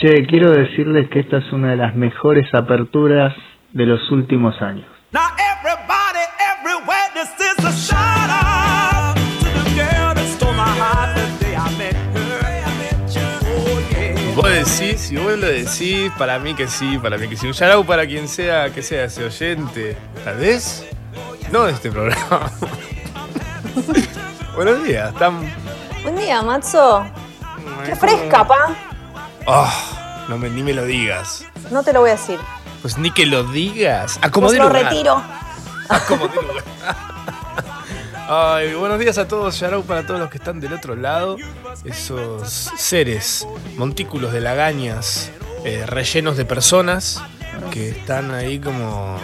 Che, quiero decirles que esta es una de las mejores aperturas de los últimos años. Now everybody, everywhere, this is a shout out to the girl that stole my heart the day I met her. Oh yeah. Vos decís, si vos lo decís, para mí que sí, para mí que sí. Un shout para quien sea que sea ese oyente. Tal vez no de este programa. Buenos días, están. Buen día, Matzo. Qué fresca, pa. Oh, no me, ni me lo digas. No te lo voy a decir. Pues ni que lo digas. Pues Acomodé lo lugar. retiro. Acomodé lugar. Ay, buenos días a todos, shout para todos los que están del otro lado. Esos seres, montículos de lagañas, eh, rellenos de personas que están ahí como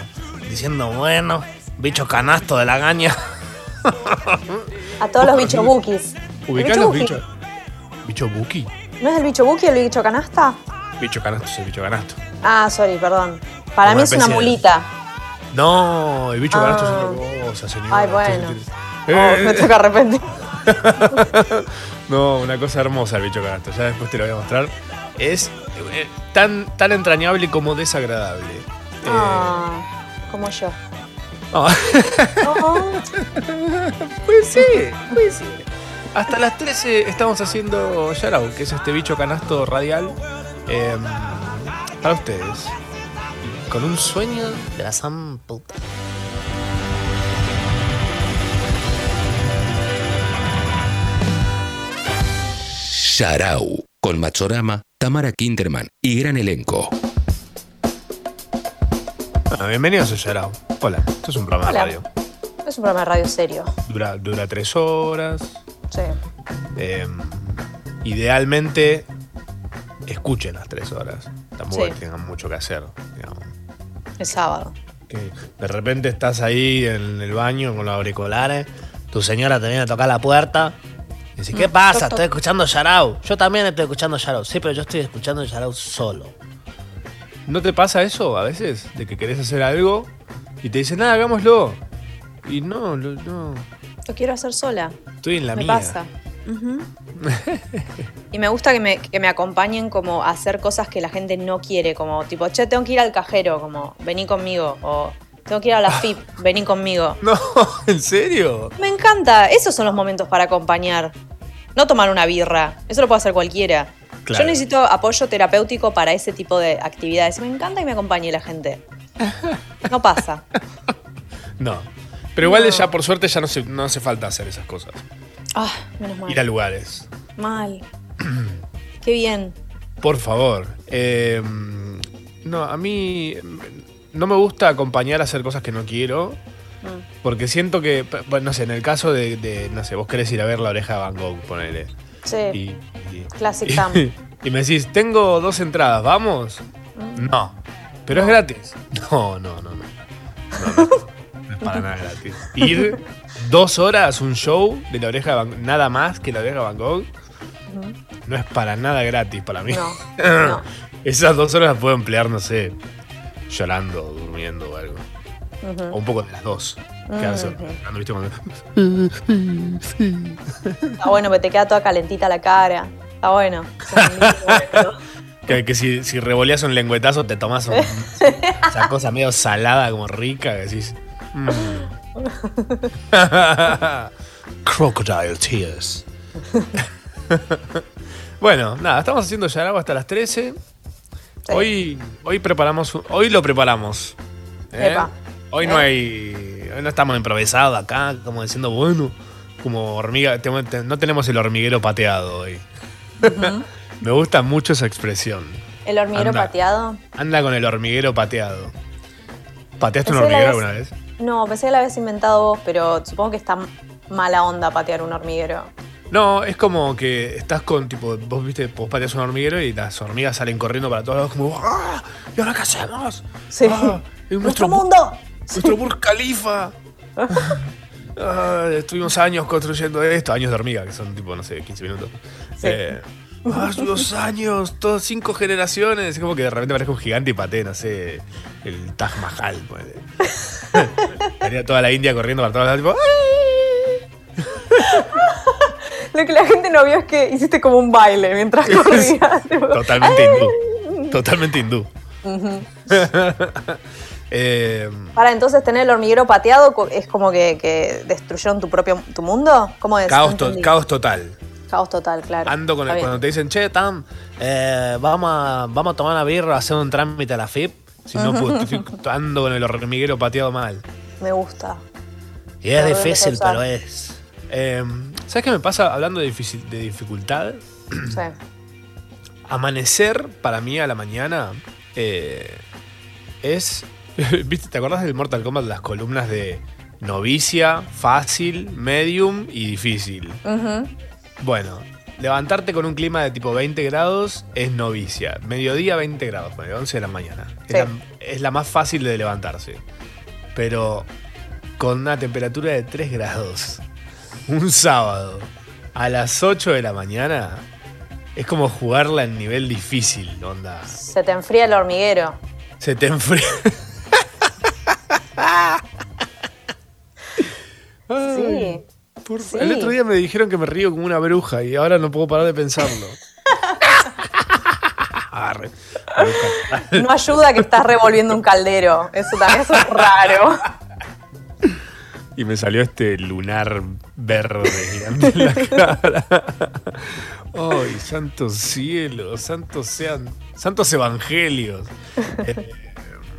diciendo, bueno, bicho canasto de lagaña. A todos los bicho bookies. ¿El ¿Ubicás bicho los bichos? ¿Bicho buki? ¿No es el bicho buki el bicho canasta? Bicho canasto es el bicho canasto. Ah, sorry, perdón. Para Como mí es una especie de- mulita. No, el bicho canasto Ah. es otra cosa, señor. Ay, bueno. Eh, Oh, me toca arrepentir. No, una cosa hermosa el bicho canasto. Ya después te lo voy a mostrar. Es eh, tan, tan entrañable como desagradable. Eh, Ah, como yo. ah, Oh, puede ser, puede ser. Hasta las 13 estamos haciendo Yarao, que es este bicho canasto radial. Eh, para ustedes. Con un sueño de la san puta. Sharau, con Machorama, Tamara Kinderman y gran elenco. Bueno, bienvenidos a Yarao. Hola, esto es un programa Hola. de radio. es un programa de radio serio. Dura, dura tres horas. Sí. Eh, idealmente, escuchen las tres horas. Tampoco Sí. que tengan mucho que hacer. digamos. Es sábado. Que de repente estás ahí en el baño con los auriculares, tu señora te viene a tocar la puerta. Y dice, ¿qué Mm, pasa? Estoy escuchando Yarao. Yo también estoy escuchando Yarao. Sí, pero yo estoy escuchando Yarao solo. ¿No te pasa eso a veces? De que querés hacer algo y te dicen, nada, hagámoslo. Y no, lo- no. Lo quiero hacer sola. Estoy en la me mía. pasa. Y me gusta que me, que me acompañen como a hacer cosas que la gente no quiere, como tipo, che, tengo que ir al cajero, como, vení conmigo, o tengo que ir a la FIP, vení conmigo. No, ¿en serio? Me encanta, esos son los momentos para acompañar. No tomar una birra, eso lo puede hacer cualquiera. Claro. Yo necesito apoyo terapéutico para ese tipo de actividades. Me encanta que me acompañe la gente. No pasa. No. Pero igual No. ya por suerte ya no, se, no hace falta hacer esas cosas. Ah, menos mal. Ir a lugares. Mal. Qué bien. Por favor. Eh, no, a mí no me gusta acompañar a hacer cosas que no quiero. Mm. Porque siento que, bueno, no sé, en el caso de, de, no sé, vos querés ir a ver la oreja de Van Gogh, ponele. Sí. Y, y- Classic y- y me decís, tengo dos entradas, ¿vamos? Mm. No. ¿Pero es gratis? No, no, no, no. No, no, no es para nada gratis. Ir dos horas un show de la oreja de Van nada más que la oreja de Van Gogh, no es para nada gratis para mí. No, no. Esas dos horas las puedo emplear, no sé, llorando, durmiendo o algo. O un poco de las dos. Que a veces, llorando, ¿viste? Cuando- Está bueno, que te queda toda calentita la cara. Está bueno. Que, que si, si revoleas un lengüetazo te tomas un- esa cosa medio salada, como rica, que decís. mm. Crocodile tears. bueno, nada, estamos haciendo Yarao hasta las 13. Sí. Hoy, hoy preparamos, un- hoy lo preparamos. ¿eh? Hoy no ¿Eh? hay, hoy no estamos improvisados acá, como diciendo, bueno, como hormiga, no tenemos el hormiguero pateado hoy. Me gusta mucho esa expresión. El hormiguero Anda. pateado. Anda con el hormiguero pateado. ¿Pateaste un hormiguero alguna vez? No, pensé que la habías inventado vos, pero supongo que está mala onda patear un hormiguero. No, es como que estás con, tipo, vos viste, vos pateas un hormiguero y las hormigas salen corriendo para todos lados como, ¡ah! ¿Y ahora qué hacemos? Sí. Ah, es ¡Nuestro mundo! Nuestro Burj Khalifa. Ah, estuvimos años construyendo esto, años de hormiga, que son tipo, no sé, 15 minutos. Sí. Eh, ah, dos años, todas cinco generaciones. Es como que de repente parezca un gigante y patee, no sé, el Taj Mahal. Venía toda la India corriendo para todos lados, tipo. Lo que la gente no vio es que hiciste como un baile mientras corrías. tipo, Totalmente hindú. Totalmente hindú. Eh, Para entonces tener el hormiguero pateado es como que, que destruyeron tu propio tu mundo. ¿Cómo es? to- caos total. Caos total, claro. Ando con el, cuando te dicen, che, Tam, eh, vamos, a, vamos a tomar una birra, hacer un trámite a la FIP. Si no, pues, ando con el hormiguero pateado mal. Me gusta. Y es difícil, pero es. Eh, ¿Sabes qué me pasa hablando de, difícil, de dificultad? Sí. Amanecer para mí a la mañana eh, es. ¿Viste? ¿Te acordás del Mortal Kombat? Las columnas de novicia, fácil, medium y difícil. Ujú. Bueno, levantarte con un clima de tipo 20 grados es novicia. Mediodía 20 grados, bueno, 11 de la mañana. Es, la, es la más fácil de levantarse. Pero con una temperatura de 3 grados, un sábado, a las 8 de la mañana, es como jugarla en nivel difícil, onda. Se te enfría el hormiguero. Se te enfría. Sí. Por- Sí. El otro día me dijeron que me río como una bruja y ahora no puedo parar de pensarlo. No ayuda que estás revolviendo un caldero. Eso también es raro. Y me salió este lunar verde gigante en la cara. ¡Ay, santos cielos! ¡Santos sean! ¡Santos evangelios! Eh,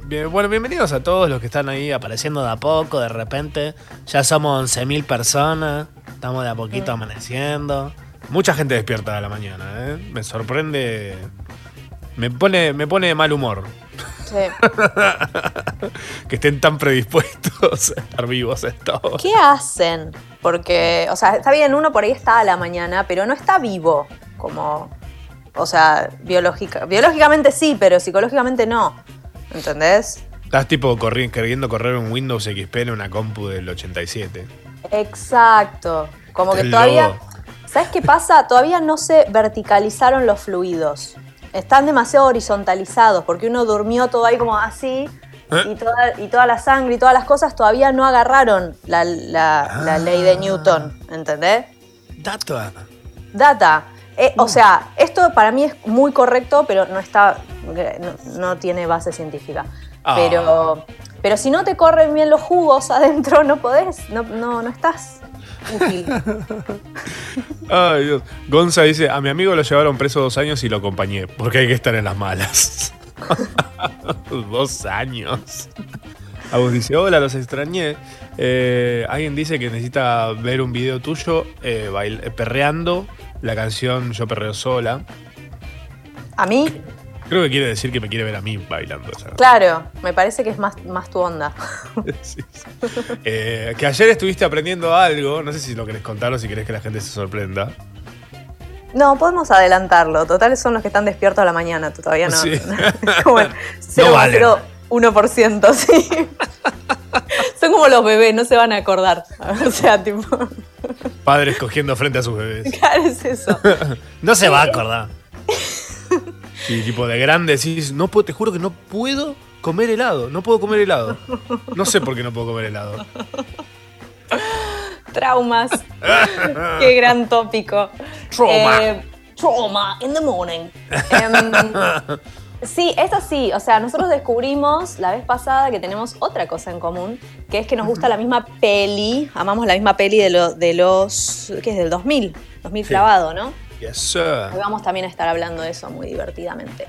bien, bueno, bienvenidos a todos los que están ahí apareciendo de a poco, de repente. Ya somos 11.000 personas. Estamos de a poquito amaneciendo. Mucha gente despierta a la mañana, ¿eh? Me sorprende. Me pone, me pone de mal humor Sí. que estén tan predispuestos a estar vivos hora. ¿Qué hacen? Porque, o sea, está bien, uno por ahí está a la mañana, pero no está vivo. Como, o sea, biológica, biológicamente sí, pero psicológicamente no. ¿Entendés? Estás tipo corri- queriendo correr un Windows XP en una compu del 87. Exacto. Como que todavía. ¿Sabes qué pasa? Todavía no se verticalizaron los fluidos. Están demasiado horizontalizados porque uno durmió todo ahí como así. ¿Eh? Y toda, y toda la sangre y todas las cosas todavía no agarraron la, la- la ley de Newton, ¿entendés? Data. Data. Eh. O sea, esto para mí es muy correcto, pero no está. No, no tiene base científica. Ah. Pero, pero si no te corren bien los jugos adentro, no podés, no, no, no estás útil. Ay, Dios. Gonza dice, a mi amigo lo llevaron preso dos años y lo acompañé, porque hay que estar en las malas. dos años. Agus dice, hola, los extrañé. Eh, alguien dice que necesita ver un video tuyo eh, eh, perreando la canción Yo perreo sola. A mí, Creo que quiere decir que me quiere ver a mí bailando claro, me parece que es más, más tu onda. Sí, sí. Eh, que ayer estuviste aprendiendo algo, no sé si lo querés contar o si querés que la gente se sorprenda. No, podemos adelantarlo. Total son los que están despiertos a la mañana, todavía no. Sí. como el No valen. 0,01%, sí. Son como los bebés, no se van a acordar. O sea, tipo, Padres cogiendo frente a sus bebés. claro, es eso. No se va a acordar. Y tipo de grande decís, no puedo, te juro que no puedo comer helado, no puedo comer helado. No sé por qué no puedo comer helado. Traumas. Qué gran tópico. Trauma. Eh, trauma in the morning. Em, sí, es así. O sea, nosotros descubrimos la vez pasada que tenemos otra cosa en común, que es que nos gusta la misma peli. Amamos la misma peli de, lo- de los. ¿Qué es? Del 2000. 2000 Sí. clavado, ¿no? Yes, sir. Hoy vamos también a estar hablando de eso muy divertidamente.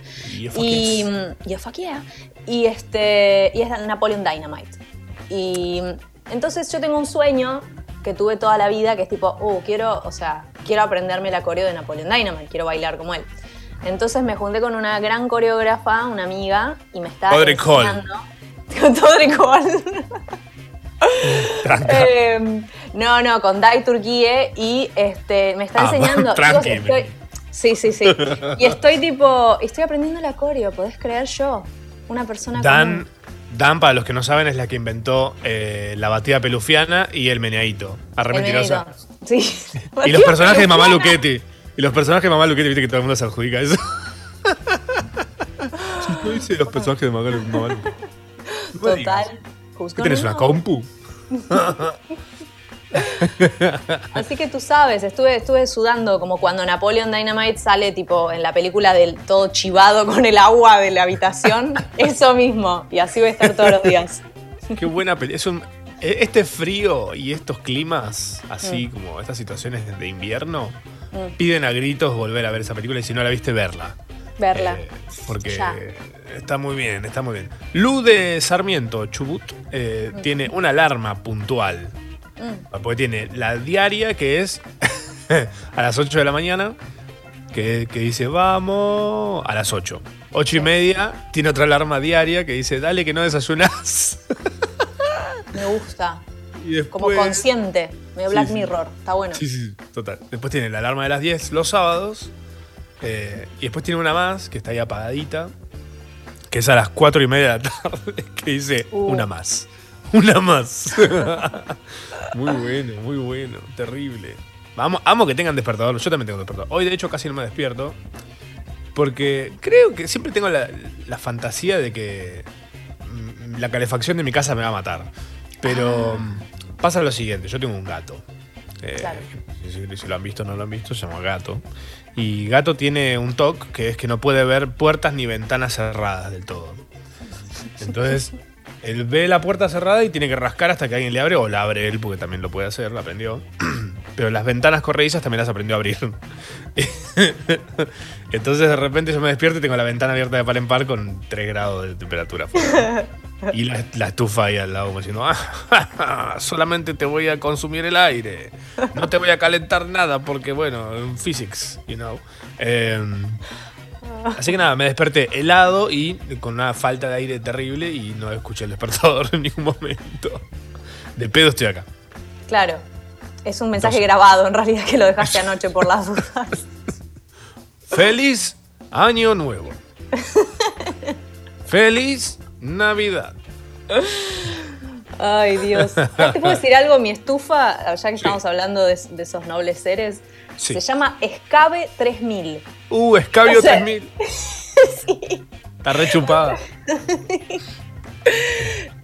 Fuck Y, yes. yeah, fuck yeah. Y, este, y es Napoleon Dynamite. Y entonces yo tengo un sueño que tuve toda la vida que es tipo, uh, quiero, o sea, quiero aprenderme la coreo de Napoleon Dynamite, quiero bailar como él. Entonces me junté con una gran coreógrafa, una amiga, y me está Audrey enseñando. Con Audrey. Eh, no, no, con Dai Turquie y este, me está Ah, enseñando. tranqui, estoy- sí, sí, sí. Y estoy tipo, estoy aprendiendo la coreo, podés creer yo. Una persona Dan, común. Dan, para los que no saben, es la que inventó eh, la batida pelufiana y el meneadito. Arre El mentirosa. Benedito. Sí. Y los personajes de Mamá Luchetti. Y los personajes de Mamá Luchetti, viste que todo el mundo se adjudica eso. Sí, ¿qué dice los personajes de Mamá Lu- Mamá Luchetti? No me digas. Total. ¿Qué tenés una compu? Así que tú sabes, estuve, estuve sudando como cuando Napoleon Dynamite sale tipo en la película del todo chivado con el agua de la habitación. Eso mismo. Y así voy a estar todos los días. Qué buena película. Es un, este frío y estos climas, así Mm. como estas situaciones de invierno, piden a gritos volver a ver esa película y si no la viste, verla. Verla. Eh, porque Ya. está muy bien, está muy bien. Lu de Sarmiento, Chubut, eh, tiene una alarma puntual. Mm. Porque tiene la diaria que es a las 8 de la mañana, que, que dice vamos a las 8. 8 y media tiene otra alarma diaria que dice dale que no desayunás. Me gusta. Y después, Como consciente. Medio Black sí. Mirror. Está bueno. Sí, sí, total. Después tiene la alarma de las 10 los sábados. eh, y después tiene una más que está ahí apagadita. Que es a las 4 y media de la tarde. Que dice Uh. una más. Una más. muy bueno, muy bueno. Terrible. Vamos, amo que tengan despertador. Yo también tengo despertador. Hoy, de hecho, casi no me despierto. Porque creo que siempre tengo la, la fantasía de que mm, la calefacción de mi casa me va a matar. Pero mm, pasa lo siguiente, yo tengo un gato. Eh, Claro. si, lo han visto o no lo han visto, se llama gato. Y gato tiene un TOC que es que no puede ver puertas ni ventanas cerradas del todo. Entonces, él ve la puerta cerrada y tiene que rascar hasta que alguien le abre, o la abre él, porque también lo puede hacer, lo aprendió. Pero las ventanas corredizas también las aprendió a abrir. Entonces de repente yo me despierto y tengo la ventana abierta de par en par con 3 grados de temperatura. Y la, la estufa ahí al lado como diciendo, "Ah, solamente te voy a consumir el aire. No te voy a calentar nada porque, bueno, en physics, you know. Em, así que nada, me desperté helado y con una falta de aire terrible y no escuché el despertador en ningún momento. De pedo estoy acá. Claro. Es un mensaje grabado, en realidad, que lo dejaste anoche por las dudas. Feliz Año Nuevo. Feliz Navidad. Ay, Dios. ¿Sabes ¿Te puedo decir algo? Mi estufa, ya que estamos hablando de, de esos nobles seres, Sí. se llama Escabe 3000. Uh, Escabio O sea, 3000. Está re chupada.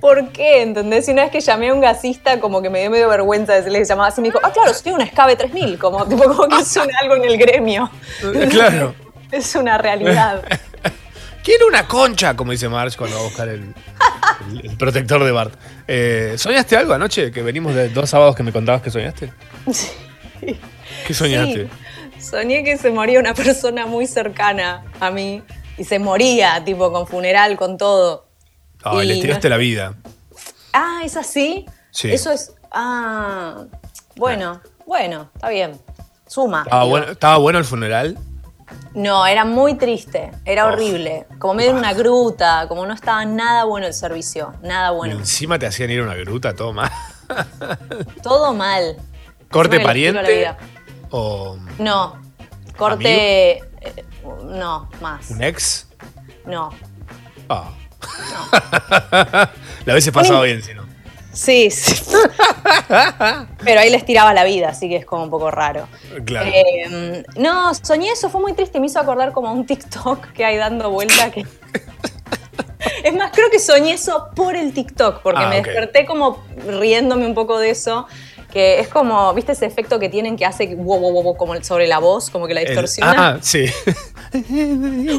¿Por qué? ¿Entendés? Y una vez que llamé a un gasista, como que me dio medio vergüenza decirle que llamaba así, me dijo, ah, claro, soy una Escabe 3000, como, tipo, como que es un- algo en el gremio. Claro. Es una realidad. Quiero una concha, como dice Marge cuando va a buscar el, el- el protector de Bart. Eh, ¿Soñaste algo anoche? Que venimos de dos sábados que me contabas que soñaste. ¿Qué soñaste? Sí. Soñé que se moría una persona muy cercana a mí y se moría, tipo, con funeral, con todo. Ay, Y le no- tiraste la vida. Ah, ¿es así? Sí. Eso es. Ah. Bueno, bueno, está bien. Suma. ¿Estaba bueno, ¿Estaba bueno el funeral? No, era muy triste, era Oh. horrible. Como medio en una gruta, como no estaba nada bueno el servicio, nada Y bueno. encima te hacían ir a una gruta, todo mal. Todo mal. ¿Corte Encima pariente? ¿O No, corte. eh, no, más. un ex? No. Ah. la habéis pasado bien, si no. Sí, sí. Pero ahí les tiraba la vida, así que es como un poco raro. Claro. Eh, no, soñé eso, fue muy triste. Me hizo acordar como a un TikTok que hay dando vuelta que. Es más, creo que soñé eso por el TikTok, porque Ah, me desperté como riéndome un poco de eso. Que es como, ¿viste ese efecto que tienen que hace wow, wow, wow, como sobre la voz, como que la El- distorsiona? ah, sí.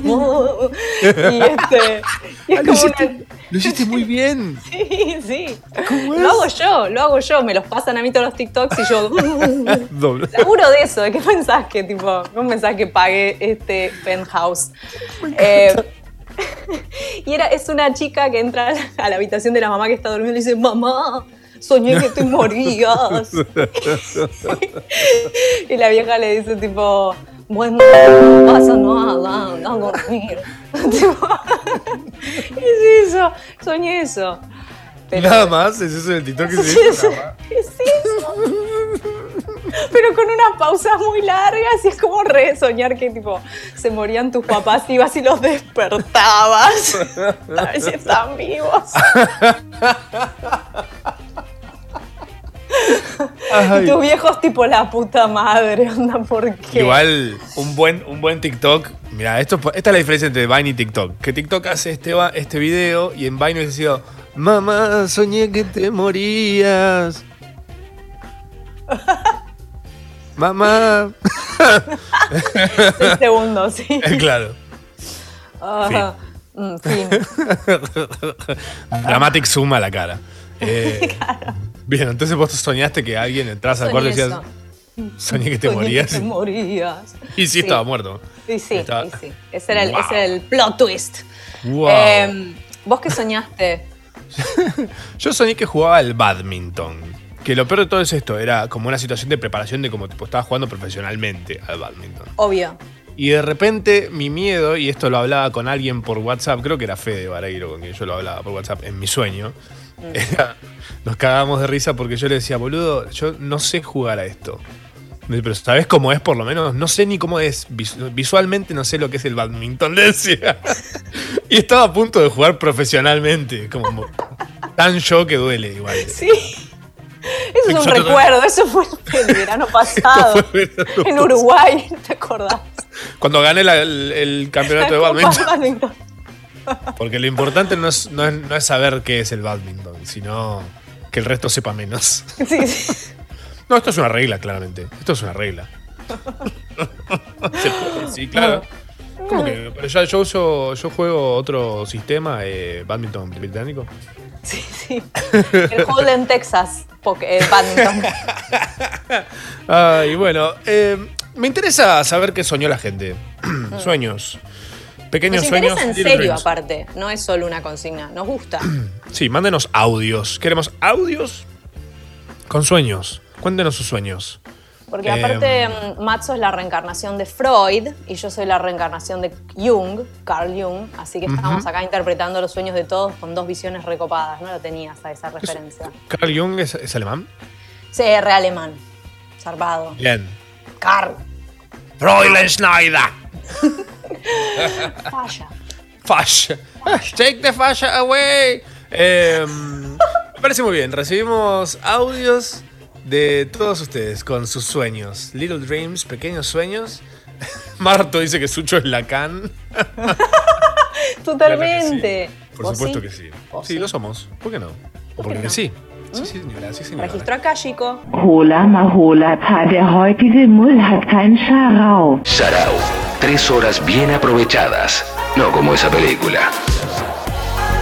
Wow. y este. y es Ah, lo, hiciste, una- lo hiciste muy bien. Sí, sí. ¿Cómo es? Lo hago yo, lo hago yo. Me los pasan a mí todos los TikToks y yo. Doble. Laburo de eso, ¿de qué pensás que tipo, cómo pensás que pagué este penthouse? Eh, y era, es una chica que entra a la, a la habitación de la mamá que está durmiendo y dice, mamá, soñé que te morías. y la vieja le dice tipo, bueno, no pasa nada, anda a dormir. Tipo, es eso, soñé eso. Pero- Nada más, es eso del TikTok que se es, es eso. Pero con unas pausas muy largas y es como re soñar que tipo se morían tus papás y ibas y los despertabas. A ver si están vivos. Ay. Y tus viejos tipo la puta madre, onda, ¿por qué? Igual, un buen, un buen TikTok. Mira, esto, esta es la diferencia entre Vine y TikTok. Que TikTok hace este, este video y en Vine hubiese sido: Mamá, soñé que te morías. Mamá. Seis segundos, sí. claro. Ah, mm, fin. Dramatic suma la cara. Eh, Bien, entonces vos soñaste que alguien entras al cuarto y decías, soñé que te Soñé morías. que te morías. Y sí, estaba muerto. Sí, sí, Estaba- sí, sí. Ese era el, Wow. ese era el plot twist. Wow. Em, ¿Vos qué soñaste? Yo soñé que jugaba al badminton. Que lo peor de todo es esto, era como una situación de preparación de como tipo estaba jugando profesionalmente al badminton. Obvio. Y de repente mi miedo, y esto lo hablaba con alguien por WhatsApp, creo que era Fede Vareiro con quien yo lo hablaba por WhatsApp en mi sueño, era- nos cagábamos de risa porque yo le decía, boludo, yo no sé jugar a esto. Pero ¿sabes cómo es por lo menos? No sé ni cómo es. Vis- Visualmente no sé lo que es el badminton, decía. Y estaba a punto de jugar profesionalmente. Como tan yo que duele igual. Sí. Eso es un recuerdo, eso fue el verano pasado. verano en Uruguay, ¿te acordás? Cuando gané la- el, el campeonato de La Copa badminton. Badminton. Porque lo importante no es, no, es, no es saber qué es el badminton, sino que el resto sepa menos. Sí, sí. No, esto es una regla, claramente. Esto es una regla. Se puede, sí, claro. ¿Cómo que? Pero ya yo, yo, yo juego otro sistema, eh, badminton británico. Sí, sí. El Holden Texas eh, Badminton. Ay, bueno, eh, me interesa saber qué soñó la gente. Sueños. Pequeños Nos sueños. interesa en serio, dreams. aparte. No es solo una consigna. Nos gusta. Sí, mándenos audios. Queremos audios con sueños. Cuéntenos sus sueños. Porque Em. aparte, mm, Matzo es la reencarnación de Freud y yo soy la reencarnación de Jung, Carl Jung. Así que estamos acá interpretando los sueños de todos con dos visiones recopadas. No lo tenías a esa referencia. Carl Jung es, es alemán. CR alemán. Zarpado. Bien. Carl. Fräulein Schneider. Falla. Fascia. Take the fascia away. Em, me parece muy bien. Recibimos audios de todos ustedes con sus sueños. Little dreams, pequeños sueños. Marto dice que Sucho es Lacan. Totalmente. Por ¿Vos supuesto sí? que sí. ¿Vos Sí, sí? lo somos. ¿Por qué no? ¿O ¿Por porque no? sí? Sí, sí, señora. Sí, señora. Registro acá, chico. Hola Maholata, der heutige Müll hat kein Scharau. Sarau. Tres horas bien aprovechadas. No como esa película.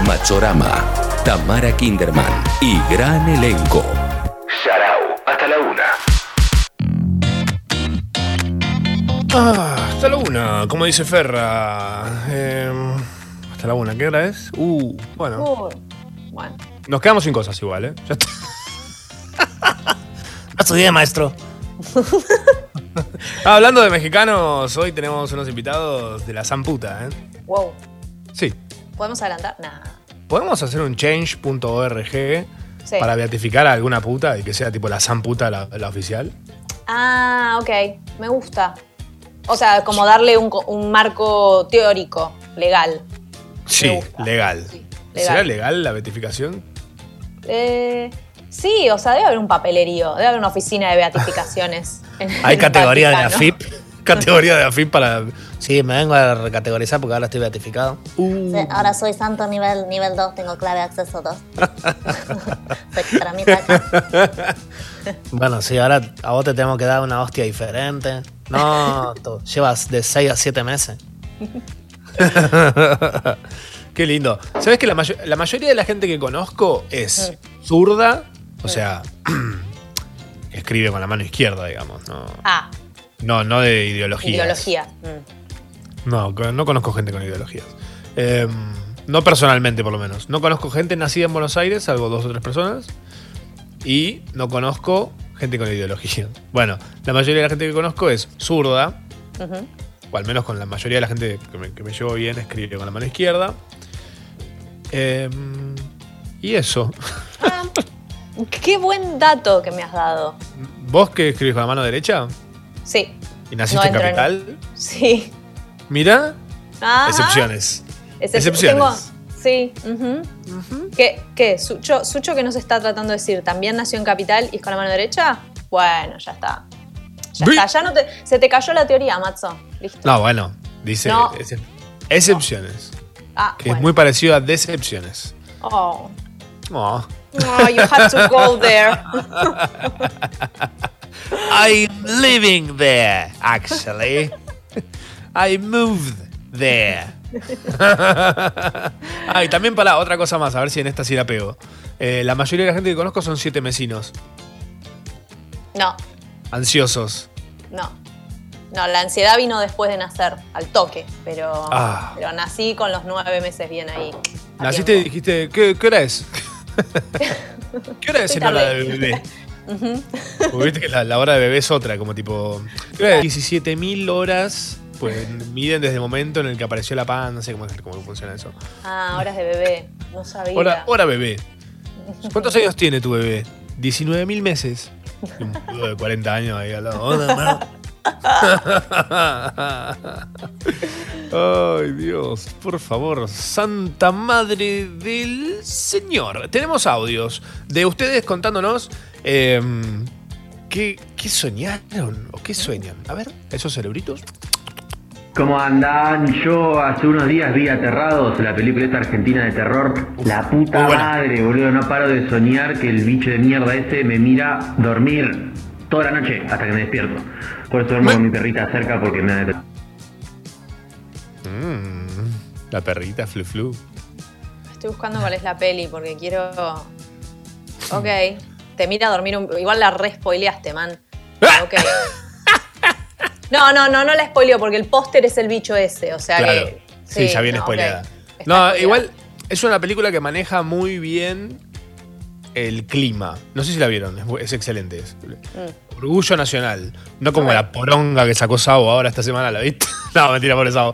Machorama. Tamara Kinderman y gran elenco. Sarau. Hasta la una. Ah, hasta la una, como dice Ferra. Em, hasta la una, ¿qué hora es? Uh, bueno. Uy, Bueno. Nos quedamos sin cosas igual, ¿eh? Ya está. A su día, maestro. Ah, Hablando de mexicanos, hoy tenemos unos invitados de la Zamputa, ¿eh? Wow. Sí. ¿Podemos adelantar? Nada. ¿Podemos hacer un change.org Sí. para beatificar a alguna puta y que sea tipo la Zamputa la, la oficial? Ah, ok. Me gusta. O sea, como darle un, un marco teórico, legal. Sí, legal. Sí, ¿Será legal. legal la beatificación? Eh, sí, o sea, debe haber un papelerío, debe haber una oficina de beatificaciones. en Hay categoría de. AFIP. Categoría de AFIP para. Sí, me vengo a recategorizar porque ahora estoy beatificado. Sí, ahora soy santo nivel nivel 2, tengo clave acceso 2. Se tramita acá. Bueno, sí, ahora a vos te tengo que dar una hostia diferente. No, tú llevas de 6 a 7 meses. Qué lindo. ¿Sabes que la, mayo- la mayoría de la gente que conozco es zurda? O sea, escribe con la mano izquierda, digamos. No, Ah, no, no de ideología. ideología. Mm. No, no conozco gente con ideologías. Eh, no personalmente, por lo menos. No conozco gente nacida en Buenos Aires, salvo dos o tres personas. Y no conozco gente con ideología. Bueno, la mayoría de la gente que conozco es zurda. O al menos con la mayoría de la gente que me, que me llevo bien, escribe con la mano izquierda. Eh, y eso. Ah, qué buen dato que me has dado. ¿Vos que escribís con la mano derecha? Sí, ¿Y naciste en Capital? Sí. Mira, Ajá. excepciones. Excep- Excepciones. tengo- sí. ¿Qué? ¿Qué? Sucho, Sucho que nos está tratando de decir, ¿también nació en Capital y es con la mano derecha? Bueno, ya está. Ya está, ya no te, se te cayó la teoría, Matzo. Listo. No, bueno, dice No. excep- excepciones. Ah, Que bueno. es muy parecido a decepciones. Oh. Oh. Oh, you had to go there. I'm living there, actually. I moved there. ah, y también para otra cosa más, a ver si en esta sí la pego. Eh, la mayoría de la gente que conozco son siete mesinos, No, ansiosos. no. No, la ansiedad vino después de nacer, al toque, pero, Ah. pero nací con los nueve meses bien ahí. Naciste y dijiste, ¿qué, qué hora es? ¿Qué hora es en hora de bebé? Porque viste que la, la hora de bebé es otra, como tipo. ¿Qué hora es? 17.000 horas, pues miden desde el momento en el que apareció la pan, no sé cómo, cómo funciona eso. Ah, horas de bebé, no sabía. Hora, hora bebé. ¿Cuántos años tiene tu bebé? 19.000 meses. Un de 40 años ahí al lado. Ay, Dios, por favor, Santa Madre del Señor. Tenemos audios de ustedes contándonos eh, qué, qué soñaron o qué sueñan. A ver, esos cerebritos. ¿Cómo andan? Yo hace unos días vi Aterrados, la película esta argentina de terror. La puta madre, boludo, no paro de soñar que el bicho de mierda ese me mira dormir toda la noche hasta que me despierto. Por eso duermo Me- con mi perrita cerca porque me da... Mm, la perrita flu flu. Estoy buscando cuál es la peli porque quiero. Ok. Te mira a dormir un. Igual la re spoileaste, man. ¡Ah! Ok. No, no, no, no la spoileo porque el póster es el bicho ese. O sea Claro. que. Sí, ya viene no, spoileada. No, spoileada. igual es una película que maneja muy bien el clima. No sé si la vieron, es, excelente. es- Mm. Orgullo nacional. No como la poronga que sacó Sabo ahora esta semana, ¿la viste? no, mentira, por Sabo.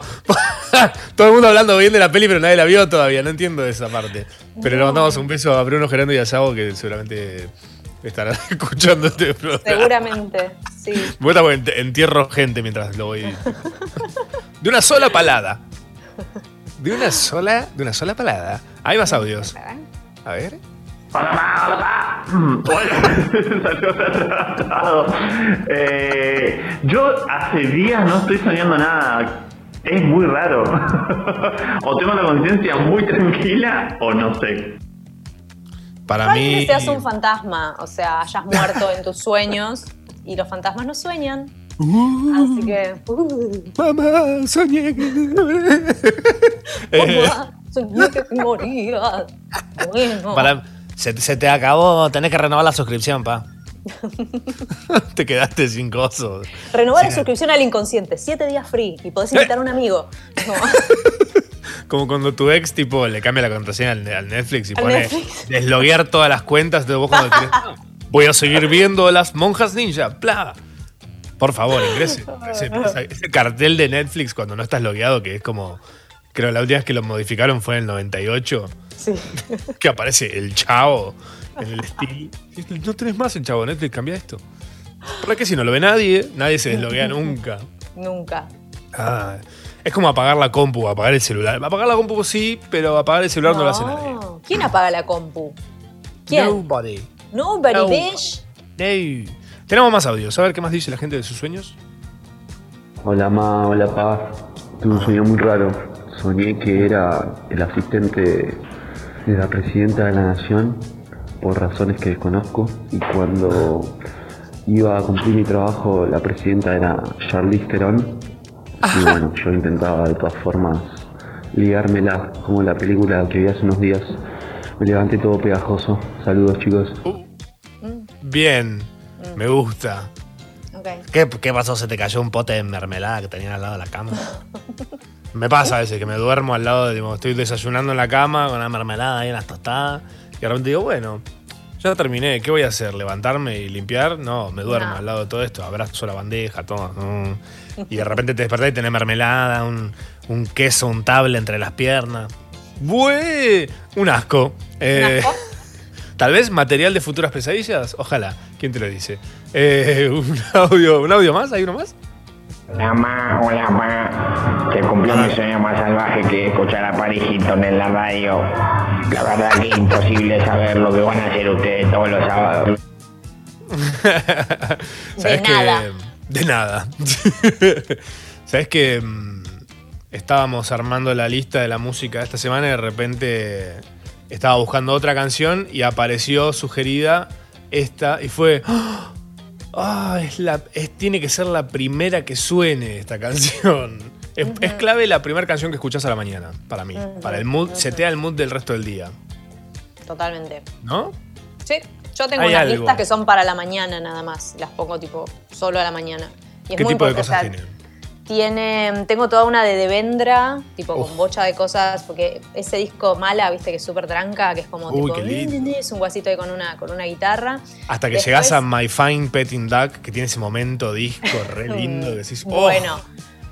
Todo el mundo hablando bien de la peli, pero nadie la vio todavía. No entiendo esa parte. Pero le mandamos un beso a Bruno Gerando y a Sabo que seguramente estarán escuchando este programa. Seguramente, sí. Porque ent- entierro gente mientras lo voy. De una sola palada. De una sola, de una sola palada. Hay más audios. A ver. Hola, pa, hola, pa. Mm. Eh, yo hace días no estoy soñando nada. Es muy raro. o tengo la conciencia muy tranquila o no sé. Para mí. seas un fantasma. O sea, hayas muerto en tus sueños y los fantasmas no sueñan. Así que. uh, Mamá, soñé. Eh, mamá, soñé que te morías. Bueno. para, se, se te acabó, tenés que renovar la suscripción, pa. te quedaste sin cosos. Renovar la suscripción al inconsciente. Siete días free. Y podés invitar a un amigo. No. Como cuando tu ex tipo le cambia la contraseña al, al Netflix y Al pone Netflix. desloguear todas las cuentas de vos cuando querés. "No, Voy a seguir viendo las monjas ninja. Bla. Por favor, ingrese. Ese, ese- ese cartel de Netflix cuando no estás logueado, que es como. Creo la última vez que lo modificaron fue en el 98. Sí. Que aparece el chavo en el estilo. No tenés más el chavo Netflix, cambia esto. ¿Para qué si no lo ve nadie? Nadie se desloguea nunca. Nunca. Ah, es como apagar la compu, apagar el celular. Apagar la compu sí, pero apagar el celular no, lo hace nadie. ¿Quién apaga la compu? ¿Quién? Nobody. Nobody, No. bitch. No. Tenemos más audios. A ver qué más dice la gente de sus sueños. Hola ma, hola pa. Tuve un sueño muy raro. Soñé que era el asistente de la presidenta de la nación por razones que desconozco y cuando iba a cumplir mi trabajo la presidenta era Charlize Theron y bueno, yo intentaba de todas formas ligármela como la película que vi hace unos días. Me levanté todo pegajoso. Saludos chicos. Bien, me gusta. ¿Qué, qué pasó? ¿Se te cayó un pote de mermelada que tenía al lado de la cama? me pasa a veces que me duermo al lado de. tipo, estoy desayunando en la cama con una mermelada ahí en las tostadas. Y de repente digo, bueno, ya terminé. ¿Qué voy a hacer? ¿Levantarme y limpiar? No, me duermo No. al lado de todo esto. Abrazo la bandeja, todo. mm. Y de repente te despertás y tenés mermelada, un, un queso untable entre las piernas. ¡Bue! Un asco. Eh, asco? Tal vez material de futuras pesadillas. Ojalá. ¿Quién te lo dice? Eh, un audio, ¿un audio más? ¿Hay uno más? Hola, ma, hola, ma. Se cumplió mi sueño más salvaje que escuchar a Paris Hilton en la radio. La verdad que es imposible saber lo que van a hacer ustedes todos los sábados. ¿Sabes que- nada. De nada. ¿Sabes que mm, estábamos armando la lista de la música esta semana y de repente estaba buscando otra canción y apareció sugerida esta y fue. ¡Ah! Ah, es la, es- tiene que ser la primera que suene esta canción. Es, es clave la primera canción que escuchás a la mañana, para mí. Para el mood, setea el mood del resto del día. Totalmente. ¿No? Sí, yo tengo Hay unas algo. listas que son para la mañana nada más. Las pongo tipo solo a la mañana. Y es ¿Qué muy tipo de cosas sea, tiene? Tiene, tengo toda una de Devendra, tipo Uf. con bocha de cosas, porque ese disco mala, viste que es súper tranca, que es como Uy, tipo, qué lindo. es un guasito ahí con una, con una guitarra. Hasta que Después- llegás a My Fine Petting Duck, que tiene ese momento disco re lindo que decís, oh, Bueno,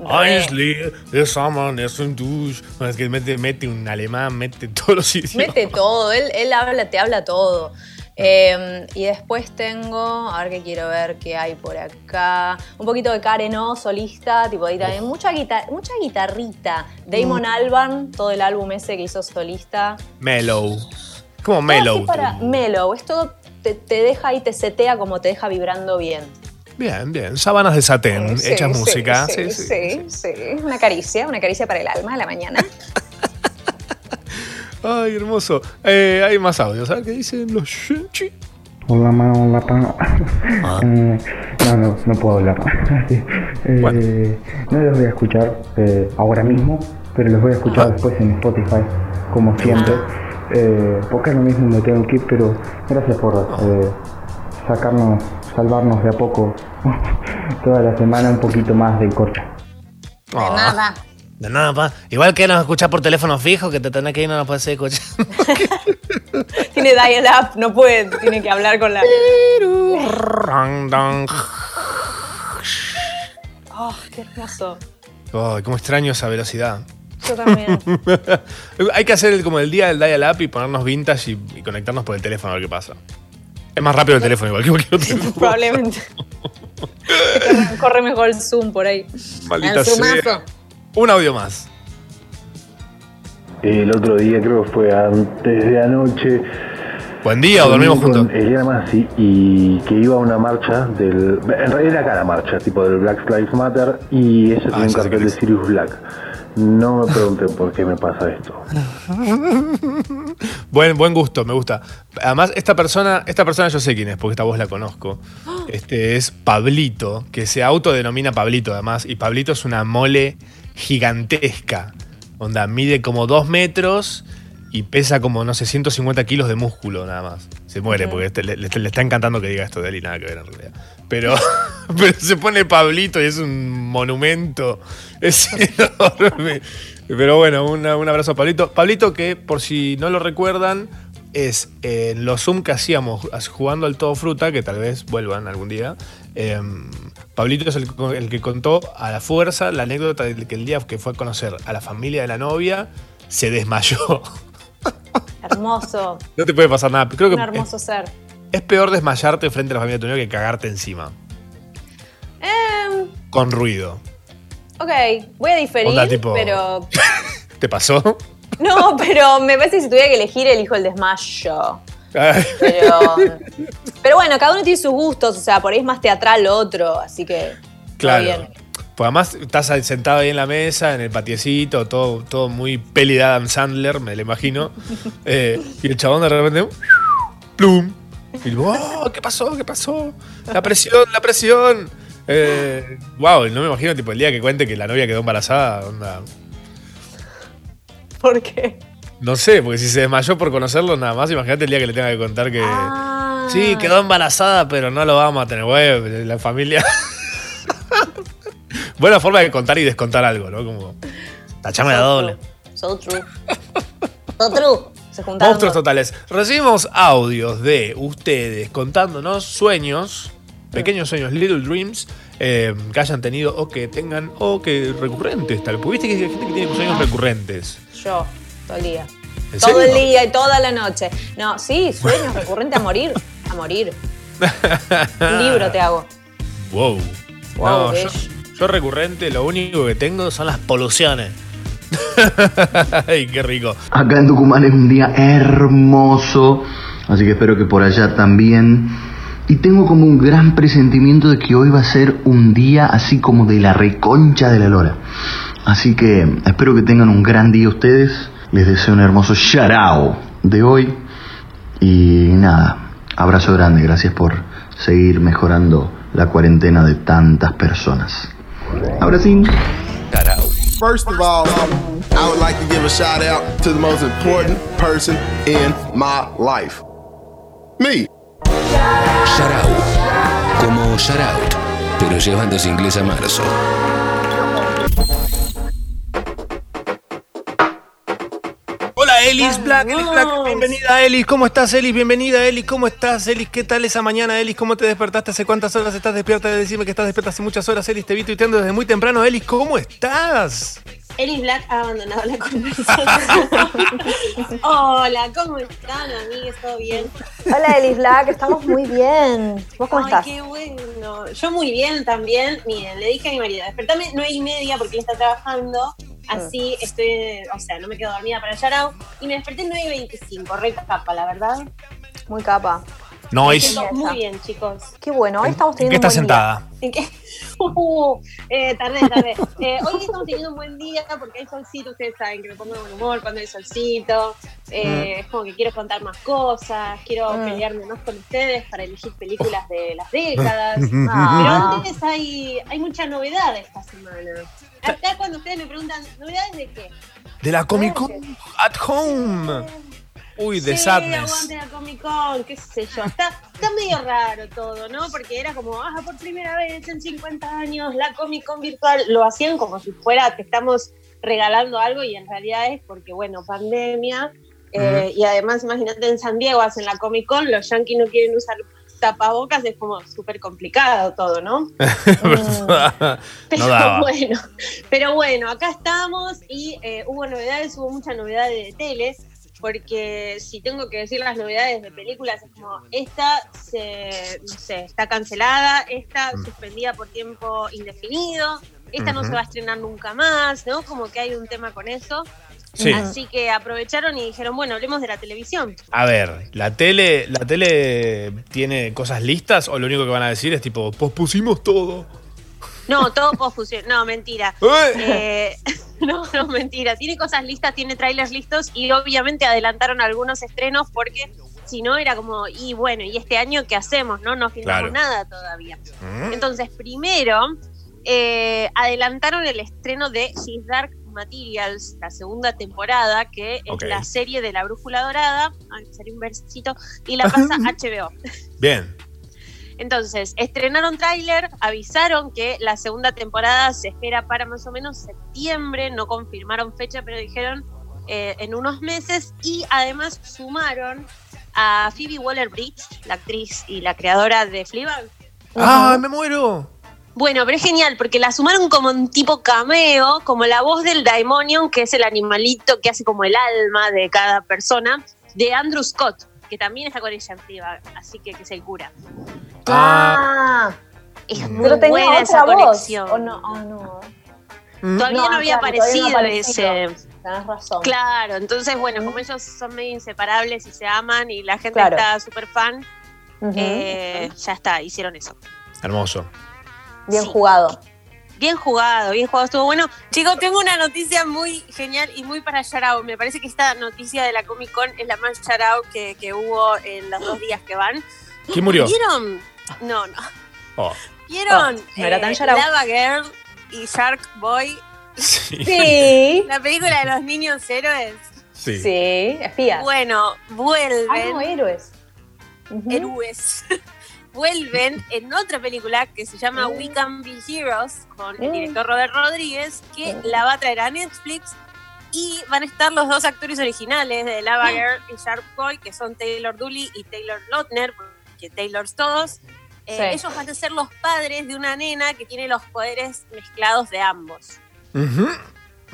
Ainsley, es someone, es un douche. Es que mete, mete un alemán, mete todos los idiomas. Mete todo, él, él habla, te habla todo. Eh, y después tengo, a ver qué quiero ver qué hay por acá. Un poquito de Karen O, solista, tipo ahí también. Mucha, guitar- mucha guitarrita. Damon Albarn, todo el álbum ese que hizo solista. Mellow. Como mellow. para mellow. Es todo, te, te deja y te setea como te deja vibrando bien. Bien, bien. Sábanas de satén, Sí, hechas sí, música. Sí Sí, sí. sí, sí. Una caricia, una caricia para el alma a la mañana. Ay, hermoso. Eh, hay más audios. Ver qué dicen los Shinchi. Hola, ma, hola, pa. Eh, no, no, no puedo hablar. Eh, No los voy a escuchar eh, ahora mismo, pero los voy a escuchar después en Spotify, como siempre. Eh, porque es lo mismo, me tengo que ir, pero gracias por eh, sacarnos, salvarnos de a poco toda la semana un poquito más de corcha. De nada. De nada, pa. Igual que nos escuchás por teléfono fijo, que te tenés que ir, no nos puedes escuchar. tiene dial-up, no puede, tiene que hablar con la. Oh, qué hermoso. Cómo extraño esa velocidad. Yo también. Hay que hacer el- como el día del dial-up y ponernos vintage y, y conectarnos por el teléfono a ver qué pasa. Es más rápido el teléfono, igual que cualquier otro. Probablemente. corre, corre mejor el Zoom por ahí. Maldita sea. Un audio más. El otro día, creo que fue antes de anoche. Buen día, o dormimos con juntos. Eliana Massi y que iba a una marcha del. En realidad era acá la marcha, tipo del Black Lives Matter, y ella tenía un Ah, ya sé cartel de. Sirius Black. No me pregunten por qué me pasa esto. Buen, buen gusto, me gusta. Además, esta persona, esta persona yo sé quién es, porque esta voz la conozco. Este es Pablito, que se autodenomina Pablito además, y Pablito es una mole gigantesca. Onda, mide como dos metros y pesa como, no sé, 150 kilos de músculo nada más. Se muere porque este- le, le- le está encantando que diga esto de él y nada que ver en realidad. Pero, pero se pone Pablito y es un monumento. Es enorme. Pero bueno, una- un abrazo a Pablito. Pablito que, por si no lo recuerdan, es eh, en los Zoom que hacíamos jugando al todo fruta, que tal vez vuelvan algún día. eh, Pablito es el, el que contó a la fuerza la anécdota de que el día que fue a conocer a la familia de la novia, se desmayó. Hermoso. No te puede pasar nada. Creo que Un hermoso ser. es, es peor desmayarte frente a la familia de tu novia que cagarte encima. Em, Con ruido. ok, voy a diferir, Onda tipo- pero. ¿Te pasó? No, pero me parece que si tuviera que elegir, elijo el desmayo. Ay, Pero, pero bueno, cada uno tiene sus gustos, o sea, por ahí es más teatral lo otro, así que. claro. bien. Pues además estás sentado ahí en la mesa, en el patiecito, todo, todo muy peli de Adam Sandler, me lo imagino. Eh, y el chabón de repente. ¡Plum! Y digo, "Oh, ¿qué pasó? ¿Qué pasó? La presión, la presión. Eh, wow, no me imagino tipo el día que cuente que la novia quedó embarazada. onda. ¿Por qué? No sé, porque si se desmayó por conocerlo nada más, imagínate el día que le tenga que contar que. Ah. Sí, quedó embarazada, pero no lo vamos a tener, güey, la familia. Buena forma de contar y descontar algo, ¿no? Como. Tachame So doble. true. So true. So true. Se juntaron Monstruos totales. Recibimos audios de ustedes contándonos sueños, pequeños sueños, little dreams, eh, que hayan tenido o que tengan, o que recurrentes, tal. Porque viste que hay gente que tiene sueños recurrentes. Yo, todo el día. ¿En Todo serio? el día y toda la noche. No, sí, sueños recurrentes a morir. A morir. Un libro te hago. Wow. Wow, No, yo, bitch. Yo recurrente, lo único que tengo son las poluciones. Ay, qué rico. Acá en Tucumán es un día hermoso, así que espero que por allá también. Y tengo como un gran presentimiento de que hoy va a ser un día así como de la reconcha de la lora. Así que espero que tengan un gran día ustedes. Les deseo un hermoso charao de hoy. Y nada, abrazo grande, gracias por seguir mejorando la cuarentena de tantas personas. Ahora sí, First of all, I would like to give a shout out to the most important person in my life. Me. Sharau. Como shout out, pero llevándose inglés a marzo. Elis Black, Elis Black, bienvenida Elis, ¿cómo estás Elis? Bienvenida Elis, ¿cómo estás Elis? ¿Qué tal esa mañana Elis? ¿Cómo te despertaste? ¿Hace cuántas horas estás despierta? Decime que estás despierta hace muchas horas Elis, te vi tuiteando desde muy temprano Elis, ¿cómo estás? Elis Black ha abandonado la conversación. Hola, ¿cómo están, amigues? ¿Todo bien? Hola Elis Black, estamos muy bien. ¿Vos cómo Ay, estás? qué bueno. Yo muy bien también. Miren, le dije a mi marido, despertame nueve y media porque él está trabajando. Así estoy, o sea, no me quedo dormida para Yarao. Y me desperté 9 y 25, re capa, la verdad. Muy capa. No, es... siento muy bien, chicos. Qué bueno, hoy estamos ¿En qué teniendo estás un buen día. sentada? ¿En qué? Uh, eh, tardé, tardé. Eh, hoy estamos teniendo un buen día porque hay solcito, ustedes saben que me pongo de buen humor cuando hay solcito. Eh, Es como que quiero contar más cosas, quiero Mm. pelearme más con ustedes para elegir películas de las décadas. Ah. Pero antes hay, hay mucha novedad esta semana. Acá cuando ustedes me preguntan, ¿novedades de qué? De la Comic Con at Home. Uy, de sí, Sadness. aguante la Comic Con, qué sé yo. Está, está medio raro todo, ¿no? Porque era como, ah, por primera vez en 50 años la Comic Con virtual. Lo hacían como si fuera que estamos regalando algo y en realidad es porque, bueno, pandemia. eh, Y además, imagínate, en San Diego hacen la Comic Con, los yankees no quieren usar tapabocas, es como súper complicado todo, ¿no? Pero no daba. bueno, pero bueno, acá estamos y eh, hubo novedades, hubo muchas novedades de tele, porque si tengo que decir las novedades de películas, es como esta se, no sé, está cancelada, esta suspendida por tiempo indefinido, esta no se va a estrenar nunca más, ¿no? Como que hay un tema con eso. Sí. Así que aprovecharon y dijeron, bueno, hablemos de la televisión. A ver, ¿la tele, ¿la tele tiene cosas listas o lo único que van a decir es tipo, pospusimos todo? No, todo posfusión. No, mentira. ¡Eh! No, no, mentira. Tiene cosas listas, tiene trailers listos y obviamente adelantaron algunos estrenos porque si no era como, y bueno, ¿y este año qué hacemos? No, no filmamos Claro. nada todavía. Mm. Entonces, primero, eh, adelantaron el estreno de His Dark Materials, la segunda temporada, que es la serie de la Brújula Dorada. Ay, salió un versito. Y la pasa HBO. Bien. Entonces, estrenaron tráiler, avisaron que la segunda temporada se espera para más o menos septiembre, no confirmaron fecha, pero dijeron eh, en unos meses y además sumaron a Phoebe Waller-Bridge, la actriz y la creadora de Fleabag. ¡Ah, me muero! Bueno, pero es genial porque la sumaron como un tipo cameo, como la voz del Daimonion, que es el animalito que hace como el alma de cada persona, de Andrew Scott, que también está con ella en Fleabag, así que que es el cura. Ah, Es muy pero tenía buena esa voz. conexión. ¿O no? Ah, no. Todavía no, No, había claro, no aparecido ha ese. Tenés razón. Claro, entonces, bueno, como ellos son medio inseparables y se aman y la gente Claro. está súper fan, eh, ya está, hicieron eso. Hermoso. Bien Sí. jugado. Bien jugado, bien jugado, estuvo bueno. Chicos, tengo una noticia muy genial y muy para Yarao. Me parece que esta noticia de la Comic Con es la más Yarao que, que hubo en los dos días que van. ¿Quién murió? ¿Vieron? No, no. Oh, ¿Vieron? Oh, no era tan eh, Yarao. Lava Girl y Shark Boy? sí. Sí. La película de los niños héroes. Sí. Sí, espías. Bueno, vuelven. Ah, no, héroes. Héroes vuelven en otra película que se llama We Can Be Heroes con el Mm. director Robert Rodríguez que la va a traer a Netflix y van a estar los dos actores originales de Lava Girl y Shark Boy que son Taylor Dooley y Taylor Lautner porque Taylors todos Eh, Sí. ellos van a ser los padres de una nena que tiene los poderes mezclados de ambos.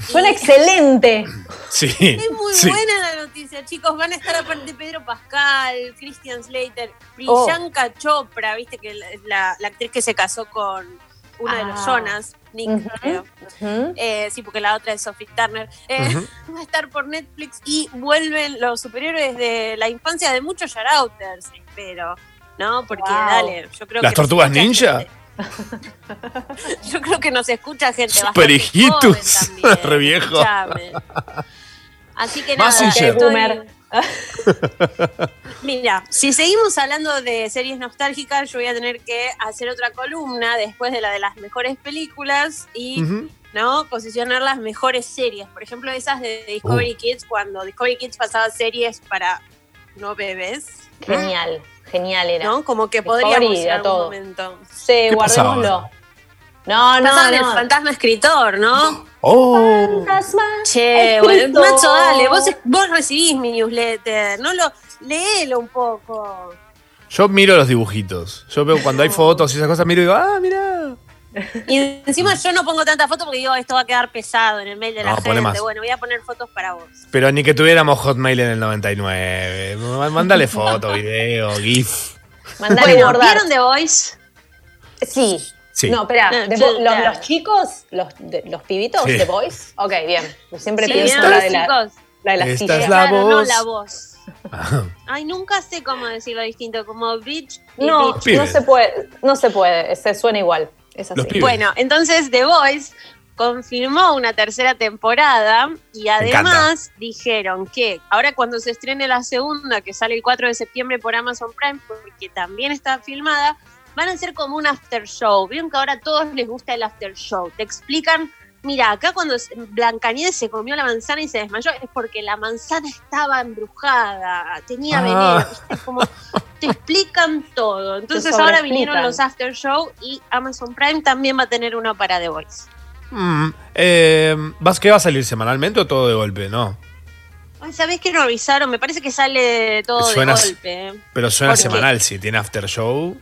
Suena excelente. Sí. es muy sí. buena la noticia, chicos. Van a estar aparte Pedro Pascal, Christian Slater, Oh. Priyanka Chopra, viste que la, la- la actriz que se casó con uno de los Ah. Jonas, Nick, creo. Eh, sí, porque la otra es Sophie Turner. Eh. Va a estar por Netflix y vuelven los superhéroes de la infancia de muchos shoutouters, espero. ¿No? Porque Wow. dale, yo creo ¿Las que. nos tortugas ninja? gente- Yo creo que nos escucha gente Super bastante hijitus. joven también, Re viejo. escuchame. Así que nada, Mazinger. estoy-. Mira, si seguimos hablando de series nostálgicas, yo voy a tener que hacer otra columna después de la de las mejores películas y. ¿no? posicionar las mejores series. Por ejemplo, esas de Discovery Uh. Kids, cuando Discovery Kids pasaba series para no bebés. Genial, genial era. ¿No? Como que podríamos era algún todo. momento. Sí, ¿Qué pasaba? guardémoslo. No, no, Pasaban el fantasma escritor, ¿no? ¡Oh! Che, Escritor. bueno, macho, dale, vos, vos recibís mi newsletter, no lo, léelo un poco. Yo miro los dibujitos. Yo veo cuando hay fotos y esas cosas, miro y digo, ah, mira. Y encima yo no pongo tantas fotos porque digo, esto va a quedar pesado en el mail de la No, gente. más. Bueno, voy a poner fotos para vos. Pero ni que tuviéramos Hotmail en el 99. Mándale foto, video, GIF. Mandale Bueno. ¿vieron The Voice? Sí. Sí. No, espera, No, yo- los, claro. los chicos, los, de- los pibitos Sí. de Boys. Ok, bien. Yo siempre Sí, pienso ¿vieron, la de la, chicos? la de la Esta es la Claro, no voz. la voz. Ay, nunca sé cómo decirlo distinto, como bitch y No, bitch. No se puede, no se puede, se suena igual. Es así. Bueno, entonces The Voice confirmó una tercera temporada y además dijeron que ahora cuando se estrene la segunda, que sale el 4 de septiembre por Amazon Prime, porque también está filmada, van a ser como un after show. Vieron que ahora a todos les gusta el after show. Te explican, mira, acá cuando Blancanieves se comió la manzana y se desmayó, es porque la manzana estaba embrujada, tenía Ah. veneno. Como te explican todo. Entonces ahora vinieron los after show y Amazon Prime también va a tener uno para The Voice. Mm, eh, ¿vas, ¿Qué va a salir semanalmente o todo de golpe? No. ¿Sabés que no avisaron? Me parece que sale todo Suena- de golpe. ¿eh? Pero suena semanal si tiene after show.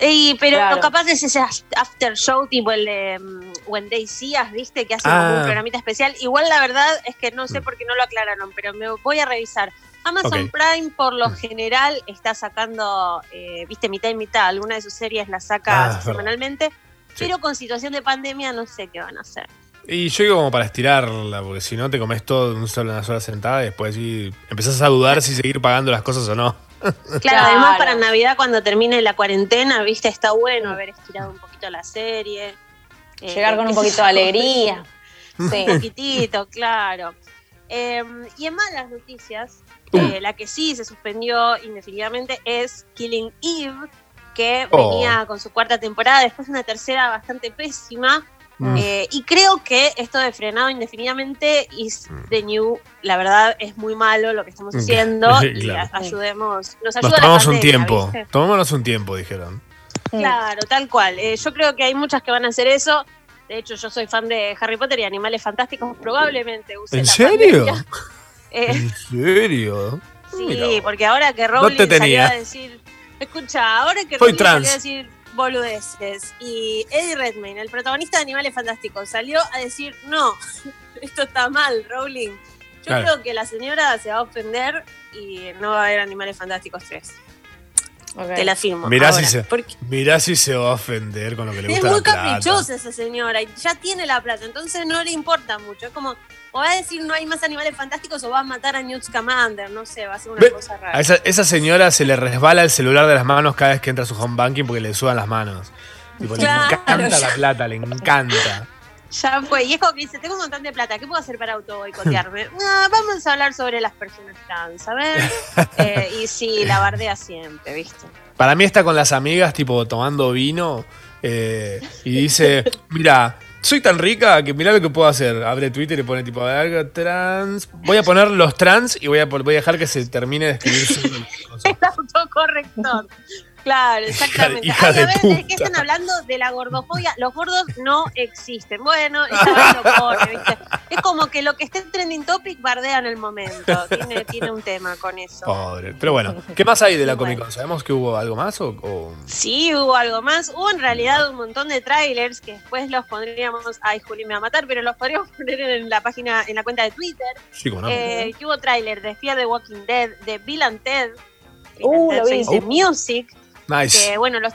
Ey, pero Claro. capaz es ese after show tipo el de mm, When They See Us, ¿viste? Que hace como Ah. un programita especial. Igual la verdad es que no sé por qué no lo aclararon, pero me voy a revisar. Amazon. Prime por lo general está sacando, eh, viste, mitad y mitad. Alguna de sus series la saca Ah, semanalmente. Sí. Pero con situación de pandemia no sé qué van a hacer. Y yo digo como para estirarla, porque si no te comes todo en un solo- una sola sentada y después sí empezás a dudar si seguir pagando las cosas o no. Claro, Claro. además para Navidad cuando termine la cuarentena, viste, está bueno haber estirado un poquito la serie. Eh, Llegar con un poquito de alegría. Sí. Un poquitito, claro. Eh, y en malas noticias, Uh. eh, la que sí se suspendió indefinidamente es Killing Eve, que Oh. venía con su cuarta temporada, después de una tercera bastante pésima. Mm. Eh, y creo que esto de frenado indefinidamente is the new, la verdad es muy malo lo que estamos Mm. haciendo y a- ayudemos, nos Nos ayuda la tomamos un tiempo. ¿viste? Tomémonos un tiempo, dijeron. Claro, tal cual. Eh, yo creo que hay muchas que van a hacer eso. De hecho, yo soy fan de Harry Potter y Animales Fantásticos. Probablemente use ¿En la serio? pandemia. Eh, ¿En serio? Sí, porque ahora que No Rowling te salió tenía. a decir... Escucha, ahora que Rowling salió a decir boludeces y Eddie Redmayne, el protagonista de Animales Fantásticos, salió a decir, no, esto está mal, Rowling. Yo Claro. creo que la señora se va a ofender y no va a haber Animales Fantásticos 3. Te la firmo. Mirá si, se, Porque- mirá si se va a ofender con lo que le Es gusta muy la plata. caprichosa esa señora y ya tiene la plata, entonces no le importa mucho. Es como, o va a decir no hay más animales fantásticos o va a matar a Newt Scamander, no sé, va a ser una Ve, cosa A rara. esa, esa señora se le resbala el celular de las manos cada vez que entra a su home banking porque le sudan las manos. Tipo, Claro, le encanta ya. la plata, le encanta. Ya fue, y es como que dice, tengo un montón de plata, ¿qué puedo hacer para auto boicotearme? Ah, vamos a hablar sobre las personas trans, a ver. Eh, y sí, la bardea siempre, ¿viste? Para mí está con las amigas, tipo, tomando vino eh, y dice, mira, soy tan rica que mirá lo que puedo hacer. Abre Twitter y pone tipo, algo trans. Voy a poner los trans y voy a, voy a dejar que se termine de escribir. El autocorrector. Claro, exactamente. hija Ay, a ver, ¿de qué puta. están hablando? De la gordofobia. Los gordos no existen. Bueno, lo pone, ¿viste? Es como que lo que esté en trending topic bardea en el momento. Tiene, tiene un tema con eso. Pobre. Pero bueno, ¿qué más hay de la Comic Con? ¿Sabemos que hubo algo más o...? o- Sí, hubo algo más. Hubo en realidad un montón de trailers que después los pondríamos. Ay, Juli me va a matar, pero los podríamos poner en la página, en la cuenta de Twitter. Sí, como no. Eh, que hubo tráiler de Fear the Walking Dead, de Bill and Ted. Uh, lo vi. The Oh. Music. Nice. Que bueno, los,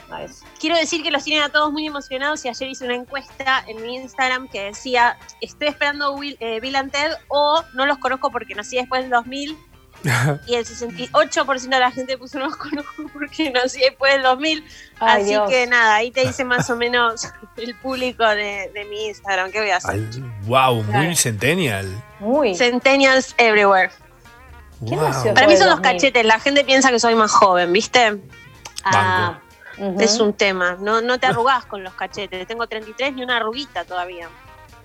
quiero decir que los tienen a todos muy emocionados y ayer hice una encuesta en mi Instagram que decía, estoy esperando Will, eh, Bill and Ted o no los conozco porque nací después del 2000 y el 68% de la gente puso no los conozco porque nací después del 2000. Ay, Así Dios. que nada, ahí te dice más o menos el público de, de mi Instagram. ¿Qué voy a hacer? Wow, muy Claro. centennial. Muy. Centennials everywhere. ¿Quién nació Para mí son los 2000? cachetes, la gente piensa que soy más joven, ¿viste? Ah. Es un tema, no, no te arrugás con los cachetes. Tengo 33 ni una arruguita todavía.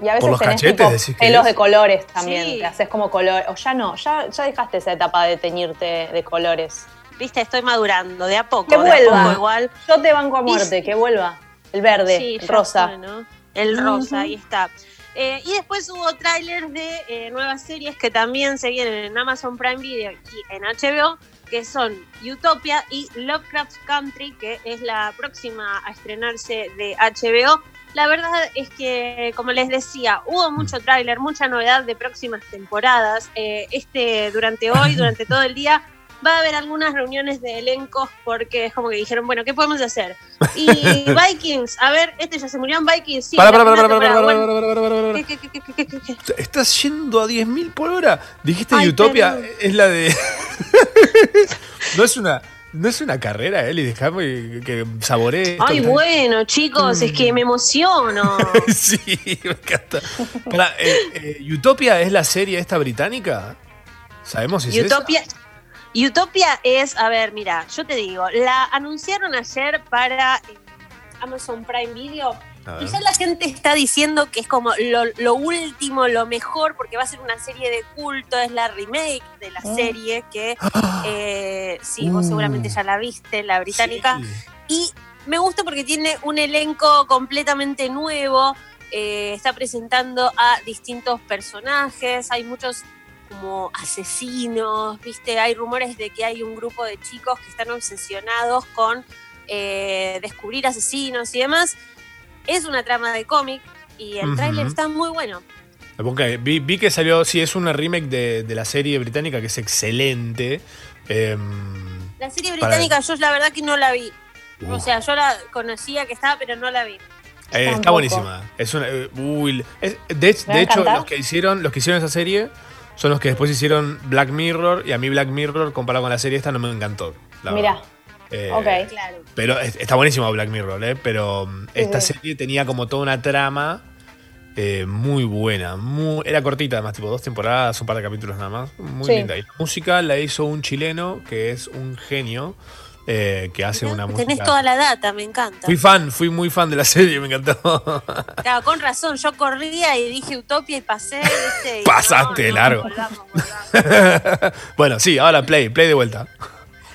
Y a veces ¿Por los tenés cachetes tipo decís que pelos es? de colores también. Sí. Te haces como color. O ya no, ya, ya dejaste esa etapa de teñirte de colores. Viste, estoy madurando, de a poco. Que de a vuelva. poco igual. Yo te banco a muerte, que vuelva. El verde, Sí, el rosa. fue, ¿no? El rosa, ahí está. Eh, y después hubo trailers de eh, nuevas series que también se vienen en Amazon Prime Video y en HBO, que son Utopia y Lovecraft Country, que es la próxima a estrenarse de HBO. La verdad es que, como les decía, hubo mucho tráiler, mucha novedad de próximas temporadas. Eh, este, durante hoy, durante todo el día, va a haber algunas reuniones de elencos porque es como que dijeron, bueno, ¿qué podemos hacer? Y Vikings, a ver, este ya se murió en Vikings, sí. Para, para, para, para, para, para, para, para, para. Estás yendo a 10.000 por hora. Dijiste Ay, Utopia, es la de. no es una. No es una carrera, Eli, déjame que, que saboree esto. Ay, bueno, chicos, es que me emociono. sí, me encanta. Pará, eh, eh, ¿Utopia es la serie esta británica? ¿Sabemos si es esa? Utopia. Utopia es, a ver, mira, yo te digo, la anunciaron ayer para eh, Amazon Prime Video y ya la gente está diciendo que es como lo, lo último, lo mejor, porque va a ser una serie de culto, es la remake de la Mm. serie que, eh, sí, vos Uh. seguramente ya la viste, la británica. Y me gusta porque tiene un elenco completamente nuevo. eh, está presentando a distintos personajes. Hay muchos como asesinos, ¿viste? Hay rumores de que hay un grupo de chicos que están obsesionados con eh, descubrir asesinos y demás. Es una trama de cómic y el Ujú. tráiler está muy bueno. Ok, vi, vi que salió, sí, es una remake de, de la serie británica que es excelente. Em, La serie Para- británica yo la verdad que no la vi. O Uh. sea, yo la conocía que estaba, pero no la vi. Eh, está buenísima. Es una, eh, uy, es- de ¿Me va a de hecho, los que hicieron, los que hicieron esa serie son los que después hicieron Black Mirror y a mí Black Mirror comparado con la serie esta no me encantó. la Mira. Eh, ok. Claro. Pero es- está buenísimo Black Mirror, ¿eh? Pero mm, esta sí. serie tenía como toda una trama eh, muy buena. Muy, era cortita, además, tipo dos temporadas, un par de capítulos nada más. Muy Sí. linda. Y la música la hizo un chileno que es un genio eh, que hace una música. Tenés toda la data, me encanta. Fui fan, fui muy fan de la serie, me encantó. Claro, con razón, yo corría y dije Utopia y pasé, ¿viste? Y Pasaste no, no, largo. volvamos. bueno, sí, ahora play, play de vuelta.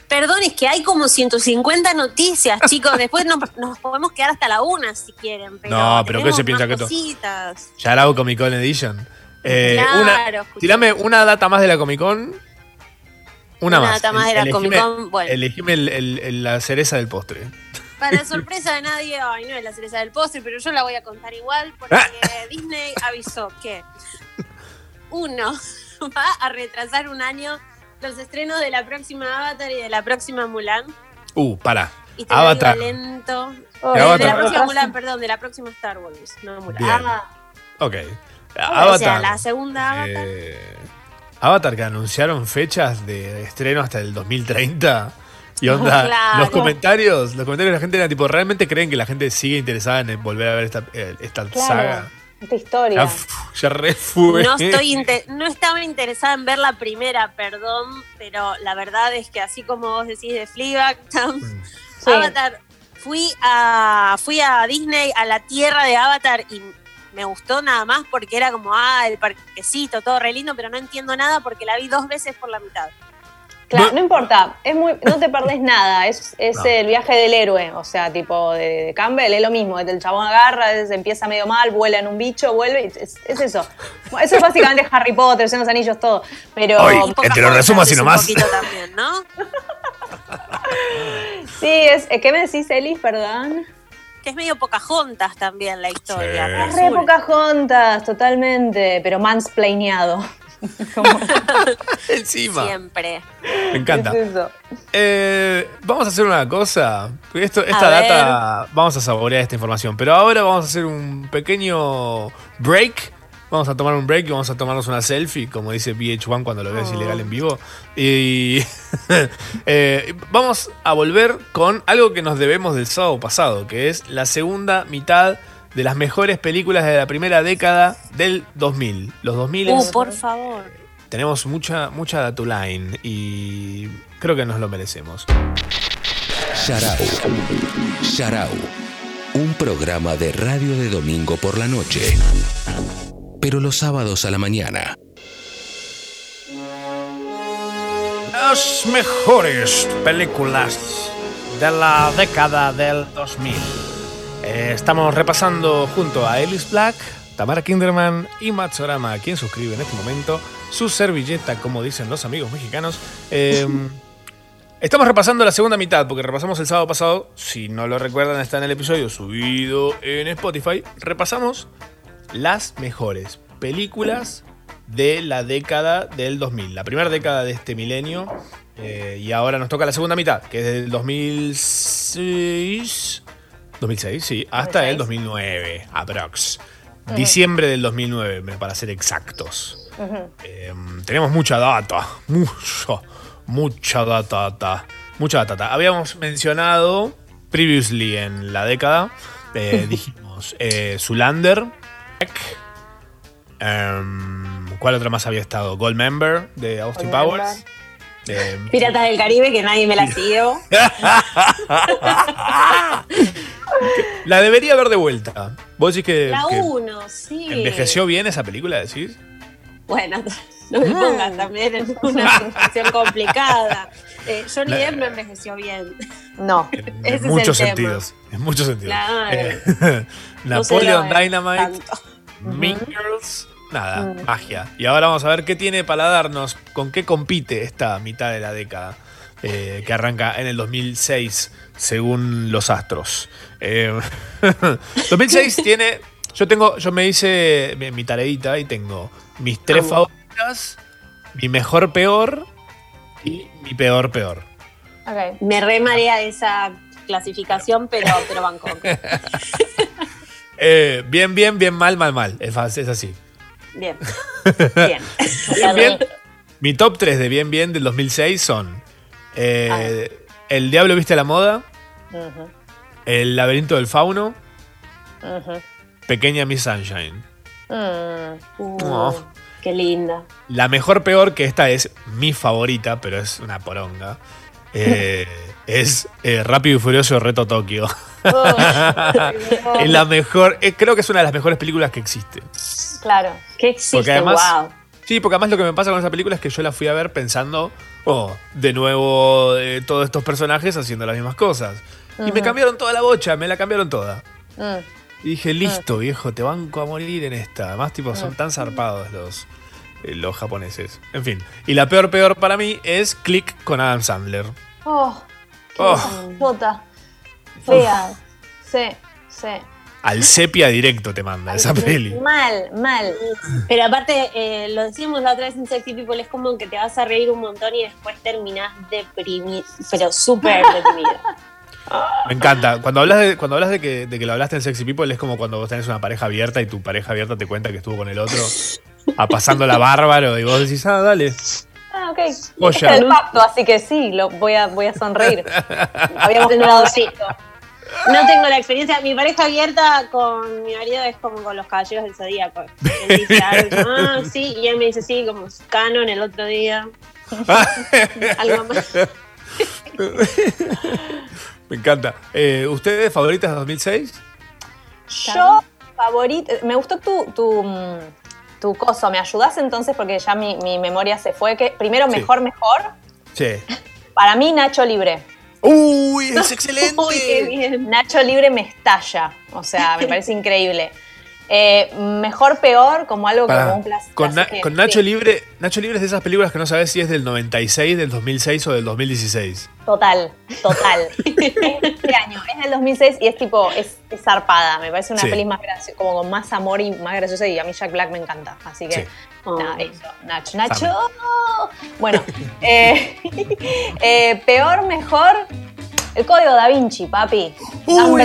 Perdón, es que hay como 150 noticias, chicos. Después nos, nos podemos quedar hasta la una si quieren. Pero No, pero ¿qué se piensa que cositas. Ya hago Comic Con Edition. Eh, Claro, una, tirame una data más de la Comic Con. Una, Una más. data más de la Elegime- Comic Con, bueno. Elegime el- el- el- la cereza del postre. Para sorpresa de nadie, ay, no es la cereza del postre, pero yo la voy a contar igual porque Ah. Disney avisó que uno va a retrasar un año los estrenos de la próxima Avatar y de la próxima Mulan. Uh, para. Y te Avatar. lo digo lento. ¿Qué Eh, de Avatar? la próxima Mulan, perdón, de la próxima Star Wars, no Mulan. Bien. Ah, Ok. o sea, Avatar. la segunda Avatar. eh, Avatar que anunciaron fechas de estreno hasta el 2030. Y onda, Claro. los comentarios, los comentarios de la gente eran tipo, ¿realmente creen que la gente sigue interesada en volver a ver esta, eh, esta Claro. saga? Esta historia. Ya, re fue. No estoy inte- no estaba interesada en ver la primera, perdón, pero la verdad es que así como vos decís de Fleabag, Avatar, fui a fui a Disney a la tierra de Avatar y me gustó nada más porque era como ah el parquecito todo re lindo, pero no entiendo nada porque la vi dos veces por la mitad. Claro, no importa, es muy, no te perdés nada, es, es No. el viaje del héroe, o sea, tipo de, de Campbell, es lo mismo, el chabón agarra, es- empieza medio mal, vuela en un bicho, vuelve, y es, es eso. Eso es básicamente Harry Potter, son los anillos, todo. Pero eh, te lo resumo así un nomás. también, ¿no? sí, es, ¿qué me decís, Elis, perdón? Que es medio Pocahontas también la historia. Es re Pocahontas, totalmente, pero mansplaineado. Encima. Siempre. Me encanta. Es. Eh, vamos a hacer una cosa. Esto, A esta ver. data, vamos a saborear esta información. Pero ahora vamos a hacer un pequeño break. Vamos a tomar un break y vamos a tomarnos una selfie, como dice VH1 cuando lo ves Oh. ilegal en vivo. Y eh, vamos a volver con algo que nos debemos del sábado pasado, que es la segunda mitad de las mejores películas de la primera década del 2000. Los 2000 Uh, por favor. tenemos mucha, mucha datuline y creo que nos lo merecemos. Sharau. Sharau. Un programa de radio de domingo por la noche. Pero los sábados a la mañana. Las mejores películas de la década del 2000. Eh, estamos repasando junto a Ellis Black, Tamara Kinderman y Matsorama, quien suscribe en este momento su servilleta, como dicen los amigos mexicanos. Eh, estamos repasando la segunda mitad, porque repasamos el sábado pasado, si no lo recuerdan, está en el episodio subido en Spotify. Repasamos las mejores películas de la década del 2000, la primera década de este milenio. eh, y ahora nos toca la segunda mitad, que es del 2006. 2006, sí, hasta el 2009, aprox. Diciembre del 2009, me- para ser exactos. Eh, tenemos mucha data, mucho, mucha data, data, mucha data. Habíamos mencionado previously en la década, eh, dijimos eh, Em, ¿cuál otra más había estado? Goldmember de Austin. Powers. em, Piratas del Caribe, que nadie me la siguió. la debería haber de vuelta. Vos decís que, La que 1, sí. envejeció bien esa película, decís. Bueno, no me pongas también en una situación complicada. Eh, Johnny La- Depp no envejeció bien. No. En Ese es el muchos tema. sentidos. En muchos sentidos. Claro. Eh, No Napoleon Mean Girls, nada, magia. Y ahora vamos a ver qué tiene para darnos, con qué compite esta mitad de la década, eh, que arranca en el 2006, según los astros. Eh, 2006 tiene, yo tengo, yo me hice mi, mi tareita y tengo mis tres Amo. favoritas, mi mejor peor y mi peor peor. Me re marea esa clasificación, pero, pero banco. Eh, bien, bien, bien, mal, mal, mal. Es, fácil, es así. Bien. Bien. Bien, bien. Mi top 3 de bien, bien del 2006 son eh, El Diablo Viste la Moda, Ujú, El Laberinto del Fauno, ujú. Pequeña Miss Sunshine. Mm. Uh, Oh. Qué linda. La mejor peor, que esta es mi favorita, pero es una poronga, eh, es eh, Rápido y Furioso Reto Tokio. es la mejor, eh, creo que es una de las mejores películas que existe. Claro. ¿Qué existe? Porque además, wow. sí, porque además lo que me pasa con esa película es que yo la fui a ver pensando, oh, de nuevo eh, todos estos personajes haciendo las mismas cosas. Y me cambiaron toda la bocha, me la cambiaron toda. Mm. Y dije, listo, viejo, te banco a morir en esta. Además, tipo, son tan zarpados los, eh, los japoneses. En fin. Y la peor, peor para mí es Click con Adam Sandler. Oh, Oh, puta. Fea. Sí, sí. al sepia directo te manda esa peli. Mal, mal. Pero aparte, eh, lo decíamos la otra vez en Sexy People, es como que te vas a reír un montón y después terminás deprimido, pero súper deprimido. Me encanta. Cuando hablas de, cuando hablas de que, de que lo hablaste en Sexy People, es como cuando vos tenés una pareja abierta y tu pareja abierta te cuenta que estuvo con el otro a pasando la bárbaro y vos decís, ah, dale. Ah, ok. Joya. Es el pacto, así que sí, lo voy a, voy a sonreír. Habíamos No, quedado sí. No tengo la experiencia. Mi pareja abierta con mi marido es como con los caballeros del zodíaco. Él dice algo, ah, sí, y él me dice sí, como canon el otro día. Algo más. Me encanta. Eh, ¿Ustedes favoritas de 2006? Yo, favorito. Me gustó tu, tu, mm, tu coso. ¿Me ayudás entonces? Porque ya mi, mi memoria se fue. Que primero, Sí. mejor, mejor. Sí. Para mí, Nacho Libre. ¡Uy! ¡Es excelente! Uy, qué bien. Nacho Libre me estalla. O sea, me parece increíble. Eh, mejor, peor, como algo Pará, como un placer. con, Na- con Nacho Libre, Nacho Libre es de esas películas que no sabes si es del 96, del 2006 o del 2016. Total, total. este año, es del 2006 y es tipo, es, es zarpada. Me parece una Sí. peli más graciosa, como con más amor y más graciosa. Y a mí Jack Black me encanta. Así que, Sí. nada, eso. Nacho, Nacho. Bueno, eh, eh, peor, mejor, el código da Vinci, papi. ¡Uy!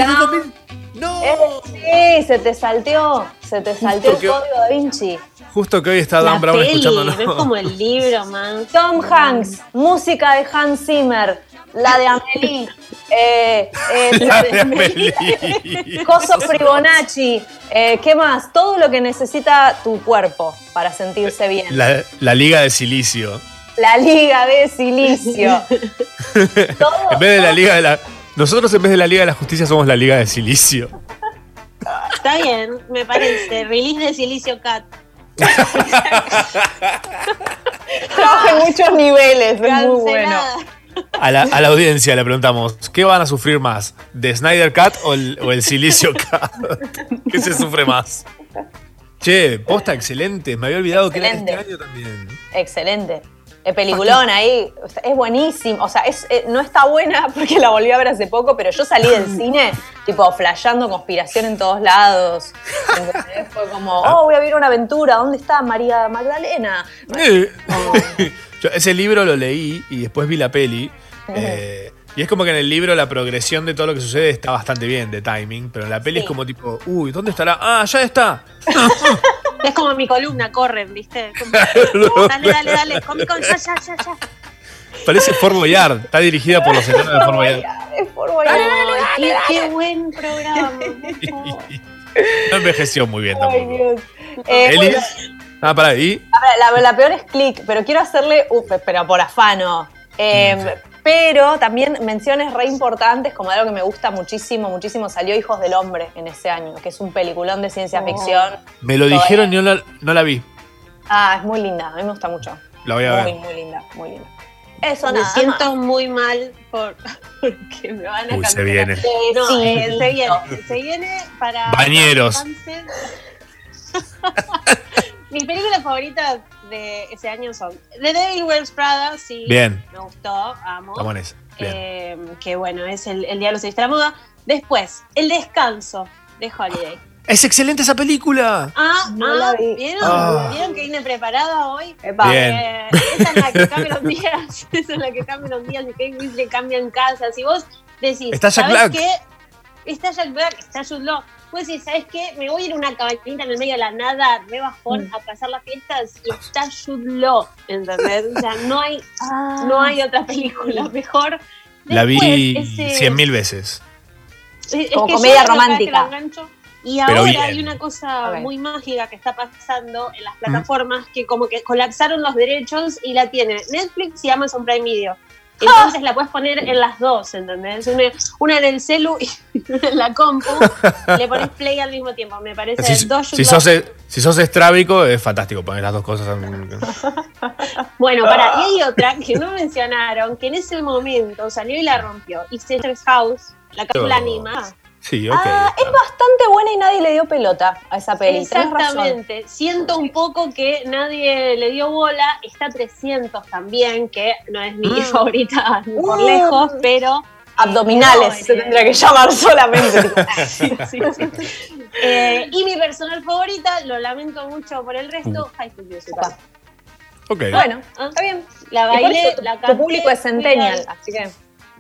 Es del Brown. 2000. ¡No! Eh, sí, se te salteó. Se te salteó el código da Vinci. Justo que hoy está La Dan Brown peli, escuchándonos. es como el libro, man. Tom Hanks, música de Hans Zimmer, la de Amelie, eh, eh, La de Amelie. Coso Fibonacci, eh, ¿qué más? Todo lo que necesita tu cuerpo para sentirse bien. La, la liga de silicio. La liga de silicio. En vez de la liga de la. Nosotros en vez de la Liga de la Justicia somos la Liga de Silicio. Está bien, me parece. Release de Silicio Cat. Trabaja en muchos niveles, es muy bueno. A la, a la audiencia le preguntamos, ¿qué van a sufrir más? ¿De Snyder Cat o el, o el Silicio Cat? ¿Qué se sufre más? Che, posta excelente. Me había olvidado que era este año también. Excelente. El peliculón ahí es buenísimo. O sea, es, eh, no está buena porque la volví a ver hace poco, pero yo salí del cine, tipo, flasheando conspiración en todos lados. Fue como, oh, voy a vivir una aventura. ¿Dónde está María Magdalena? Eh, Yo ese libro lo leí y después vi la peli. eh, y es como que en el libro la progresión de todo lo que sucede está bastante bien de timing, pero en la peli es como tipo, uy, ¿dónde estará? Ah, ya está. Es como mi columna, corren, ¿viste? Como, dale, dale, dale. Comic Con, ya, ya, ya, ya. Parece Fort Boyard, está dirigida por los eternos de Fort Boyard. Es por Boyard. Ay, qué, qué buen programa. No envejeció muy bien Ay, tampoco. Dios. Eh, Eli. bueno, Ah, para ahí. la peor es click, pero quiero hacerle, uf, pero por afano. Eh, Pero también menciones re importantes, como algo que me gusta muchísimo, muchísimo, salió Hijos del Hombre en ese año, que es un peliculón de ciencia ficción. Me lo dijeron y no la, no la vi. Ah, es muy linda, a mí me gusta mucho. La voy a Muy, ver. muy linda, muy linda. Eso me nada siento muy mal por, porque me van a Uy, se viene. Sí. eh, se viene. Se viene para. Bañeros. Mis películas favoritas de ese año son The Devil Wears Prada, sí. Bien. Me gustó, amo. Estamos en. Eh, que bueno, es el, el diablo se viste a la moda. Después, El Descanso de Holiday. ¡Es excelente esa película! Ah, No ah, la vi. ¿vieron? Ah. ¿Vieron que vine preparada hoy? Epa. Bien. Eh, esa es la que Cameron Díaz, esa es la que Cameron Díaz y Kate Winslet cambian casas. Y vos decís, Está Jack ¿sabes Black. qué? Está Jack Black, está Jude Law. Vos decís, ¿sabes qué? Me voy a ir a una cabañita en el medio de la nada, re bajón, a pasar las fiestas y está Jude ¿entendés? O sea, no hay, no hay otra película mejor. La vi Después, cien mil veces. es- es Como que comedia romántica. Y ahora hay una cosa muy mágica que está pasando en las plataformas que como que colapsaron los derechos y la tiene Netflix y Amazon Prime Video. Entonces la puedes poner en las dos, ¿entendés? Una, una en el celu y una en la compu. Le pones play al mismo tiempo. Me parece Si, dos si sos, si sos estrábico, es fantástico poner las dos cosas. en- Bueno, para, y hay otra que no mencionaron, que en ese momento salió y la rompió. Y Sisters House, la película Oh. animada. Sí, ok. Ah, es bastante buena y nadie le dio pelota a esa peli. Exactamente. Siento un poco que nadie le dio bola. Está 300 también, que no es mi Mm. favorita ni por Mm. lejos, pero. Abdominales se tendría que llamar solamente. Sí, sí, sí. Eh, y mi personal favorita, lo lamento mucho por el resto, High School Musical. Ok. Bueno, Ah, está bien. La bailé, eso tu- la tu canté, público es centennial, al- así que.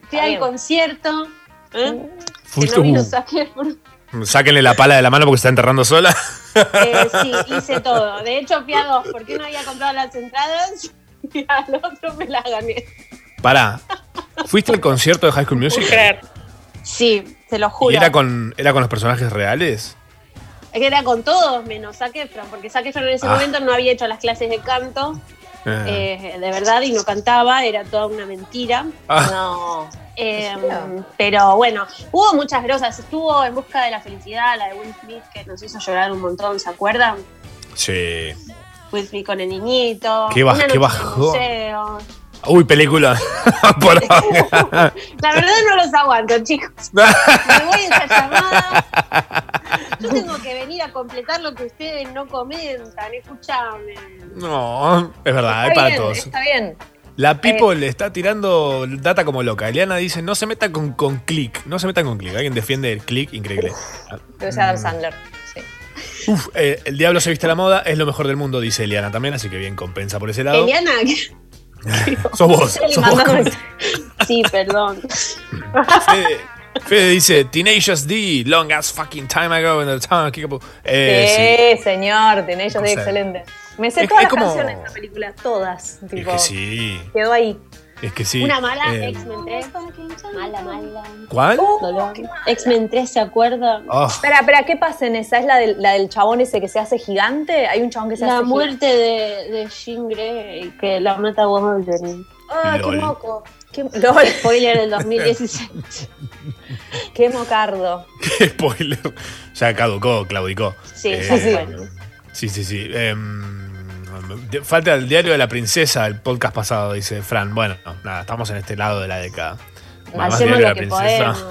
Fui al concierto. ¿Eh? Que Fuiste no. Sáquenle la pala de la mano porque se está enterrando sola. Eh, sí, hice todo. De hecho, fui a dos, porque uno había comprado las entradas y al otro me las gané. Pará. ¿Fuiste al concierto de High School Musical? Sí, te lo ¿Y juro. era con, era con los personajes reales? Es que era con todos menos Zac Efron, porque Zac Efron en ese Ah. momento no había hecho las clases de canto, Ah. eh, de verdad, y no cantaba, era toda una mentira. Ah. No. Eh, pero bueno, hubo muchas grosas. Estuvo en busca de la felicidad, la de Will Smith, que nos hizo llorar un montón, ¿se acuerdan? Sí. Will Smith con el niñito. Qué baj- qué museo. Uy, película. Por. La verdad no los aguanto, chicos. Me voy a esa llamada. Yo tengo que venir a completar lo que ustedes no comentan, escuchame. No, es verdad, es para bien, todos. está bien. La People le está tirando data como loca. Eliana dice, no se meta con, con click. No se metan con click. Alguien defiende el click, increíble. Debe ser Adam Sandler. Sí. Uf, eh, el diablo se viste a la moda, es lo mejor del mundo, dice Eliana también, así que bien compensa por ese lado. Eliana, Sos vos, sos sí, perdón. Fede, Fede dice, Tenacious D, long as fucking time ago in the town. Kickapoo". Eh, sí, señor, ellos de O sea, excelente. Me sé es- todas es las como- canciones de esta película, todas. sí. Es Tipo, que sí. Quedó ahí. Es que sí. Una mala eh, X-Men 3. Mala, mala. ¿Cuál? Dolor. X-Men 3, ¿se acuerdan? Oh, Espera, espera, ¿qué pasa en esa? ¿Es la del, la del chabón ese que se hace gigante? Hay un chabón que se La hace muerte de, de Jean Grey, que la mata Wolverine. gigante. ¡Ah, qué moco! Qué, LOL. Spoiler del 2016. qué mocardo. qué spoiler. Ya caducó, claudicó. Sí, Eh, ya fue. Sí, sí, sí. Em, de- falta el diario de la princesa, el podcast pasado, dice Fran. Bueno, no, nada, estamos en este lado de la década. Más Hacemos diario lo de que podemos.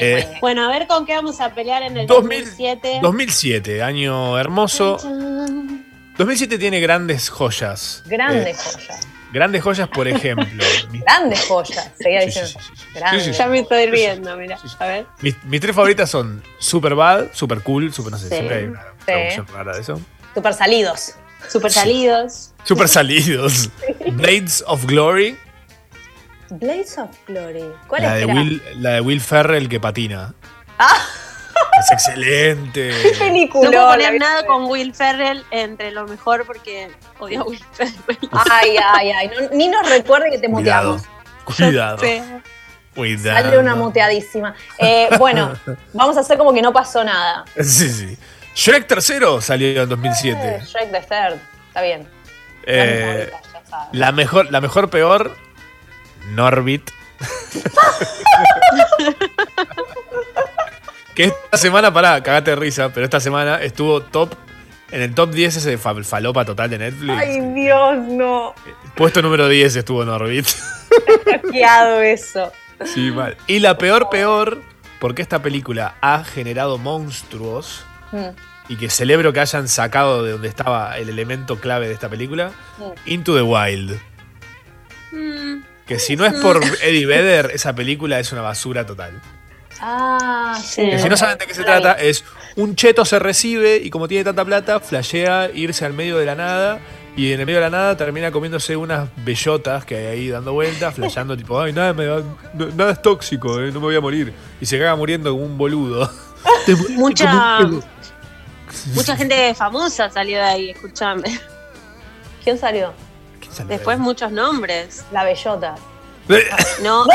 Eh, Bueno, a ver con qué vamos a pelear en el 2000 2007. 2007, año hermoso. 2007 tiene grandes joyas. Grandes Eh, joyas. Grandes joyas, por ejemplo. Grandes joyas. Seguía diciendo. sí, sí, Grandes. Sí, sí, Ya me estoy riendo, mira. A ver. mis- mis tres favoritas son Super Bad, Super Cool, Super no sé, Sí. siempre hay una Sí. traducción rara de eso. Super salidos. Super salidos. Super salidos. Blades of Glory, Blades of Glory. ¿Cuál la de, era? Will, la de Will Ferrell que patina. Ah, Es excelente. qué No película. puedo poner nada con Will Ferrell entre lo mejor porque odio a Will Ferrell. Ay, ay, ay. no- ni nos recuerde que te Cuidado. muteamos. Cuidado. Cuidado. Sale una muteadísima. Eh, bueno, vamos a hacer como que no pasó nada. Sí, sí. Shrek tercero salió en Eh, 2007. Shrek the Third. Está bien. Eh, la mejor, la mejor peor, Norbit. que esta semana, pará, cagate de risa, pero esta semana estuvo top, en el top 10 ese fal- falopa total de Netflix. Ay, Dios, no. Puesto número 10 estuvo Norbit. Hackeado eso. sí, mal. Y la peor, peor, porque esta película ha generado monstruos Mm, y que celebro que hayan sacado de donde estaba el elemento clave de esta película, mm. Into the Wild. Mm, Que si no es por Eddie Vedder, esa película es una basura total. Ah, sí. Que si no saben de qué se trata, es un cheto se recibe y como tiene tanta plata, flashea irse al medio de la nada y en el medio de la nada termina comiéndose unas bellotas que hay ahí dando vueltas, flasheando tipo, ay, nada, me da- no- nada es tóxico, eh, no me voy a morir. Y se caga muriendo como un boludo. Mucha- mucha gente famosa salió de ahí, escúchame. ¿Quién salió? Después muchos nombres. La bellota. No.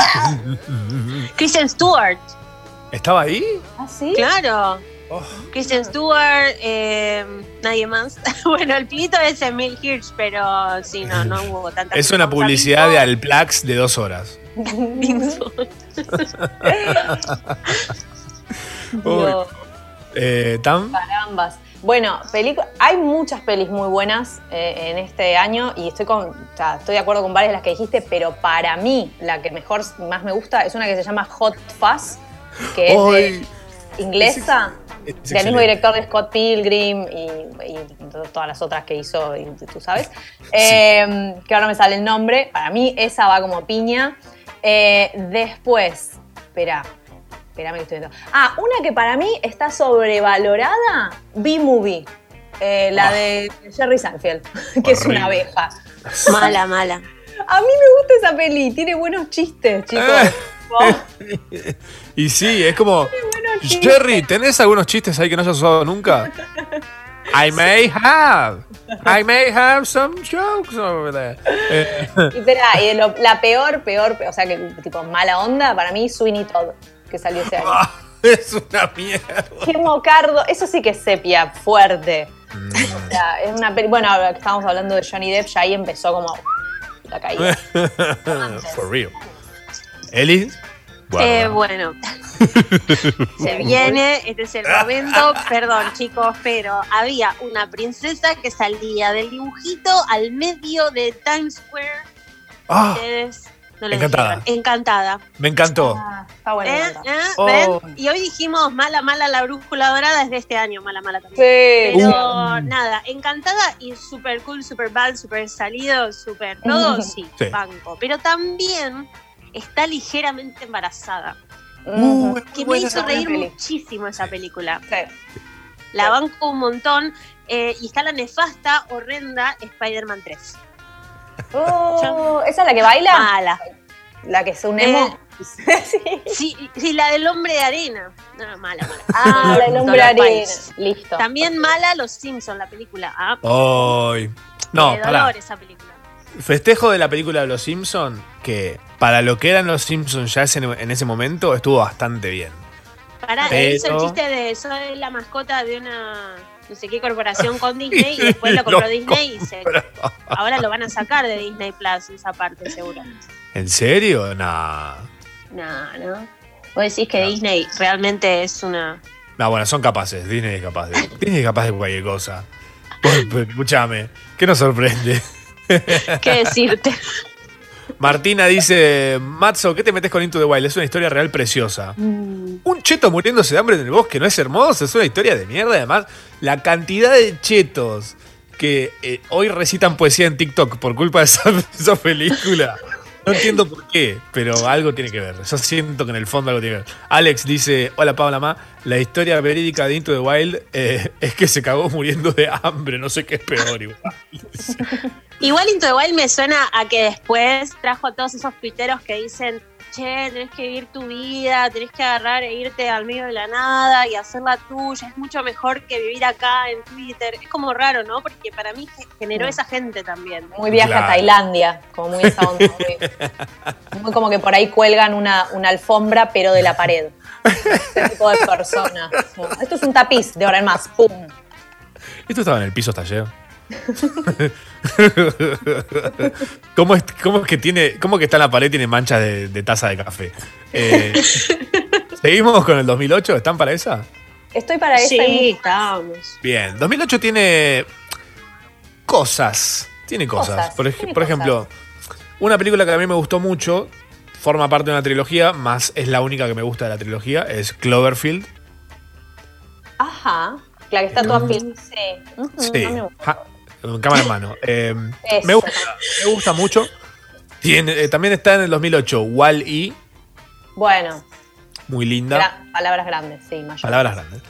Kristen Stewart. ¿Estaba ahí? ¿Ah, sí? Claro. Oh. Kristen Stewart, eh, nadie más. bueno, el pibito es Emil Hirsch, pero sí, no, no hubo tanta Es una publicidad de Alplax de dos horas. Eh, ¿Tam? carambas. Bueno, pelicu- hay muchas pelis muy buenas eh, en este año y estoy con, o sea, estoy de acuerdo con varias de las que dijiste, pero para mí la que mejor más me gusta es una que se llama Hot Fuzz, que es de- inglesa, es del mismo director de Scott Pilgrim y, y todas las otras que hizo, y tú sabes, Eh, que ahora me sale el nombre. Para mí esa va como piña. Eh, después, espera, espérame que estoy viendo. Ah, una que para mí está sobrevalorada, B-Movie. Eh, la de Jerry Seinfeld, que es una abeja. Mala, mala. A mí me gusta esa peli, tiene buenos chistes, chicos. Oh, Y sí, es como. Jerry, ¿tenés algunos chistes ahí que no hayas usado nunca? I may have. I may have some jokes over there. Eh, Y espera, y lo- la peor, peor, o sea, que tipo mala onda, para mí, Sweeney Todd, que salió ese año. es una mierda. Qué mocardo, eso sí que es sepia, fuerte. Mm. O sea, es una peli. Bueno, ahora que estábamos hablando de Johnny Depp, ya ahí empezó como la caída. For real. Eli. Eh, bueno, se viene, este es el momento. Perdón, chicos, pero había una princesa que salía del dibujito al medio de Times Square. Ah, Ustedes no les Encantada. dijeron. Encantada. me encantó. Ah, está bueno. ¿Eh? ¿Eh? Oh. Y hoy dijimos mala, mala la brújula dorada es de este año, mala, mala también. Sí. Pero nada, encantada y super cool, super bad, super salido, super todo, sí, Sí. banco. Pero también está ligeramente embarazada. Que me hizo reír muchísimo esa película. Sí. La banco un montón. eh, y está la nefasta, horrenda Spider-Man 3. Oh, ¿Esa es la que baila? Mala. La que es un emo. Eh, Sí, sí, la del hombre de arena. No, mala, mala. Ah, la del hombre de arena. País. Listo. También mala Los Simpsons, la película. Ah, Ay. No, de dolor esa película. Festejo de la película de Los Simpsons, que para lo que eran Los Simpsons ya en ese momento estuvo bastante bien. Pará, Pero- hizo el chiste de soy la mascota de una no sé qué corporación con Disney y después lo compró Lo Disney y se, ahora lo van a sacar de Disney Plus esa parte seguro. ¿En serio? Nah. No, no. Vos decís que Disney realmente es una... No, bueno, son capaces. Disney es capaz de. Disney es capaz de cualquier cosa. Escúchame, ¿qué nos sorprende? ¿Qué decirte? Martina dice: Matzo, ¿qué te metes con Into the Wild? Es una historia real preciosa. Un cheto muriéndose de hambre en el bosque no es hermoso, es una historia de mierda. Además, la cantidad de chetos que eh, hoy recitan poesía en TikTok por culpa de esa, esa película. No entiendo por qué, pero algo tiene que ver. Yo siento que en el fondo algo tiene que ver. Alex dice: Hola Paula Ma, la historia verídica de Into the Wild eh, es que se cagó muriendo de hambre. No sé qué es peor. Igual. Igual Into the Wild me suena a que después trajo a todos esos tuiteros que dicen, che, tenés que vivir tu vida, tenés que agarrar e irte al medio de la nada y hacerla tuya, es mucho mejor que vivir acá en Twitter. Es como raro, ¿no? Porque para mí ge- generó esa gente también. Muy viaje Claro. a Tailandia, como muy esa onda. Muy, muy como que por ahí cuelgan una, una alfombra, pero de la pared. Ese tipo de persona. Esto es un tapiz, de ahora en más. ¡Pum! ¿Esto estaba en el piso estalleo? ¿Cómo es, cómo es que tiene, cómo que está en la pared tiene manchas de, de taza de café? Eh, ¿Seguimos con el 2008? ¿Están para esa? Estoy para esa. Sí, y- estábamos. Bien, 2008 tiene cosas. Tiene cosas. Cosas, por ej- tiene por cosas. ejemplo, una película que a mí me gustó mucho, forma parte de una trilogía, más es la única que me gusta de la trilogía, es Cloverfield. Ajá. La que está toda film. Sí. Sí, no me gusta. Cámara en mano. Eh, me, gusta, me gusta mucho. Tiene, eh, también está en el 2008 Wall-E, Bueno, muy linda. gra- palabras grandes, sí, mayor. Palabras grandes.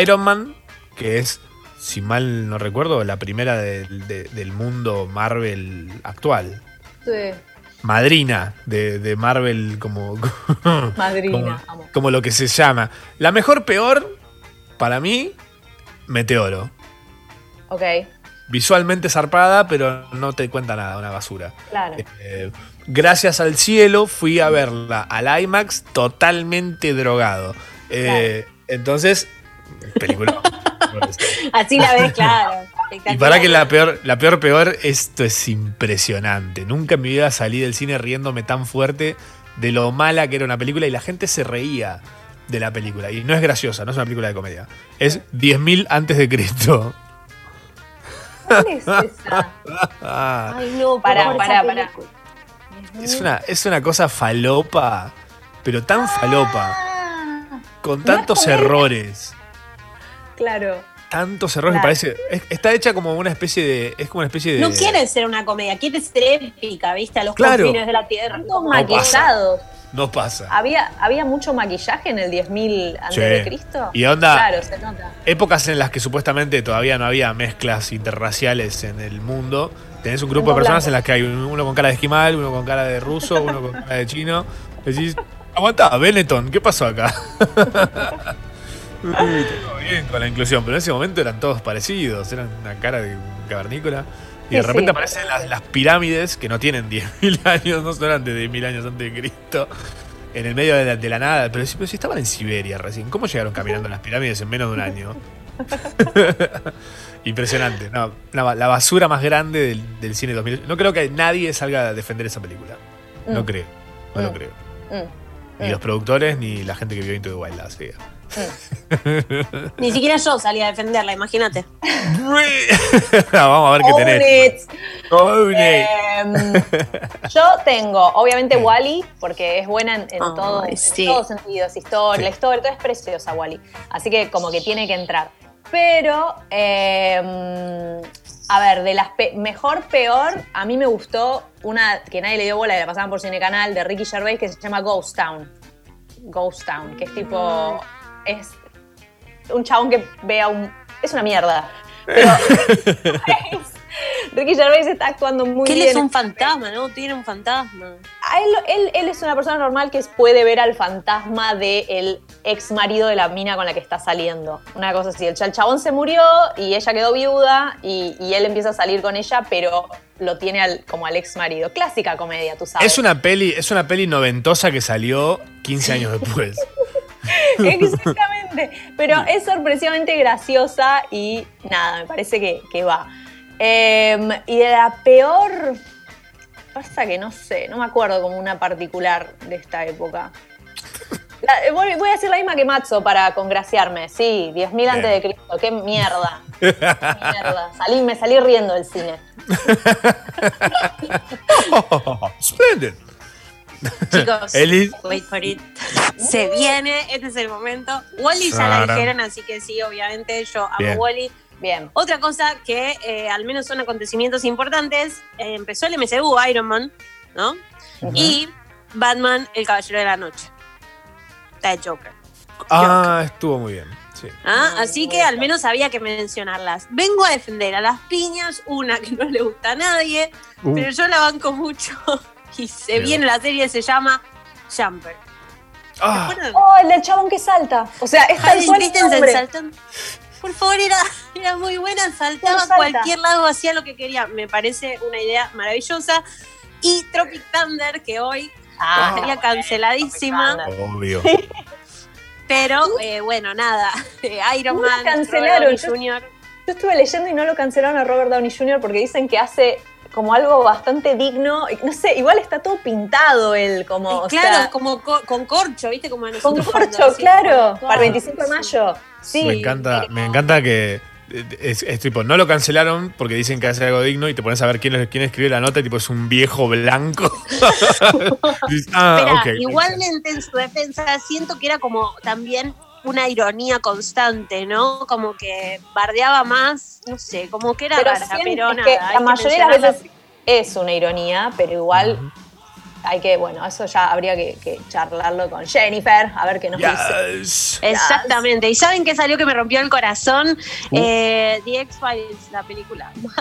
Iron Man, que es, si mal no recuerdo, la primera del- de- del mundo Marvel actual. Sí. Madrina de, de Marvel como, Madrina. como, como lo que se llama. La mejor peor, para mí, Meteoro. Ok, Visualmente zarpada, pero no te cuenta nada, una basura. claro. Eh, gracias al cielo fui a verla al IMAX totalmente drogado. Eh, Entonces, película. Así la ves, claro. y para que la peor, la peor peor, esto es impresionante. Nunca en mi vida salí del cine riéndome tan fuerte de lo mala que era una película y la gente se reía de la película. Y no es graciosa, no es una película de comedia. Es 10.000 antes de Cristo. ¿Cuál es esa? Ay, no, Pará, pará. Es una, es una cosa falopa, pero tan falopa, con tantos comedia. errores. Claro. Tantos errores, me Claro. parece. es- está hecha como una especie de. Es como una especie de. No quiere ser una comedia, quiere ser épica, ¿viste? A los Claro. confines de la tierra. Todos maquillados. No pasa. ¿Había, ¿Había mucho maquillaje en el 10.000 antes Sí. de Cristo? Y onda- Claro, se nota. Épocas en las que supuestamente todavía no había mezclas interraciales en el mundo. Tenés un grupo de personas en las que hay un- uno con cara de esquimal, uno con cara de ruso, uno con cara de chino. Decís, aguanta, Benetton, ¿qué pasó acá? Bien con la inclusión, pero en ese momento eran todos parecidos, eran una cara de cavernícola. Y de Sí, repente sí. aparecen las, las pirámides que no tienen 10.000 años, no son eran de 10.000 años antes de Cristo, en el medio de la, de la nada. Pero, si- pero si estaban en Siberia recién, ¿cómo llegaron caminando a las pirámides en menos de un año? Impresionante. No, la, la basura más grande del, del cine 2000. No creo que nadie salga a defender esa película. No Mm. creo. No lo Mm. creo. Mm, Ni mm, los productores ni la gente que vio Into the Wild. la. Ni siquiera yo salí a defenderla, imagínate. Vamos a ver qué tenés. it. Own it. Em, yo tengo, obviamente, Wally, porque es buena en, en todo, en sí. todos sentidos. Historia, Sí. La historia, todo es preciosa, Wally. Así que, como que tiene que entrar. Pero, em, a ver, de las pe- mejor, peor, a mí me gustó una que nadie le dio bola, que la pasaban por Cine Canal, de Ricky Gervais, que se llama Ghost Town. Ghost Town, que es tipo. Es un chabón que vea un. Es una mierda. Pero. Ricky Gervais está actuando muy Que él bien. es un fantasma, ¿no? Tiene un fantasma. a él, él, él es una persona normal que puede ver al fantasma del ex marido de la mina con la que está saliendo. Una cosa así, el chal- chabón se murió y ella quedó viuda y, y él empieza a salir con ella, pero lo tiene al- como al ex marido. Clásica comedia, tú sabes. Es una peli, es una peli noventosa que salió 15 años después. Exactamente. Pero es sorpresivamente graciosa y nada, me parece que, que va. Em, y de la peor. Pasa que no sé, no me acuerdo como una particular de esta época. La- eh, voy, voy a decir la misma que Matzo para congraciarme. Sí, 10.000 antes de Cristo. Qué mierda. Qué mierda. Salí, me salí riendo del cine. Splendid. Chicos, Eli. wait for it. Se viene, este es el momento. Wally ya la dijeron, así que sí, obviamente yo amo Bien. Wally. Bien. Otra cosa que eh, al menos son acontecimientos importantes, eh, empezó el MCU, Iron Man, ¿no? Y Batman, el Caballero de la Noche. Está Joker. Ah, estuvo muy bien. Sí. ¿ah? Así que al menos había que mencionarlas. Vengo a defender a las piñas, una que no le gusta a nadie, Uh. pero yo la banco mucho. Y se viene la serie, se llama Jumper. Ah, Oh, el del chabón que salta. O sea, es el Christensen. Por favor, era, era muy buena, saltaba a salta. cualquier lado, hacía lo que quería. Me parece una idea maravillosa. Y Tropic Thunder, que hoy Ah, estaría canceladísima, obvio. pero eh, bueno, nada. Eh, Iron Man, cancelaron, Robert Downey yo- Jr. Yo estuve leyendo y no lo cancelaron a Robert Downey Jr. porque dicen que hace como algo bastante digno. No sé, igual está todo pintado él, como. o claro, sea, como co- con corcho, ¿viste? Como con cuando corcho, así, claro. Para el 25 de mayo. Sí. me encanta, me encanta que es, es tipo, no lo cancelaron porque dicen que hace algo digno y te pones a ver quién, es- quién escribe la nota y tipo es un viejo blanco. Ah, Espera, ok. igualmente en su defensa siento que era como también una ironía constante, ¿no? Como que bardeaba más, no sé, como que era Pero, rara, siempre- pero es nada. que la mayoría de las veces es una ironía, pero igual hay que, bueno, eso ya habría que, que charlarlo con Jennifer, a ver qué nos dice. Yes. Exactamente. ¿Y saben qué salió que me rompió el corazón? Uh. Eh, The X-Files, la película.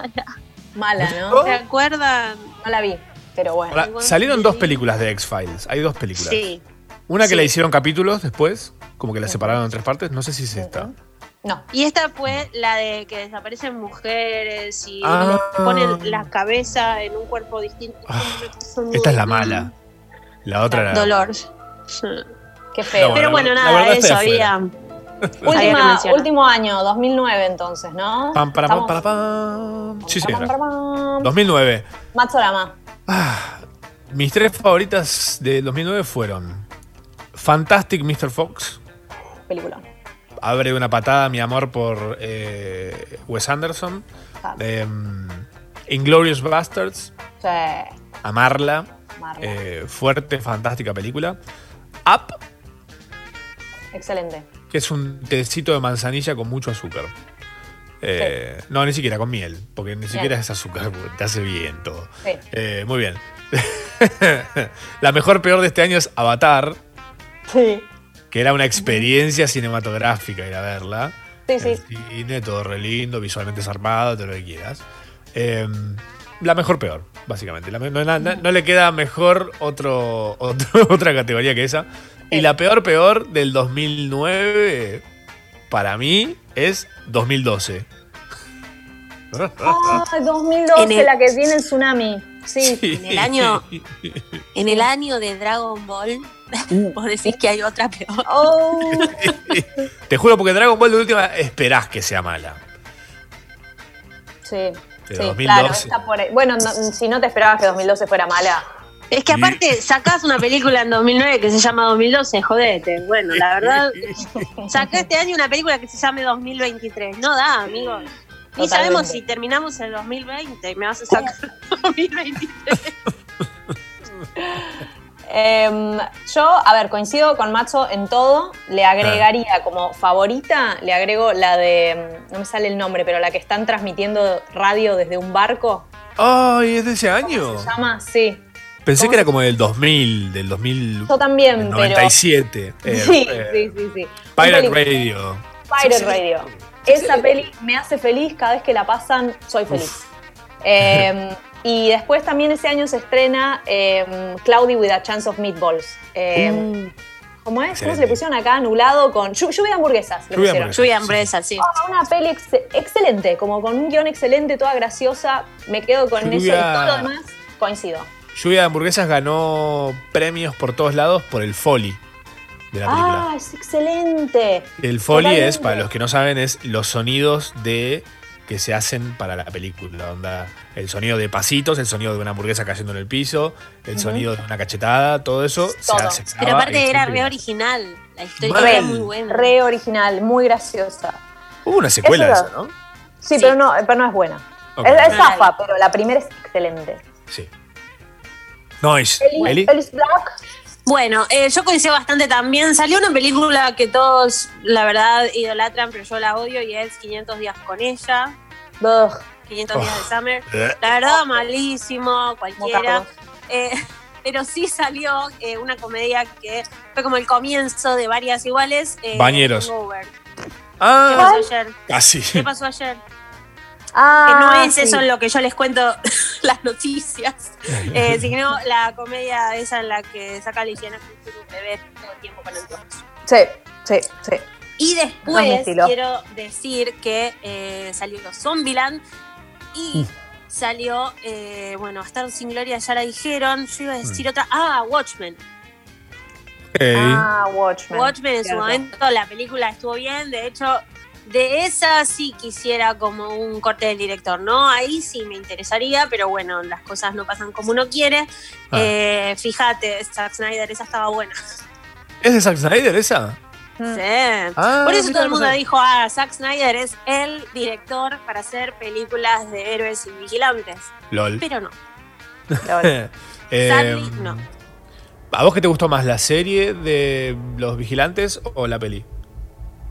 Mala. Mala, ¿no? ¿Se acuerdan? No la vi, pero bueno. Ahora, salieron dos películas de X-Files. Hay dos películas. Sí. Una que Sí. la hicieron capítulos después, como que la separaron en tres partes. No sé si es esta. No. Y esta fue la de que desaparecen mujeres y Ah. ponen la cabeza en un cuerpo distinto. Esta es la mala. La otra era. Dolor. Qué feo. Pero bueno, la nada, verdad eso había. Última, último año, 2009 entonces, ¿no? Pam, para, pam, Estamos- para, pam. Sí, pam. 2009. Matsurama. Mis tres favoritas de 2009 fueron Fantastic Mr. Fox. Película. Abre una patada mi amor por eh, Wes Anderson. Ah. Em, Inglorious Bastards. Sí. Amarla. Amarla. Eh, fuerte, fantástica película. Up, Excelente. que es un tecito de manzanilla con mucho azúcar. Eh, No, ni siquiera con miel, porque ni siquiera es azúcar, te hace bien todo. Sí. Eh, muy bien. La mejor peor de este año es Avatar, Sí. que era una experiencia cinematográfica ir a verla. Sí, sí. Cine, todo re lindo, visualmente zarpado, todo lo que quieras. Eh, la mejor peor, básicamente. La no, no- no le queda mejor otro, otro- otra categoría que esa. Y la peor peor del 2009, para mí, es 2012. Ay, 2012, En el- la que viene el tsunami. Sí. En el año, en el año de Dragon Ball, vos decís que hay otra peor. Oh. Te juro, porque Dragon Ball de última esperás que sea mala. Sí. Pero sí, 2012. claro, está por ahí. Bueno, no- si no te esperabas que 2012 fuera mala. Es que aparte sacás una película en 2009 que se llama 2012, jodete. Bueno, la verdad, sacá este año una película que se llame 2023. No da, amigo. Ni Totalmente. sabemos si terminamos el 2020 y me vas a sacar 2023. Em, yo, a ver, coincido con Macho en todo. Le agregaría como favorita, le agrego la de. em, No me sale el nombre, pero la que están transmitiendo radio desde un barco. ¡Ay, es de ese año! ¿Se llama? Sí. Pensé que era como del 2000, del 2000. Yo también, del pero. 97. eh, Sí, eh, sí, sí, sí. Pirate Radio. Pirate Radio. Esa peli me hace feliz cada vez que la pasan, soy feliz. Eh, Y después también ese año se estrena eh, Cloudy with a Chance of Meatballs. Eh. ¿Cómo es? ¿Cómo se le pusieron acá? Anulado con llu- lluvia de hamburguesas. le Lluvia de pusieron. hamburguesas. Lluvia de hamburguesas, sí. Ah, una peli ex- excelente, como con un guion excelente, toda graciosa. Me quedo con eso y todo lo demás coincido. Lluvia de hamburguesas ganó premios por todos lados por el Foley de la película. Ah, es excelente. el Foley totalmente. es, para los que no saben, es los sonidos de que se hacen para la película. Onda, el sonido de pasitos, el sonido de una hamburguesa cayendo en el piso, el sonido de una cachetada, todo eso se Todo. hace. Pero aparte era re original. La historia Re, era muy buena. re original, muy graciosa. Hubo una secuela de Eso esa, ¿no? Sí, Pero, no, pero no es buena. Es, es zafa, pero la primera es excelente. Sí. Noise. Eli- Eli. Black. Bueno, eh, yo coincido bastante también. Salió una película que todos, la verdad, idolatran, pero yo la odio y es 500 días con ella. 500 días de Summer. Eh. La verdad, malísimo, cualquiera. Eh, pero sí salió eh, una comedia que fue como el comienzo de varias iguales. eh, Bañeros. Hangover. ¿Qué Ah, pasó ayer? casi. ¿Qué pasó ayer? Ah, que no es sí. eso en lo que yo les cuento las noticias, eh, sino la comedia esa en la que saca Luciana un bebé todo el tiempo con el. Sí, sí, sí. Y es después quiero decir que eh, salió Zombieland y salió, eh, bueno, Star sin Gloria ya la dijeron, yo iba a decir Mm. otra, ah, Watchmen. Ah, Watchmen. Watchmen en su momento, la película estuvo bien, de hecho, de esa sí quisiera como un corte del director, ¿no? Ahí sí me interesaría, pero bueno, las cosas no pasan como uno quiere. Ah. Eh, fíjate, Zack Snyder, esa estaba buena. ¿Es de Zack Snyder esa? Sí. Ah, Por eso todo el mundo dijo, ah, Zack Snyder es el director para hacer películas de héroes y vigilantes. LOL. Pero no. Eh, Sadly, no. ¿A vos qué te gustó más, la serie de los vigilantes o la peli?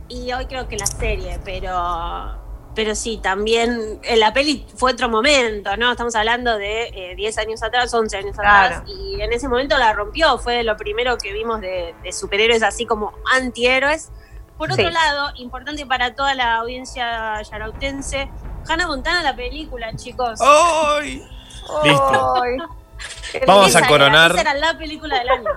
Y hoy creo que la serie, pero pero sí, también en la peli fue otro momento, ¿no? Estamos hablando de eh, 10 años atrás, 11 años Claro. atrás, y en ese momento la rompió, fue lo primero que vimos de, de superhéroes así como antihéroes. Por otro Sí. lado, importante para toda la audiencia yarautense, Hannah Montana la película, chicos. ¡Ay! Listo. Ay. Vamos a coronar. esa era la película del año.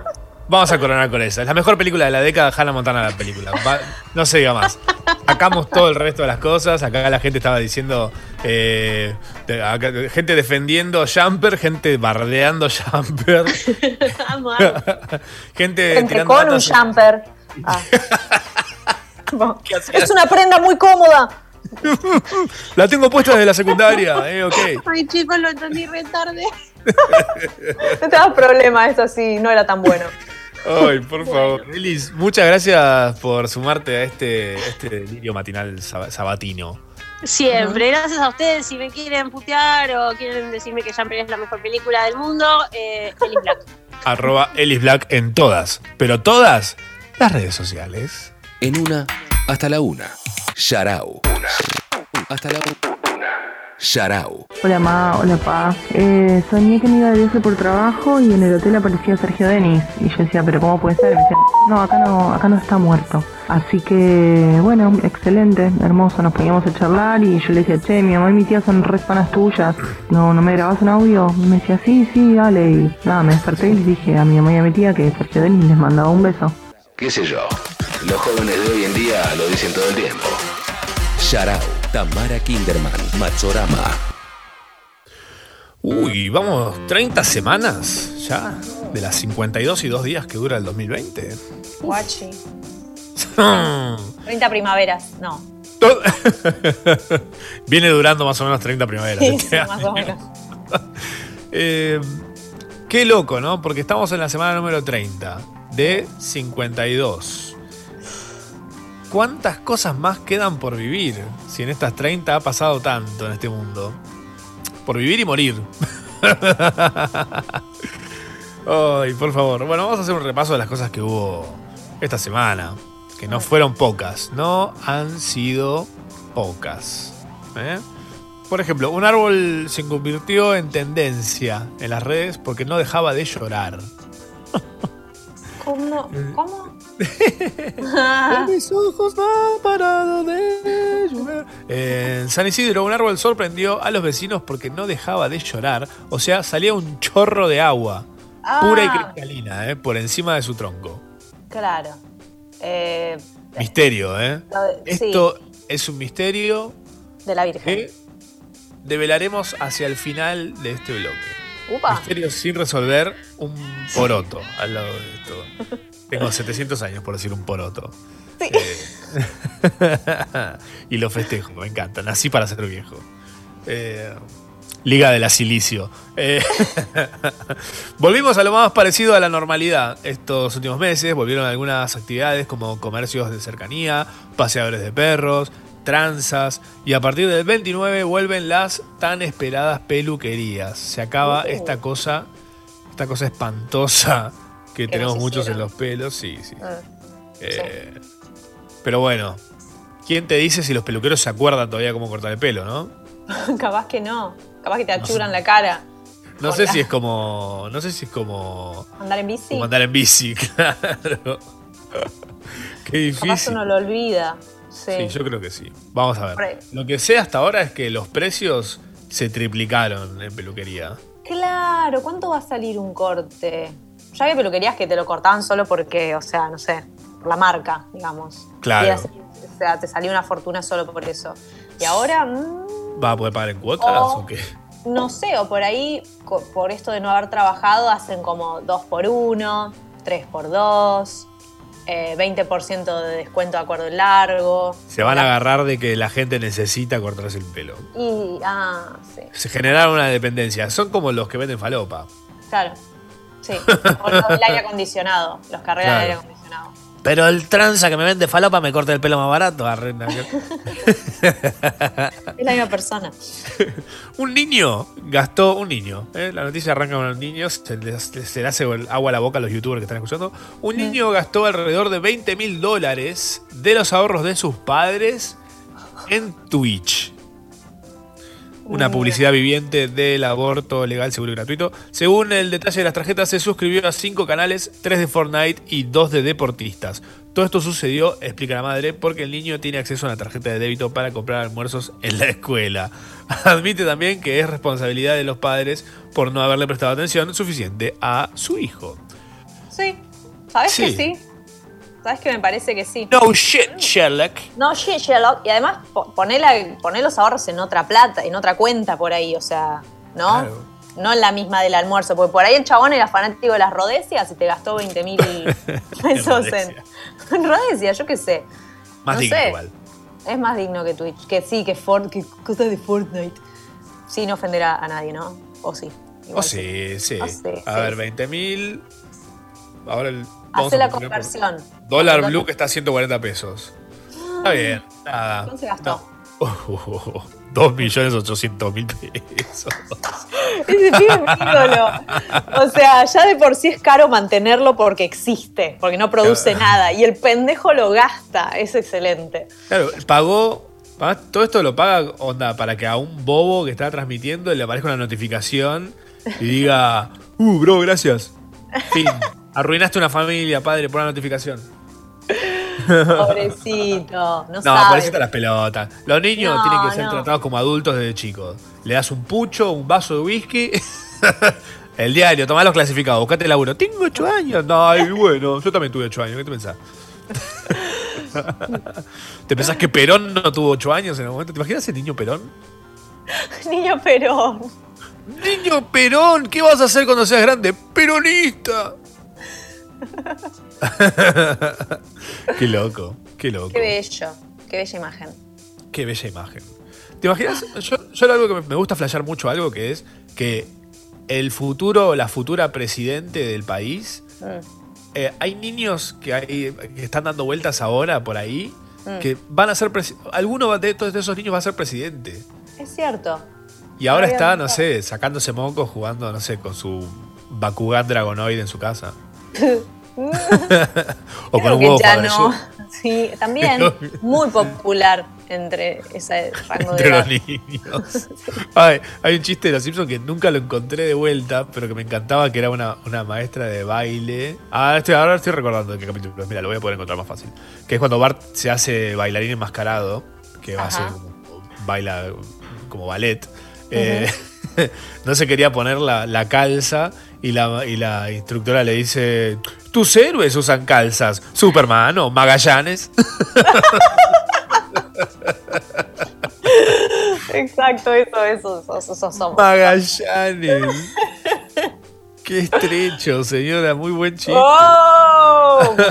Vamos a coronar con esa. Es la mejor película de la década, Hannah Montana la película. Va- no se diga más. Sacamos todo el resto de las cosas. Acá la gente estaba diciendo. eh, acá- gente defendiendo Jumper, gente bardeando Jumper, gente tirando con un jumper. Ah. Es una prenda muy cómoda. La tengo puesta desde la secundaria, eh, ok. Ay, chicos, lo entendí re tarde. No te das problema, eso sí, no era tan bueno. Ay, por favor. Elis, muchas gracias por sumarte a este, este delirio matinal sab- sabatino. Siempre, gracias a ustedes. Si me quieren putear o quieren decirme que Jumper es la mejor película del mundo, eh, Ellis Black. Arroba Elis Black en todas, pero todas las redes sociales. En una, hasta la una. Sharau. Hasta la una. Sharau. Hola ma, hola pa. Eh, soñé que me iba de viaje por trabajo y en el hotel aparecía Sergio Denis. Y yo decía, pero ¿cómo puede ser? Y me decía, no, acá no, acá no está muerto. Así que, bueno, excelente, hermoso. Nos poníamos a charlar y yo le decía, che, mi mamá y mi tía son re panas tuyas. No, ¿no me grabás un audio? Y me decía, sí, sí, dale. Y nada, me desperté y les dije a mi mamá y a mi tía que Sergio Denis les mandaba un beso. ¿Qué sé yo? Los jóvenes de hoy en día lo dicen todo el tiempo. Sharau. Tamara Kinderman. Matsorama. Uy, vamos, 30 semanas ya de las 52 y 2 días que dura el 2020. Guachi. 30 primaveras, no. Viene durando más o menos 30 primaveras. Sí, este sí, más o menos. Eh, qué loco, ¿no? Porque estamos en la semana número 30 de 52. ¿Cuántas cosas más quedan por vivir si en estas 30 ha pasado tanto en este mundo? Por vivir y morir. Ay, por favor. Bueno, vamos a hacer un repaso de las cosas que hubo esta semana. Que no fueron pocas. No han sido pocas. ¿eh? Por ejemplo, un árbol se convirtió en tendencia en las redes porque no dejaba de llorar. ¿Cómo? ¿Cómo? mis ojos parado de llover. En San Isidro, un árbol sorprendió a los vecinos porque no dejaba de llorar. O sea, salía un chorro de agua. Pura y Ah. cristalina, ¿eh? Por encima de su tronco. Claro. Eh, Misterio, ¿eh? sí, Esto es un misterio de la Virgen. que develaremos hacia el final de este bloque. Upa. Misterio sin resolver, un poroto al lado de esto. Tengo 700 años por decir un poroto. Eh, y lo festejo, me encanta. Nací para ser viejo. Eh, Liga de la Silicio. Eh, Volvimos a lo más parecido a la normalidad estos últimos meses. Volvieron algunas actividades como comercios de cercanía, paseadores de perros, tranzas. Y a partir del 29 vuelven las tan esperadas peluquerías. Se acaba Uh. esta cosa, esta cosa espantosa que, Que tenemos muchos en los pelos. Sí, sí. Ah, Eh, Pero bueno, ¿quién te dice si los peluqueros se acuerdan todavía cómo cortar el pelo, no? Capaz que no. Capaz que te achuran la cara. No sé si es como. No sé si es como. Andar en bici. como andar en bici, claro. Qué Capaz difícil. uno lo olvida. Sí. Sí, yo creo que sí. Vamos a ver. Lo que sé hasta ahora es que los precios se triplicaron en peluquería. Claro, ¿cuánto va a salir un corte? Ya había peluquerías que te lo cortaban solo porque, o sea, no sé, por la marca, digamos. Claro. Y así, o sea, te salía una fortuna solo por eso. Y ahora, mm, ¿Va a poder pagar en cuotas o qué? no sé, o por ahí, por esto de no haber trabajado, hacen como 2 por 1 3 por 2 eh, 20% de descuento de acuerdo largo. Se van a agarrar de que la gente necesita cortarse el pelo. Y, ah, sí, Se generaron una dependencia. Son como los que venden falopa. claro. Sí, o lo del aire acondicionado, los carreras Claro. de aire acondicionado. Pero el tranza que me vende falopa me corta el pelo más barato. arre, na- Es la misma persona. un niño gastó, un niño, ¿eh? la noticia arranca con los niños, se les, se le hace el agua a la boca a los youtubers que están escuchando. Un niño gastó alrededor de 20 mil dólares de los ahorros de sus padres en Twitch. Una publicidad viviente del aborto legal, seguro y gratuito. Según el detalle de las tarjetas, se suscribió a cinco canales, tres de Fortnite y dos de deportistas. Todo esto sucedió, explica la madre, porque el niño tiene acceso a una tarjeta de débito para comprar almuerzos en la escuela. Admite también que es responsabilidad de los padres por no haberle prestado atención suficiente a su hijo. Sí, ¿sabes que Sí. Sí? ¿Sabes que me parece que sí? No shit, Sherlock. No, shit, Sherlock. Y además, po- poné, la- poné los ahorros en otra plata, en otra cuenta por ahí, o sea, ¿no? Claro. No en la misma del almuerzo, porque por ahí el chabón era fanático de las rodecias y te gastó 20 mil pesos en, en rodecias, yo qué sé. Más No digno sé. igual. Es más digno que Twitch, que sí, que, que cosas de Fortnite. Sin ofender a, a nadie, ¿no? O sí. Oh, sí, sí. Oh, sí, a sí, ver, sí. 20 mil. Ahora el. Hace la conversión. Dólar blue que está a 140 pesos. Está bien, nada. ¿Cuánto se gastó? No. 2.800.000 pesos. Ese pibe es mi ídolo. O sea, ya de por sí es caro mantenerlo porque existe, porque no produce Claro. nada. Y el pendejo lo gasta. Es excelente. Claro, pagó. pa- Todo esto lo paga onda para que a un bobo que está transmitiendo le aparezca una notificación y diga, uh, bro, gracias. Fin. Arruinaste una familia, padre, por una notificación. Pobrecito. No, No, sabe. pobrecita las pelotas. Los niños No, tienen que ser no. tratados como adultos desde chicos. Le das un pucho, un vaso de whisky. El diario, tomá los clasificados, buscate laburo. Tengo 8 años. No, ay, bueno, yo también tuve 8 años. ¿Qué te pensás? ¿Te pensás que Perón no tuvo 8 años en el momento? ¿Te imaginas el niño Perón? Niño Perón. Niño Perón, ¿qué vas a hacer cuando seas grande? Peronista. qué loco, qué loco. Qué bello. Qué bella imagen. Qué bella imagen. ¿Te imaginas? Yo, yo algo que me- gusta flashear mucho algo que es que el futuro o la futura presidente del país, eh, hay niños que, hay, que están dando vueltas ahora por ahí Mm. que van a ser alguno de todos esos niños va a ser presidente. Es cierto. Y ahora está, no sé, sacándose mocos jugando, no sé, con su Bakugan Dragonoid en su casa. O Creo que ya Fabergé. no. Sí, también muy popular entre ese rango de Entre los edad. niños. Ay, hay un chiste de los Simpsons que nunca lo encontré de vuelta, pero que me encantaba, que era una, una maestra de baile. Ah, estoy, ahora estoy recordando de qué capítulo. Mira, lo voy a poder encontrar más fácil. Que es cuando Bart se hace bailarín enmascarado, que va a hacer baila como ballet. Eh, no se quería poner la, la calza y la, y la instructora le dice, tus héroes usan calzas, Superman o Magallanes. Exacto, eso, eso, eso, eso somos. Magallanes. Qué estrecho, señora. Muy buen chiste. ¡Oh!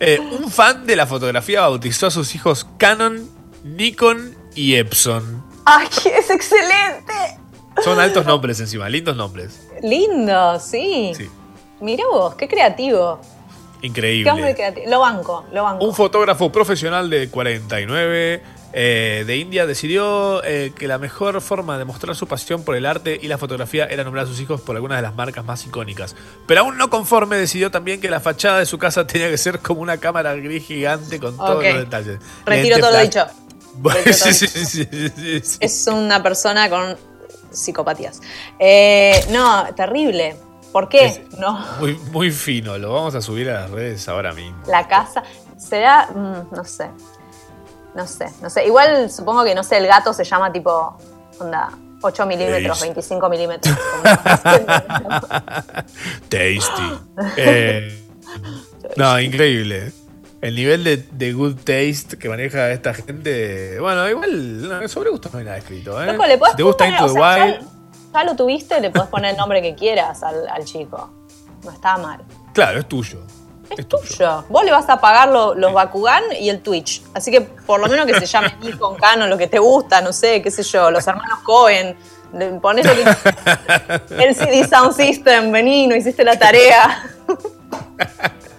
Eh, un fan de la fotografía bautizó a sus hijos Canon, Nikon y Epson. ¡Ay, es excelente! Son altos nombres encima, lindos nombres. Lindo, sí. Sí. Mira vos, qué creativo. Qué hombre Increíble. creativo. Lo banco, lo banco. Un fotógrafo profesional de 49 eh, de India decidió eh, que la mejor forma de mostrar su pasión por el arte y la fotografía era nombrar a sus hijos por algunas de las marcas más icónicas. Pero aún no conforme, decidió también que la fachada de su casa tenía que ser como una cámara gris gigante con todos los detalles. Retiro Lente todo lo dicho. Bueno, sí, sí, sí. Es una persona con psicopatías. Eh, no, terrible. ¿Por qué? No, Muy, muy fino, lo vamos a subir a las redes ahora mismo. la casa. Será, mm, no sé. No sé, no sé. Igual supongo que, no sé, el gato se llama tipo, onda, 8 milímetros, Seis. 25 milímetros. Tasty. Eh, no, increíble. El nivel de, de good taste que maneja esta gente. Bueno, igual, no, sobre gusto no hay nada escrito. ¿eh? Loco, le si te gusta poner, Into the sea, Wild, ya, ya lo tuviste, le podés poner el nombre que quieras al, al chico. No está mal. claro, es tuyo. Es tuyo. Vos le vas a pagar lo- los Bakugan y el Twitch. Así que por lo menos que se llame Nikon, Canon, lo que te gusta, no sé, qué sé yo, los hermanos Cohen. Ponés que- el CD Sound System, vení, no hiciste la tarea.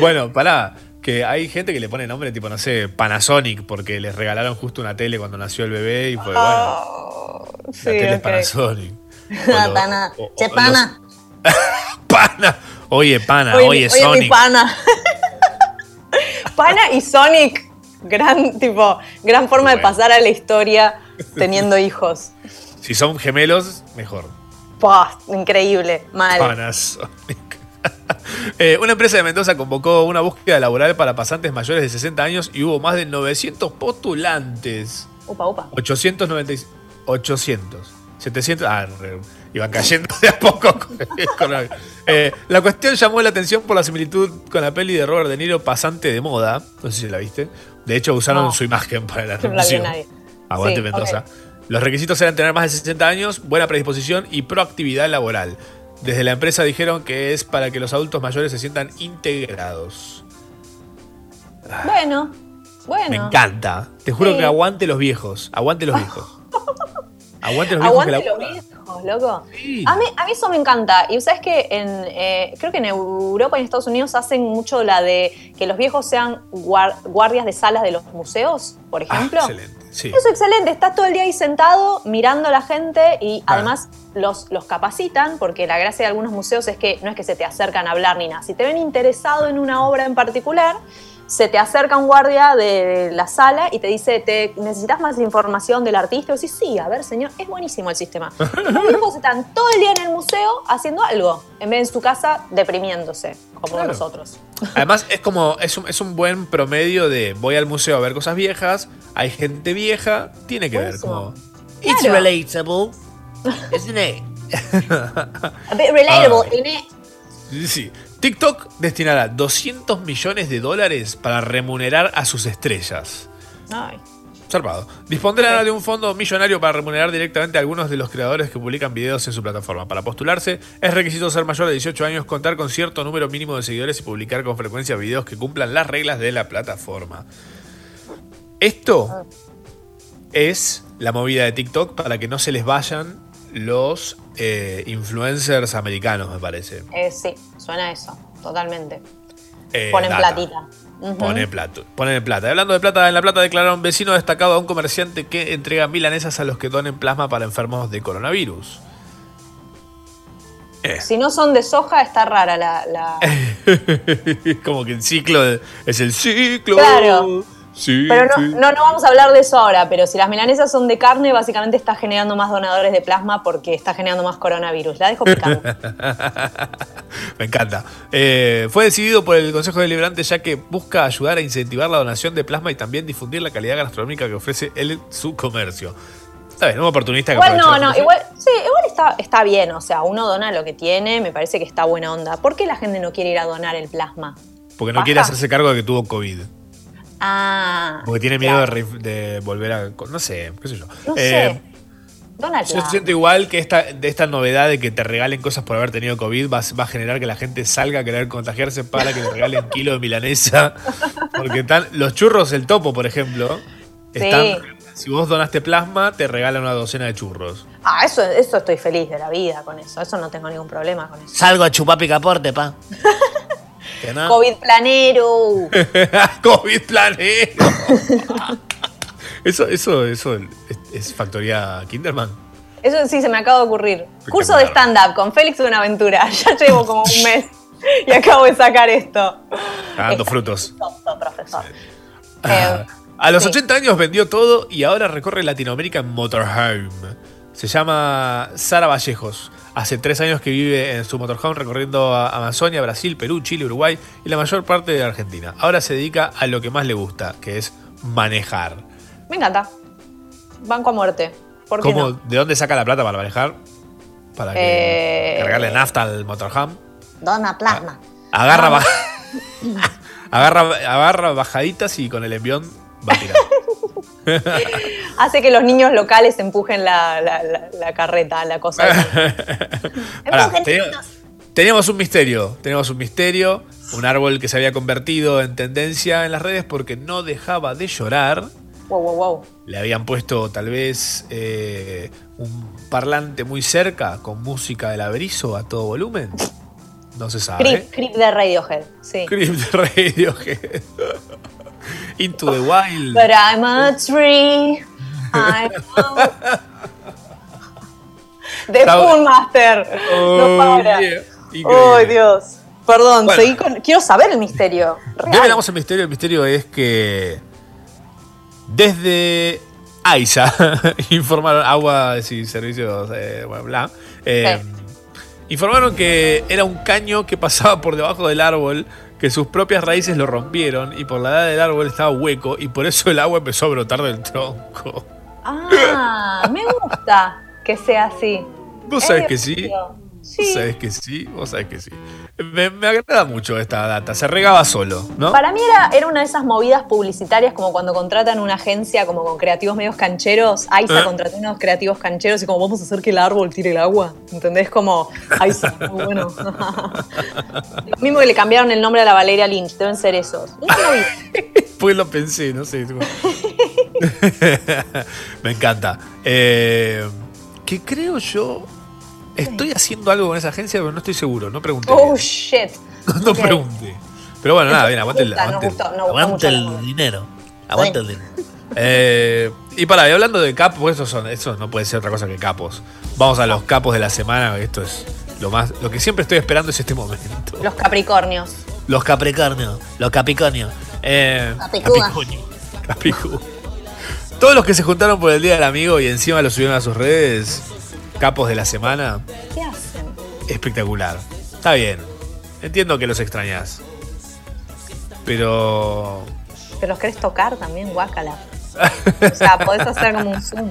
Bueno, pará. Que hay gente que le pone nombre tipo, no sé, Panasonic, porque les regalaron justo una tele cuando nació el bebé y fue, bueno, la sí, tele es ok. Panasonic. pana. o- Che, pana. Pana. Oye, pana, Oye, oye, mi- oye, mi Sonic. pana. pana y Sonic. Gran, tipo, gran forma de pasar a la historia teniendo hijos. Si son gemelos, mejor. Pah, increíble, mal. Panasonic. Eh, una empresa de Mendoza convocó una búsqueda laboral para pasantes mayores de 60 años y hubo más de 900 postulantes. Upa, upa. 890. 800. 700. Ah, re- iban cayendo de a poco. con- con la- Eh, la cuestión llamó la atención por la similitud con la peli de Robert De Niro, Pasante de Moda. No sé si la viste. De hecho, usaron No. su imagen para la nadie. Aguante Sí, Mendoza. Los requisitos eran tener más de 60 años, buena predisposición y proactividad laboral. Desde la empresa dijeron que es para que los adultos mayores se sientan integrados. Bueno, bueno. Me encanta. Te juro Sí. que aguante los viejos. Aguante los viejos. Aguante los viejos que Aguante los laburan. viejos, loco. A, mí, a mí eso me encanta. Y sabes que en, eh, creo que en Europa y en Estados Unidos hacen mucho la de que los viejos sean guar- guardias de salas de los museos, por Ah, ejemplo. excelente. Sí. Eso es excelente, estás todo el día ahí sentado mirando a la gente y Ah. además los, los capacitan, porque la gracia de algunos museos es que no es que se te acercan a hablar ni nada. Si te ven interesado en una obra en particular, se te acerca un guardia de la sala y te dice, ¿te necesitas más información del artista? Y decís, sí, a ver, señor, es buenísimo el sistema. Los viejos están todo el día en el museo haciendo algo, en vez de en su casa deprimiéndose, como Claro. nosotros. Además, es como. Es un, es un buen promedio de voy al museo a ver cosas viejas. Hay gente vieja. Tiene que ver como. It's Claro. relatable. Isn't it? A bit relatable, Ay. innit? Sí, sí. TikTok destinará 200 millones de dólares para remunerar a sus estrellas. Ay. Zarpado. Dispondrá de un fondo millonario para remunerar directamente a algunos de los creadores que publican videos en su plataforma. Para postularse, es requisito ser mayor de 18 años, contar con cierto número mínimo de seguidores y publicar con frecuencia videos que cumplan las reglas de la plataforma. Esto es la movida de TikTok para que no se les vayan los eh, influencers americanos, me parece. Eh, sí, suena a eso, totalmente. Eh, Ponen data. platita. Ujú. Pone plata. Ponen plata. Hablando de plata, en La Plata declararon vecino destacado a un comerciante que entrega milanesas a los que donen plasma para enfermos de coronavirus. Eh. Si no son de soja, está rara la. la- Como que el ciclo de- es el ciclo. Claro. Sí, Pero no, sí. no, no vamos a hablar de eso ahora, pero si las milanesas son de carne, básicamente está generando más donadores de plasma porque está generando más coronavirus. La dejo picando. Me encanta. Eh, fue decidido por el Consejo Deliberante ya que busca ayudar a incentivar la donación de plasma y también difundir la calidad gastronómica que ofrece el, su comercio. Está bien, un oportunista que Igual no, no, igual, sí, igual está, está bien, o sea, uno dona lo que tiene, me parece que está buena onda. ¿Por qué la gente no quiere ir a donar el plasma? Porque no quiere hacerse cargo de que tuvo COVID. Ah, Porque tiene miedo de, re- de volver a. No sé, qué sé yo. no Eh, sé. Dona el Yo siento igual que esta, de esta novedad de que te regalen cosas por haber tenido COVID va, a- va a generar que la gente salga a querer contagiarse para que le regalen kilo de milanesa. Porque están, los churros, el topo, por ejemplo, están, Sí. si vos donaste plasma, te regalan una docena de churros. Ah, eso, eso estoy feliz de la vida con eso. Eso no tengo ningún problema con eso. Salgo a chupar picaporte, pa. COVID planero. COVID planero. eso, eso, eso es, es factoría Kinderman. Eso sí se me acaba de ocurrir. Curso de stand-up con Félix de una aventura. Ya llevo como un mes y acabo de sacar esto. Dando frutos. Tonto, profesor. A los sí. 80 años vendió todo y ahora recorre Latinoamérica en motorhome. Se llama Sara Vallejos. Hace tres años que vive en su motorhome recorriendo a Amazonia, Brasil, Perú, Chile, Uruguay y la mayor parte de Argentina. Ahora se dedica a lo que más le gusta, que es manejar. Me encanta. Banco a muerte. ¿Por qué ¿Cómo, no? ¿De dónde saca la plata para manejar? Para que Eh, cargarle nafta al motorhome. Dona plasma. Agarra, ba- agarra, agarra bajaditas y con el envión va a tirar. Hace que los niños locales empujen la, la- la- la carreta, la cosa. Tenía- teníamos un misterio, teníamos un misterio, un árbol que se había convertido en tendencia en las redes porque no dejaba de llorar. wow, wow, wow. Le habían puesto tal vez eh, un parlante muy cerca con música del averizo a todo volumen. No se sabe. Creep, creep de Radiohead. Sí. Creep de Radiohead. Into the Wild. But I'm a tree. I know. The Spoon Master. Oh, no para. yeah. Dios. Perdón, Bueno. seguí con. Quiero saber el misterio. Real. Develamos el misterio. El misterio es que desde AISA informaron agua y servicios, eh, bla, bla, eh, informaron que era un caño que pasaba por debajo del árbol, que sus propias raíces lo rompieron y por la edad del árbol estaba hueco y por eso el agua empezó a brotar del tronco. Ah, me gusta que sea así. Vos Es sabés que sí. divertido. Vos sabés que sí, vos sabés que sí. Me, me agrada mucho esta data. Se regaba solo, ¿no? Para mí era, era una de esas movidas publicitarias como cuando contratan una agencia como con creativos medios cancheros. AISA Eh. contrató unos creativos cancheros y como vamos a hacer que el árbol tire el agua. ¿Entendés? Como AISA, muy bueno. Lo mismo que le cambiaron el nombre a la Valeria Lynch, deben ser esos. Una movida. Pues lo pensé, no sé. Me encanta. Eh, que creo yo. Estoy haciendo algo con esa agencia, pero no estoy seguro. No pregunté. Oh shit. no ok. pregunté. Pero bueno, nada, bien, aguante el. Nos Aguante el- dinero. Aguanta el dinero. Eh, y para, y hablando de capos, pues eso, son, eso no puede ser otra cosa que capos. Vamos a los capos de la semana. Esto es lo más. Lo que siempre estoy esperando es este momento. Los Capricornios. Los capricornios. Los capricornios. Eh, Capicúa. Capricornio. Capicú. Todos los que se juntaron por el Día del Amigo y encima lo subieron a sus redes, capos de la semana, ¿Qué hacen? espectacular. Está bien. Entiendo que los extrañas. Pero. ¿Te los querés tocar también, guácala? O sea, podés hacer como un zoom.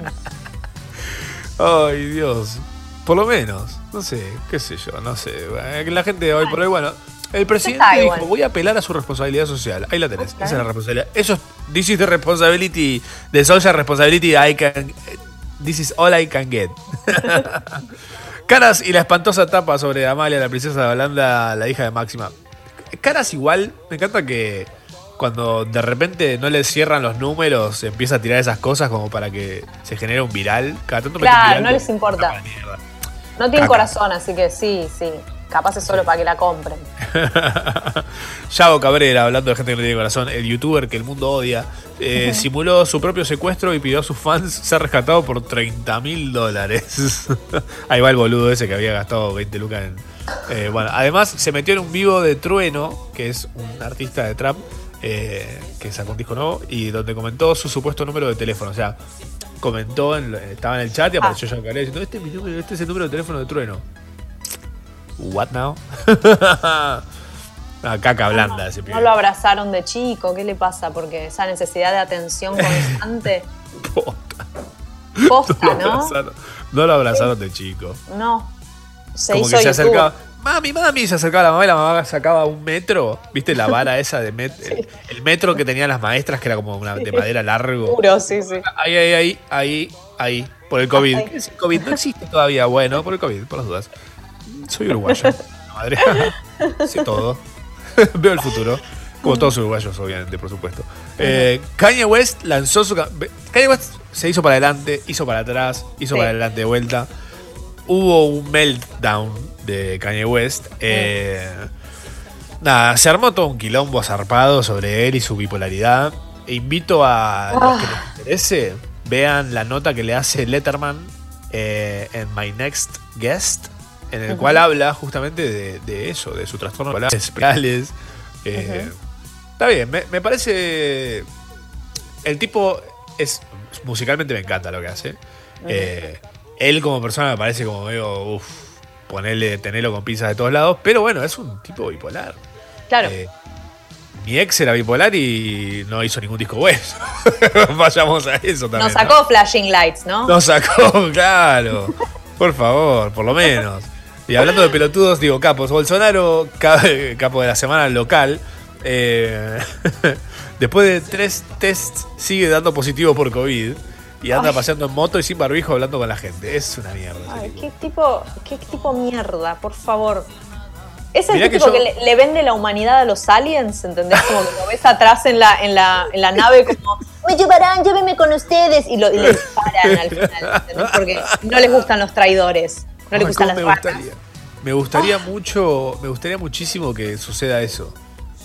Ay, Dios. Por lo menos. No sé, qué sé yo, no sé. Eh, La gente hoy por hoy, bueno. El presidente dijo, igual. voy a apelar a su responsabilidad social. Ahí la tenés. Esa es la responsabilidad. Eso es, this is the responsibility, the social responsibility I can, this is all I can get. Caras y la espantosa tapa sobre Amalia, la princesa de Holanda, la hija de Máxima. Caras igual, me encanta que cuando de repente no le cierran los números, empieza a tirar esas cosas como para que se genere un viral. Cada tanto Claro, viral no les importa. mierda. No tienen Caca. corazón, así que sí, sí. Capaz es solo para que la compren. Yago Cabrera, hablando de gente que no tiene corazón, el youtuber que el mundo odia, eh, simuló su propio secuestro y pidió a sus fans ser rescatado por 30 mil dólares. Ahí va el boludo ese que había gastado 20 lucas en. eh, bueno, además se metió en un vivo de Trueno, que es un artista de trap eh, que sacó un disco nuevo, y donde comentó su supuesto número de teléfono. O sea, comentó, en, estaba en el chat y apareció Yago Cabrera diciendo: este es, mi número, este es el número de teléfono de Trueno. What now? Ah, caca blanda ese pibe. No lo abrazaron de chico, ¿qué le pasa? Porque esa necesidad de atención constante. Posta, lo ¿no? abrazaron, no lo abrazaron de chico. No. Se Como hizo que se YouTube. acercaba. Mami, mami, se acercaba la mamá y la mamá sacaba un metro. ¿Viste la vara esa de met- el, el metro que tenían las maestras, que era como una, de madera largo? Puro, sí, sí. Ahí, ahí, ahí, ahí, ahí. Por el COVID. ¿Qué es el COVID? No existe todavía. Bueno, por el COVID, por las dudas. Soy uruguayo. Madre. Sé todo. Veo el futuro. Como todos uruguayos, obviamente, por supuesto. Eh, Kanye West lanzó su. Kanye West se hizo para adelante, hizo para atrás, hizo Sí. para adelante de vuelta. Hubo un meltdown de Kanye West. Eh, Nada, se armó todo un quilombo zarpado sobre él y su bipolaridad. E invito a los que les interese, vean la nota que le hace Letterman eh, en My Next Guest, en el cual habla justamente de, de eso, de su trastorno bipolar, espirales. Eh, Está bien, me, me parece. El tipo es. Musicalmente me encanta lo que hace. Eh, él como persona me parece como medio. Uff, ponerle, tenerlo con pinzas de todos lados. Pero bueno, es un tipo bipolar. Claro. Eh, mi ex era bipolar y no hizo ningún disco bueno. Vayamos a eso también. Nos ¿no? sacó Flashing Lights, ¿no? Nos sacó, claro. Por favor, por lo menos. Y hablando de pelotudos, digo, capos. Bolsonaro, ca- capo de la semana local. eh, después de tres tests, sigue dando positivo por COVID. Y anda Ay. paseando en moto y sin barbijo hablando con la gente. Es una mierda. Ay, qué tipo, qué tipo mierda, por favor. Es el Mirá que tipo que, le vende la humanidad a los aliens, ¿entendés? Como que lo ves atrás en la, en la, en la nave como, me llevarán, llévenme con ustedes. Y, lo, y le disparan al final, ¿entendés? Porque no les gustan los traidores, no Ay, gustan las me gustaría. Me gustaría mucho, me gustaría muchísimo que suceda eso.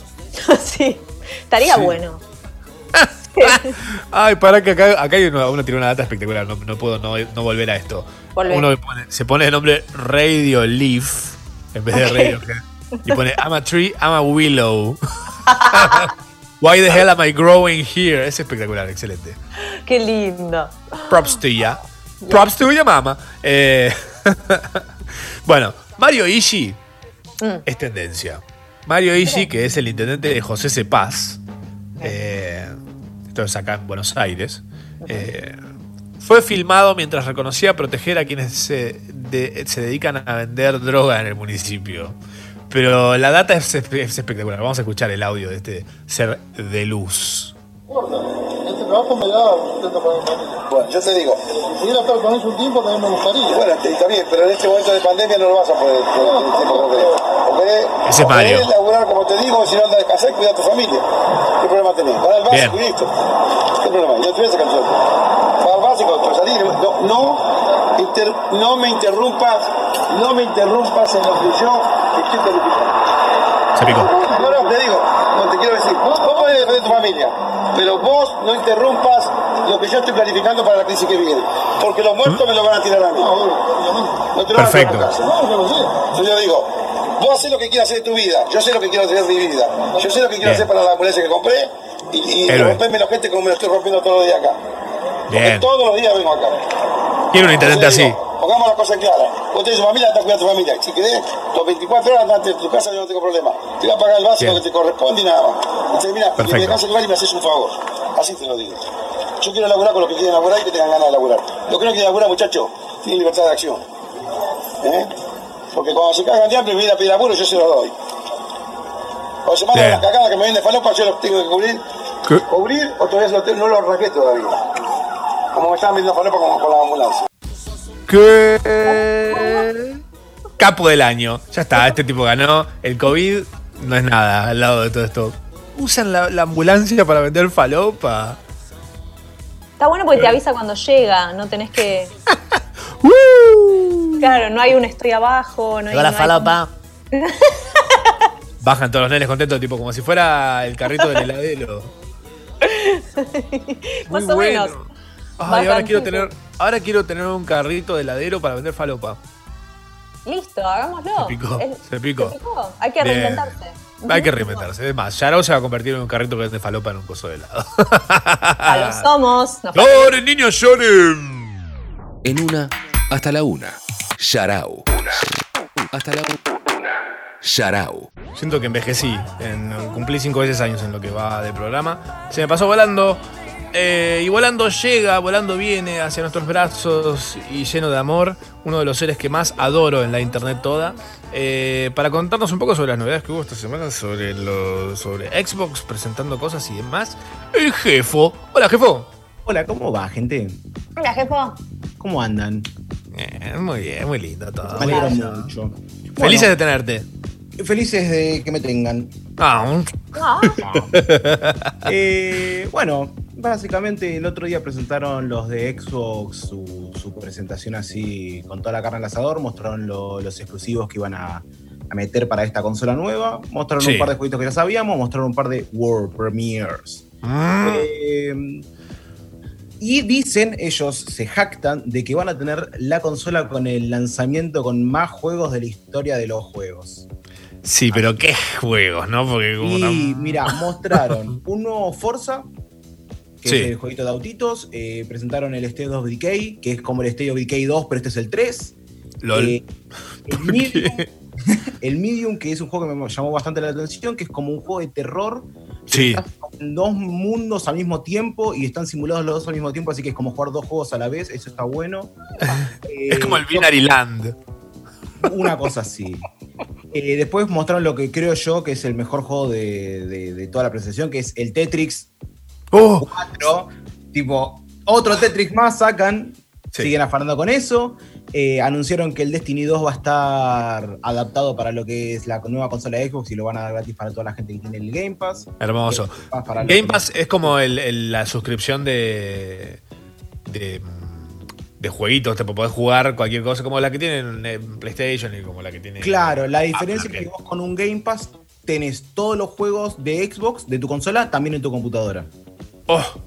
sí, estaría Sí. bueno. Ay, para que acá, acá hay uno, uno tiene una data espectacular, no, no puedo no, no volver a esto. Uno pone- se pone el nombre Radio Leaf en vez de Ok. Radio y pone I'm a tree, I'm a willow. Why the hell am I growing here? Es espectacular, excelente. Qué lindo. Props to ya. Props to ya, mama. Eh, bueno, Mario Ishii Mm. es tendencia. Mario Ishii, que es el intendente de José Cepaz, eh, esto es acá en Buenos Aires, eh, fue filmado mientras reconocía proteger a quienes se, de- se dedican a vender droga en el municipio. Pero la data es, es espectacular. Vamos a escuchar el audio de este ser de luz. Trabajo me da sustento para mi familia. Bueno, yo te digo. Si pudiera estar con eso un tiempo, también me gustaría. Bueno, está bien, pero en este momento de pandemia no lo vas a poder. Ese es Mario. Laburar, como te digo, si no andas a cuidar a tu familia. ¿Qué problema tenés? Vas al básico y listo. ¿Qué problema? Yo tuve esa canción. Vas al básico, pero salir. No, no, inter- no me interrumpas, no me interrumpas en lo que yo estoy calificando. Se picó. No, no, te digo, podés defender tu familia, pero vos no interrumpas lo que yo estoy planificando para la crisis que viene, porque los muertos me lo van a tirar a mí. No te lo van a tirar a Perfecto. tu casa. No, yo lo sé. Entonces yo digo, vos haces lo que quieras hacer de tu vida, yo sé lo que quiero hacer de mi vida, yo sé lo que quiero Bien. hacer para la ambulancia que compré y, y romperme los gente como me lo estoy rompiendo todos los días acá. Porque Bien. todos los días vengo acá. Quiero un intendente Entonces así. Pongamos las cosas claras. Vos tenés tu familia, estás cuidando a tu familia. Si querés, los 24 horas andate en tu casa, yo no tengo problema. Te voy a pagar el básico que te corresponde y nada más. Te mira, me dejas el y me haces un favor. Así te lo digo. Yo quiero laburar con los que quieren laburar y que tengan ganas de laburar. Los que no quieren laburar, muchachos, tienen libertad de acción. ¿Eh? Porque cuando se cagan de hambre y me vienen a pedir laburo, yo se los doy. Cuando se mandan las cagadas que me vienen de falopa, yo los tengo que cubrir. Cubrir o todavía no los raqué todavía. Como me estaban viendo falopa como con la ambulancia. ¿Qué? Capo del año. Ya está, este tipo ganó. El COVID no es nada al lado de todo esto. Usan la, la ambulancia para vender falopa. Está bueno porque te avisa cuando llega, no tenés que. Claro, no hay un estoy abajo, no hay. La no hay falopa. Bajan todos los nenes contentos, tipo como si fuera el carrito del heladero. Más Muy o bueno. menos. Ay, ahora quiero tener, ahora quiero tener un carrito de heladero para vender falopa. Listo, hagámoslo. Se picó, Es- se picó. picó. Hay que Bien. reinventarse. Hay que reinventarse. Es más, Yarao se va a convertir en un carrito que vende falopa en un coso de helado. Ya lo somos. Nos ¡Lloren, niños, lloren! En una, hasta la una. Sharau. Hasta la una. Sharau. Siento que envejecí. En, cumplí cinco veces años en lo que va de programa. Se me pasó volando. Eh, y volando llega, volando viene hacia nuestros brazos y lleno de amor. Uno de los seres que más adoro en la internet toda. eh, para contarnos un poco sobre las novedades que hubo esta semana sobre, lo- sobre Xbox, presentando cosas y demás. El jefo. Hola, jefo. Hola, ¿cómo va, gente? Hola, jefa. ¿Cómo andan? Eh, muy bien, muy lindo todo. Me alegro mucho. Felices de tenerte. Felices de que me tengan. Ah, un- Eh, bueno, básicamente el otro día presentaron los de Xbox su, su presentación así con toda la carne al asador, mostraron lo- los exclusivos que iban a, a meter para esta consola nueva, mostraron Sí. un par de jueguitos que ya sabíamos, mostraron un par de World Premiers. Mm. Eh, y dicen, ellos se jactan de que van a tener la consola con el lanzamiento con más juegos de la historia de los juegos. Sí, pero qué juegos, ¿no? Porque como Y tan- mira, mostraron un nuevo Forza, que Sí. es el jueguito de autitos. eh, presentaron el State of Decay, que es como el State of Decay 2, pero este es el 3. LOL. Eh, el, Medium, el Medium, que es un juego que me llamó bastante la atención, que es como un juego de terror. Sí. En dos mundos al mismo tiempo y están simulados los dos al mismo tiempo, así que es como jugar dos juegos a la vez, eso está bueno. Es como el Binary Land. Una cosa así. Eh, después mostraron lo que creo yo que es el mejor juego de, de- de toda la presentación, que es el Tetris Oh. 4. Tipo, otro Tetris más sacan. Siguen afanando con eso. Eh, anunciaron que el Destiny 2 va a estar adaptado para lo que es la nueva consola de Xbox y lo van a dar gratis para toda la gente que tiene el Game Pass. Hermoso. Game Pass para los Game que- Pass es como el- el- la suscripción de, de. de jueguitos. Te podés jugar cualquier cosa, como la que tienen en PlayStation y como la que tiene. Claro, la diferencia Apple. es que vos con un Game Pass tenés todos los juegos de Xbox de tu consola también en tu computadora.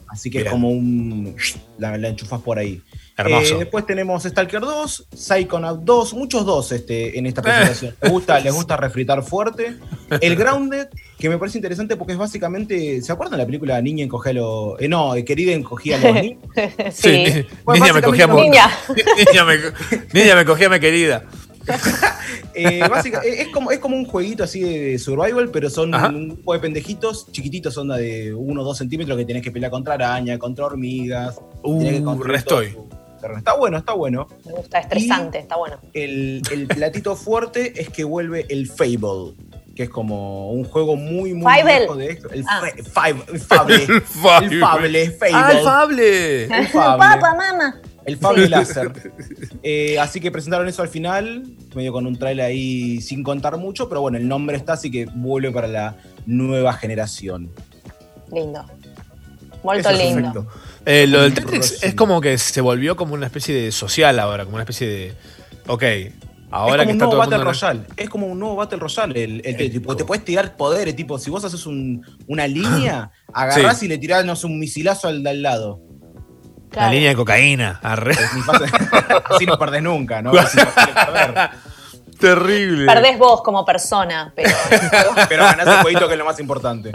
Así que bien. es como un. La, la enchufas por ahí. Hermoso. Eh, después tenemos Stalker 2, Psychonaut 2, muchos dos este, en esta presentación. Les, gusta, les gusta refritar fuerte. El Grounded, que me parece interesante porque es básicamente. ¿Se acuerdan de la película Niña encogía a los. eh, no, querida encogía a los niños? Sí, Bueno, niña me cogía niña. niña, me, niña me cogía mi querida. Eh, básica- eh, es, como, es como un jueguito así de survival, pero son Ajá. un grupo de pendejitos chiquititos, onda de 1 o 2 centímetros que tenés que pelear contra araña, contra hormigas. tenés que Uh, todo estoy. Está bueno, está bueno. Me gusta, estresante, está bueno. El, el platito fuerte es que vuelve el Fable, que es como un juego muy, muy Fable. viejo de esto. El, Ah. fe- Five- el Fable. El Fable. El Fable. Fable. Ah, el Fable. El Fable. Papá, mamá. El Fable. Láser. Eh, así que presentaron eso al final, medio con un trailer ahí sin contar mucho, pero bueno, el nombre está, así que vuelve para la nueva generación. Lindo. Muy lindo. perfecto. Eh, lo del Tetris es como que se volvió como una especie de social ahora, como una especie de. Ok, ahora es que como está un nuevo todo el Battle mundo. Royale. Es como un nuevo Battle Royale. El, el- tipo, te puedes tirar poderes, tipo, si vos haces un- una línea, agarrás y le tirás, no sé, un misilazo al de al lado. La línea de cocaína. Arre. Así no perdés nunca, ¿no? Así no. Terrible. Perdés vos como persona, pero. Pero ganás el jueguito que es lo más importante.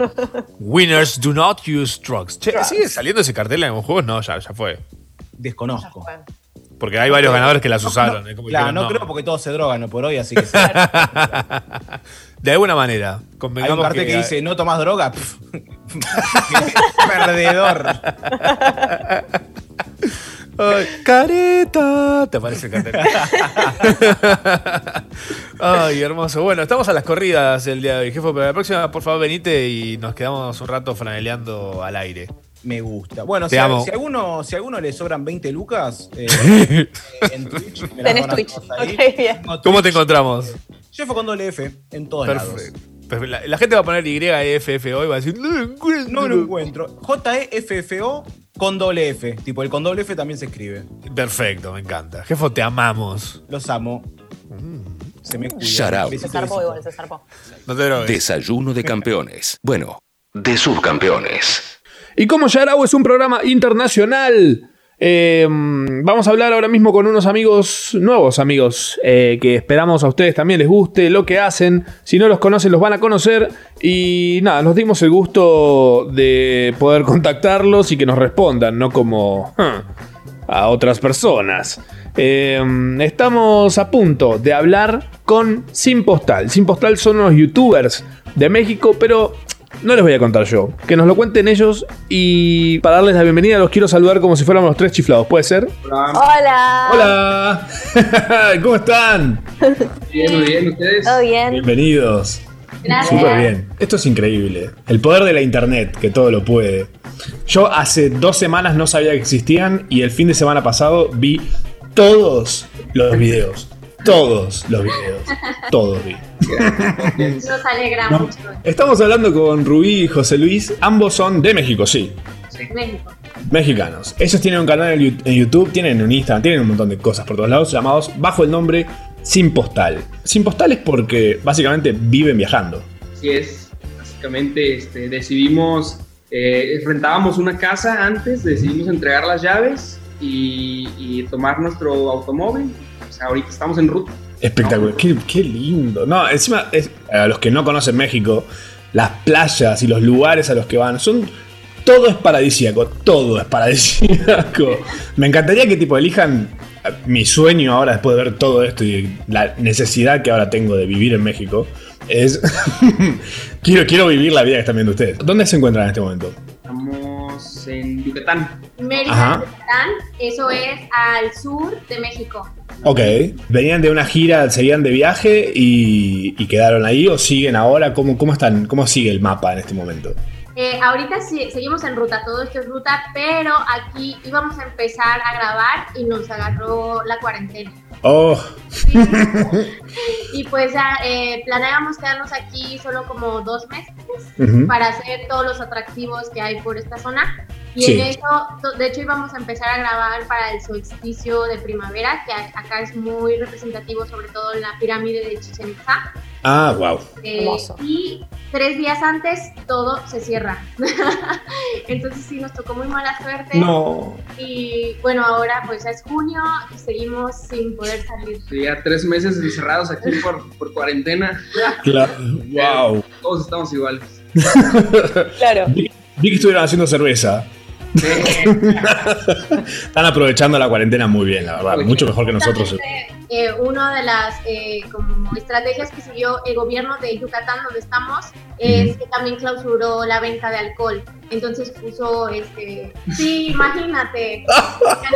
Winners do not use drugs. Che, ¿sigue saliendo ese cartel en algún juego? No, ya, ya fue. Desconozco. Porque hay varios ganadores que las usaron. como Claro, dijeron, no, creo porque todos se drogan por hoy, así que. De alguna manera. Hay Convengamos un cartel que, dice, no tomás droga. Perdedor. Ay, careta. ¿Te parece el cartel? Ay, hermoso. Bueno, estamos a las corridas el día de hoy, jefe. Pero la próxima, por favor, venite y nos quedamos un rato franeleando al aire. Me gusta. Bueno, si, a- si a alguno, si a alguno le sobran 20 lucas eh, en Twitch, me las Tenés Twitch. todas ahí. Ok, bien. Tengo ¿Cómo te encontramos? Jeffo con doble F en todos Perfecto. lados. Perfecto. La, la gente va a poner YFFO y va a decir, no lo encuentro. No lo encuentro. J-E-F-F-O con doble F. Tipo, el con doble F también se escribe. Perfecto, me encanta. Jefo, te amamos. Los amo. Se me cuida. Se zarpó igual, se zarpó. No te drogues. Desayuno de campeones. Bueno, de subcampeones. Y como Yarao es un programa internacional, eh, vamos a hablar ahora mismo con unos amigos, nuevos amigos, eh, que esperamos a ustedes también les guste lo que hacen. Si no los conocen, los van a conocer. Y nada, nos dimos el gusto de poder contactarlos y que nos respondan, no como a otras personas. Eh, estamos a punto de hablar con Sin Postal. Sin Postal son unos youtubers de México, pero no les voy a contar yo. Que nos lo cuenten ellos y para darles la bienvenida los quiero saludar como si fuéramos los tres chiflados. ¿Puede ser? Hola. Hola. ¿Cómo están? Bien, muy bien, ¿ustedes? ¿Todo bien? Bienvenidos. Gracias. Súper bien. Esto es increíble. El poder de la internet, que todo lo puede. Yo hace dos semanas no sabía que existían y el fin de semana pasado vi todos los videos. Todos los videos. Todos vi. Nos alegra No. mucho. Estamos hablando con Rubí y José Luis. Ambos son de México, sí. México. Mexicanos. Ellos tienen un canal en YouTube, tienen un Instagram, tienen un montón de cosas por todos lados llamados bajo el nombre Sin Postal. Sin Postal es porque básicamente viven viajando. Así es. Básicamente este, decidimos, eh, rentábamos una casa antes, decidimos entregar las llaves y, y tomar nuestro automóvil. Ahorita estamos en ruta. Espectacular. Qué, qué lindo. No, encima, es- a los que no conocen México, las playas y los lugares a los que van son. Todo es paradisíaco. Todo es paradisíaco. Me encantaría que tipo elijan eh, mi sueño ahora después de ver todo esto y la necesidad que ahora tengo de vivir en México. Es. quiero, quiero vivir la vida que están viendo ustedes. ¿Dónde se encuentran en este momento? En Yucatán. Mérida, Ajá. Yucatán, eso es al sur de México. Ok. ¿Venían de una gira, seguían de viaje y, y quedaron ahí o siguen ahora? ¿Cómo, cómo están? ¿Cómo sigue el mapa en este momento? Eh, ahorita sí, seguimos en ruta, todo esto es ruta, pero aquí íbamos a empezar a grabar y nos agarró la cuarentena. Oh, Y pues ya eh, planeábamos quedarnos aquí solo como dos meses para hacer todos los atractivos que hay por esta zona. Y Sí. en eso, to- de hecho, íbamos a empezar a grabar para el solsticio de primavera, que acá es muy representativo, sobre todo en la pirámide de Chichen Itza. ah, wow. Eh, y tres días antes todo se cierra. Entonces sí, nos tocó muy mala suerte. No. Y bueno, ahora pues ya es junio y seguimos sin poder salir. Sí, Ya tres meses encerrados aquí por, por cuarentena. Claro. Wow. Todos estamos iguales. Claro. Vi, vi que estuvieron haciendo cerveza. Están aprovechando la cuarentena muy bien, la verdad. Mucho mejor que nosotros. Eh, una de las eh, como estrategias que siguió el gobierno de Yucatán, donde estamos, es que también clausuró la venta de alcohol. Entonces puso, este, sí, imagínate,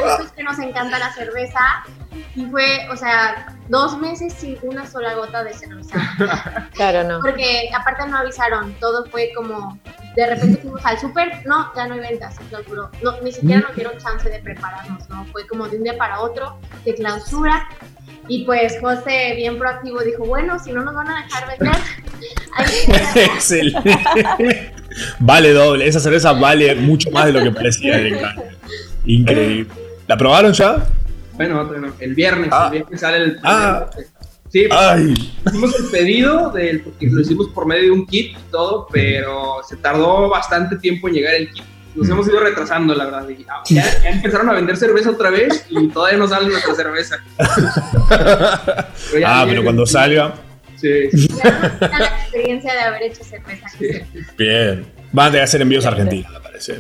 nosotros que nos encanta la cerveza, y fue, o sea, dos meses sin una sola gota de cerveza. Claro, no. Porque aparte no avisaron, todo fue como, de repente fuimos al súper, no, ya no hay ventas, se clausuró. No, ni siquiera nos dieron chance de prepararnos, ¿no? Fue como de un día para otro, de clausura. Y pues José, bien proactivo, dijo, bueno, si no nos van a dejar vender, hay que Excelente. Vale doble. Esa cerveza vale mucho más de lo que parecía engaño. Increíble. ¿La probaron ya? Bueno, bueno, el viernes, el viernes sale el Ah. Sí, Ay. hicimos el pedido del, porque lo hicimos por medio de un kit y todo, pero se tardó bastante tiempo en llegar el kit. Nos hemos ido retrasando, la verdad. y ya, ya empezaron a vender cerveza otra vez y todavía no sale nuestra cerveza. Pero Ah, viene. pero cuando salga. Sí. La experiencia de haber hecho cerveza. Bien. Van a tener que hacer envíos a Argentina, me parece.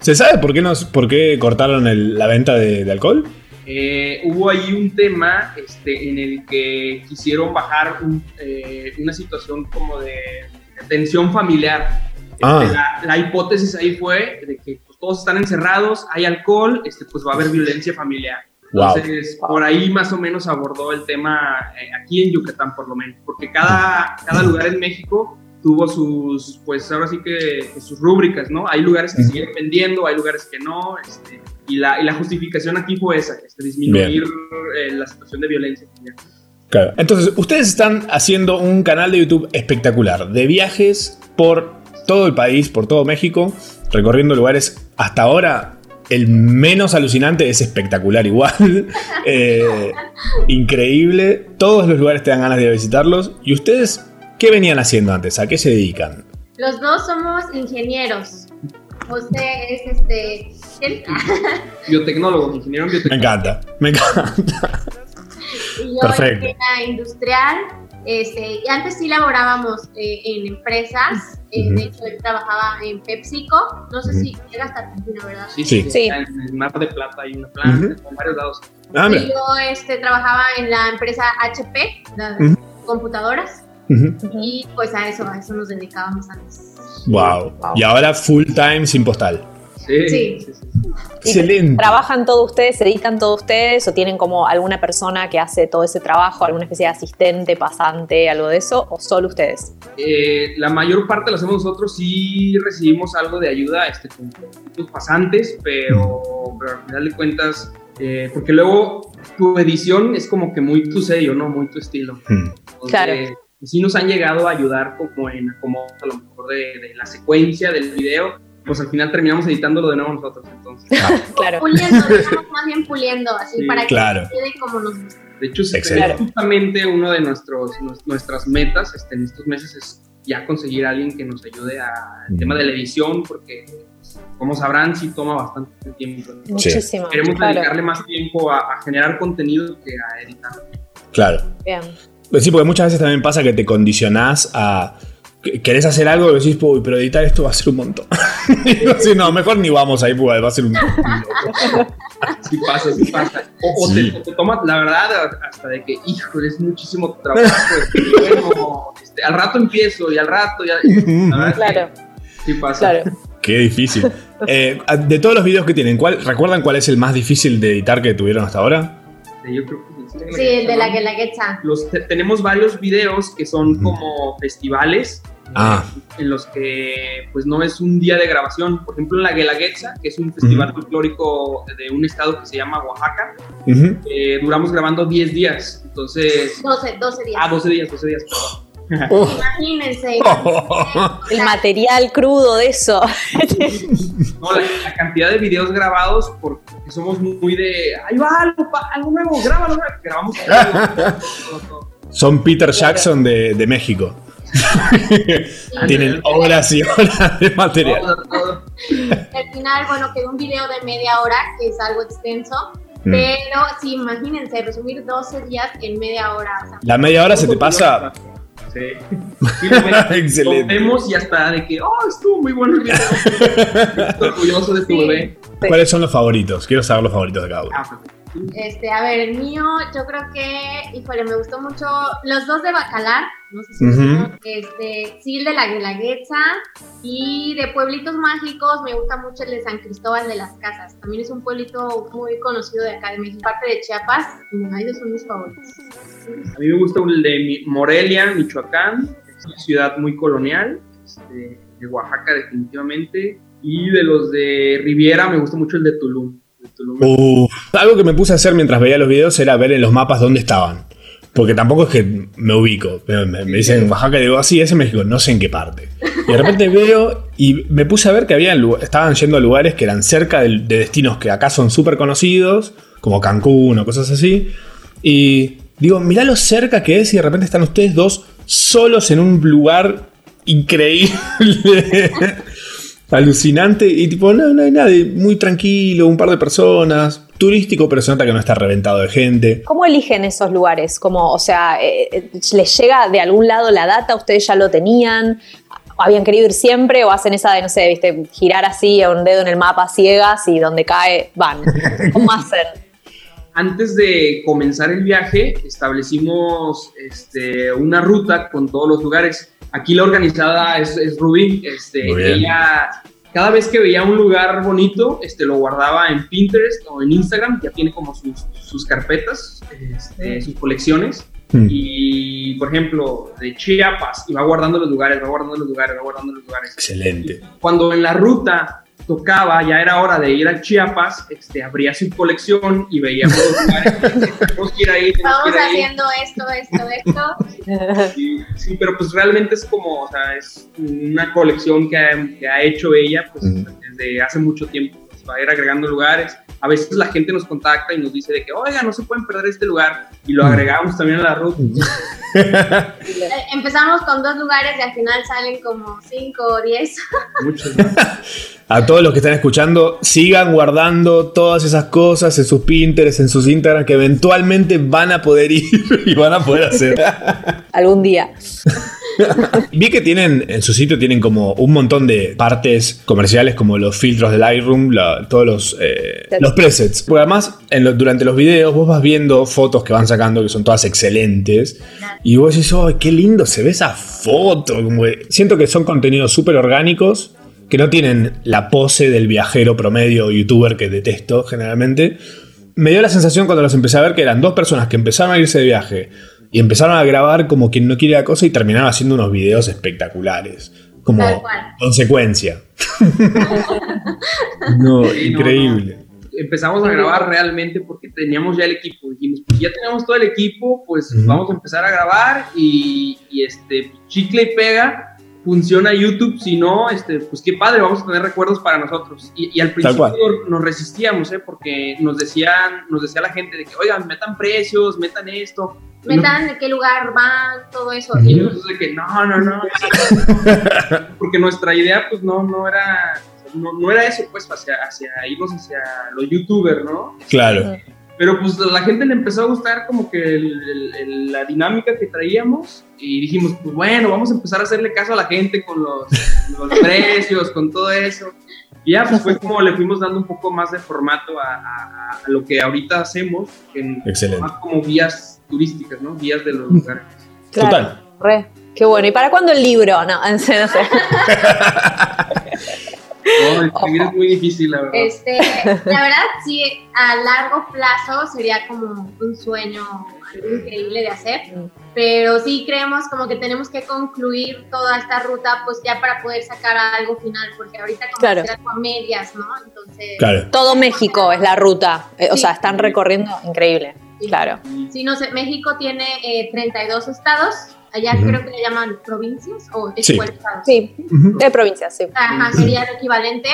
¿Se sabe por qué, nos, por qué cortaron el- la venta de, de alcohol? Eh, hubo ahí un tema este, en el que quisieron bajar un- eh, una situación como de, de tensión familiar. Ah. Este, la, la hipótesis ahí fue de que pues, todos están encerrados, hay alcohol, este, pues va a haber violencia familiar. Wow. Entonces, por ahí más o menos abordó el tema eh, aquí en Yucatán, por lo menos, porque cada, cada lugar en México tuvo sus, pues ahora sí que, que sus rúbricas, ¿no? Hay lugares que siguen vendiendo, hay lugares que no, este, y, la, y la justificación aquí fue esa, este, disminuir eh, la situación de violencia. Claro. Entonces, ustedes están haciendo un canal de YouTube espectacular de viajes por todo el país, por todo México, recorriendo lugares hasta ahora El menos alucinante es espectacular igual. Eh, increíble. Todos los lugares te dan ganas de visitarlos. ¿Y ustedes qué venían haciendo antes? ¿A qué se dedican? Los dos somos ingenieros. Usted es este. ¿quién? Biotecnólogo, ingeniero en Me biotecnología. encanta, me encanta. y yo Perfecto. industrial. Este, y antes sí laborábamos eh, en empresas. eh. De hecho, él trabajaba en PepsiCo. No sé si llega hasta Argentina, ¿verdad? Sí, Sí. sí, Sí. está En el Mar de Plata hay una planta, Ujú. en varios lados. Ah, yo este, trabajaba en la empresa HP, la de computadoras. Y pues a eso, a eso nos dedicábamos antes. Wow. Y ahora full time sin postal. Sí. Sí. Excelente. ¿Trabajan todos ustedes, editan todos ustedes o tienen como alguna persona que hace todo ese trabajo, alguna especie de asistente, pasante, algo de eso, o solo ustedes? Eh, la mayor parte lo hacemos nosotros, sí recibimos algo de ayuda este, con los pasantes, pero, pero al final de cuentas, eh, porque luego tu edición es como que muy tu sello, ¿no? Muy tu estilo. Hmm. Entonces, Claro. Sí nos han llegado a ayudar como en como a lo mejor de, de la secuencia del video, pues al final terminamos editándolo de nuevo nosotros. Entonces, Claro. Puliendo, estamos más bien puliendo, así Sí, para que claro. quede como nos gusta. De hecho, justamente uno de nuestros, nues- nuestras metas este, en estos meses es ya conseguir a alguien que nos ayude al tema de la edición, porque como sabrán, sí toma bastante tiempo. Muchísimo, Queremos claro. dedicarle más tiempo a, a generar contenido que a editar. Claro. Bien. Pues sí, porque muchas veces también pasa que te condicionás a. que- Querés hacer algo y decís, "Uy, pero editar esto va a ser un montón. y digo, sí, no, mejor ni vamos ahí, porque va a ser un Sí pasa, sí pasa. O, o Sí. te, o te toma, la verdad, hasta de que, híjole, es muchísimo trabajo. bueno, este, al rato empiezo y al rato ya. verdad Claro. Sí pasa. Claro. Qué difícil. Eh, de todos los videos que tienen, ¿cuál, ¿recuerdan cuál es el más difícil de editar que tuvieron hasta ahora? Este, Yo creo que Sí, el de la que la quecha. Los, te- tenemos varios videos que son como festivales Ah, en los que pues no es un día de grabación. Por ejemplo, en la Guelaguetza, que es un festival folclórico de un estado que se llama Oaxaca, eh, duramos grabando 10 días. Entonces... 12, 12 días. Ah, 12 días, 12 días. perdón. Imagínense. El material crudo de eso. No, la, la cantidad de videos grabados, porque somos muy de, ahí va algo, algo nuevo, grábalo, grábalo". grabamos. Son Peter Jackson de, de México. Tienen horas y horas de material. Todo, todo. Al final, bueno, quedó un video de media hora, que es algo extenso. Mm. Pero sí, imagínense, resumir 12 días en media hora. o sea, La media hora se te pasa. Sí. Sí, Excelente. Lo vemos y hasta de que, oh, estuvo muy bueno el video. Estoy orgulloso de tu bebé. ¿Cuáles son los favoritos? Quiero saber los favoritos de cada uno. Ah, Este, a ver, el mío, yo creo que, híjole, me gustó mucho los dos de Bacalar, no sé si este, sí, el de la Guelaguetza y de Pueblitos Mágicos, me gusta mucho el de San Cristóbal de las Casas, también es un pueblito muy conocido de acá de México, parte de Chiapas, y ahí esos son mis favoritos. A mí me gusta el de Mi- Morelia, Michoacán, es una ciudad muy colonial, este, de Oaxaca definitivamente, y de los de Riviera me gusta mucho el de Tulum. De Tulum Uf. Algo que me puse a hacer mientras veía los videos era ver en los mapas dónde estaban. Porque tampoco es que me ubico. Me, dicen Oaxaca y digo, así, ese es México, no sé en qué parte. Y de repente veo y me puse a ver que había lu- estaban yendo a lugares que eran cerca del- de, destinos que acá son súper conocidos, como Cancún o cosas así. Y digo, mirá lo cerca que es y de repente están ustedes dos solos en un lugar increíble. Alucinante y tipo, no, no hay nadie, muy tranquilo, un par de personas, turístico, pero se nota que no está reventado de gente. ¿Cómo eligen esos lugares? Como, o sea, eh, eh, ¿les llega de algún lado la data? ¿Ustedes ya lo tenían? ¿Habían querido ir siempre o hacen esa de, no sé, viste, girar así a un dedo en el mapa ciegas y donde cae van? ¿Cómo hacen? Antes de comenzar el viaje, establecimos este, una ruta con todos los lugares. Aquí la organizada es, es Ruby. Este, ella, cada vez que veía un lugar bonito, este, lo guardaba en Pinterest o en Instagram. Ya tiene como sus, sus carpetas, este, sus colecciones. Mm. Y, por ejemplo, de Chiapas, y va guardando los lugares, va guardando los lugares, va guardando los lugares Excelente. cuando en la ruta tocaba, ya era hora de ir a Chiapas, este, abría su colección y veíamos los lugares. tenemos que ir ahí, Vamos ir ahí. haciendo esto, esto, esto. Sí, sí, pero pues realmente es como, o sea, es una colección que ha, que ha hecho ella pues, desde hace mucho tiempo. a ir agregando lugares. A veces la gente nos contacta y nos dice de que, oiga, no se pueden perder este lugar. Y lo agregamos también a la ruta. Empezamos con dos lugares y al final salen como cinco o diez. Muchos. A todos los que están escuchando, sigan guardando todas esas cosas en sus Pinterest, en sus Instagram, que eventualmente van a poder ir y van a poder hacer. Algún día. Vi que tienen, en su sitio tienen como un montón de partes comerciales como los filtros de Lightroom, todos los, eh, los presets. Porque además, en lo- durante los videos vos vas viendo fotos que van sacando que son todas excelentes. Y vos decís, ¡ay, qué lindo se ve esa foto! Siento que son contenidos súper orgánicos, que no tienen la pose del viajero promedio youtuber que detesto generalmente. Me dio la sensación cuando los empecé a ver que eran dos personas que empezaron a irse de viaje y empezaron a grabar como quien no quiere la cosa y terminaron haciendo unos videos espectaculares. Como Tal cual. consecuencia. No, increíble. Empezamos a grabar realmente porque teníamos ya el equipo. Dijimos, pues ya tenemos todo el equipo, pues Ujú. vamos a empezar a grabar y, y, este chicle y pega. Funciona YouTube, si no, este, pues qué padre, vamos a tener recuerdos para nosotros. Y, y al principio nos resistíamos, ¿eh? porque nos decían, nos decía la gente de que, oigan, metan precios, metan esto. Metan de qué lugar van, todo eso. y nosotros de que no, no, no. Porque nuestra idea, pues no, no era, no, no era eso, pues, hacia, hacia irnos hacia los youtubers, ¿no? Claro. Pero pues a la gente le empezó a gustar como que el- el- el- la dinámica que traíamos y dijimos, pues bueno, vamos a empezar a hacerle caso a la gente con los, los precios, con todo eso. Y ya, pues fue como le fuimos dando un poco más de formato a, a- a lo que ahorita hacemos, en Excelente. más como guías turísticas, ¿no? Guías de los lugares. Total. Re. Qué bueno. ¿Y para cuándo el libro? No, no sé. no escribir es muy difícil, la verdad. Este, la verdad, sí, a largo plazo sería como un sueño algo increíble de hacer, pero sí creemos como que tenemos que concluir toda esta ruta, pues ya para poder sacar algo final, porque ahorita como Claro. que con medias, ¿no? Entonces, Todo México es la ruta. Eh, O sea, están recorriendo increíble. Claro. sí, no sé, México tiene eh, 32 estados, allá Ujú. creo que le llaman provincias o es Sí. igual estados. Sí, de provincia, sí. Ajá, sería lo equivalente.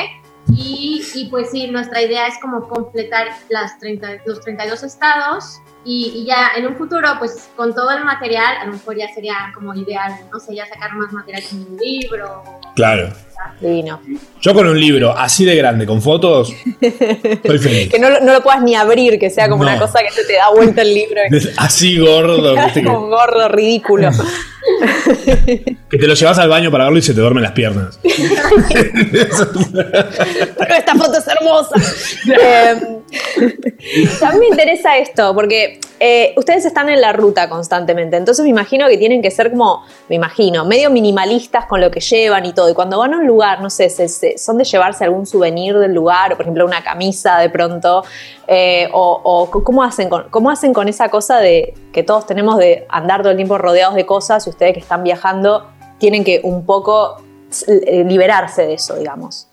Y, y pues sí, nuestra idea es como completar las 30, los 32 estados y, y ya en un futuro, pues con todo el material, a lo mejor ya sería como ideal, no sé, ya sacar más material en un libro. Claro. Divino. Yo con un libro así de grande, con fotos, estoy feliz. Que no, lo- no lo puedas ni abrir, que sea como No. una cosa que se te da vuelta el libro. Así gordo, viste Como gordo, ridículo. que te lo llevas al baño para verlo y se te duermen las piernas. Pero esta foto es hermosa. Eh, también me interesa esto, porque eh, ustedes están en la ruta constantemente, entonces me imagino que tienen que ser como, me imagino, medio minimalistas con lo que llevan y todo. Y cuando van a un lugar, no sé, se- son de llevarse algún souvenir del lugar, o por ejemplo una camisa de pronto, eh, o, ¿cómo, hacen con, cómo hacen con esa cosa de que todos tenemos de andar todo el tiempo rodeados de cosas y ustedes que están viajando tienen que un poco eh, liberarse de eso, digamos.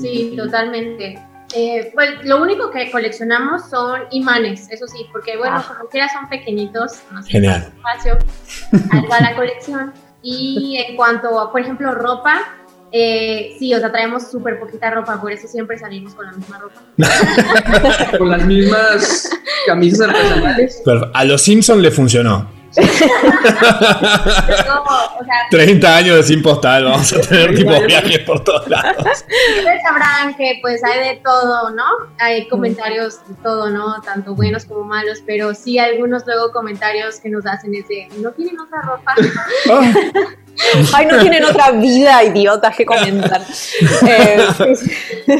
Sí, totalmente. Eh, pues lo único que coleccionamos son imanes, eso sí, porque bueno, Ah. como quiera son pequeñitos, no sé, Genial. espacio, va la colección. Y en cuanto a, por ejemplo, ropa, eh, sí, o sea, traemos súper poquita ropa, por eso siempre salimos con la misma ropa. Con las mismas camisas artesanales. Pero a los Simpsons le funcionó. Pero, o sea, 30 años de sin postal, vamos a tener tipo viajes por todos lados. ustedes sabrán que pues hay de todo, ¿no? Hay comentarios de todo, ¿no? Tanto buenos como malos, pero sí algunos luego comentarios que nos hacen es de, ¿no tienen otra ropa? Ay, no tienen otra vida, idiotas, que comentan. Eh,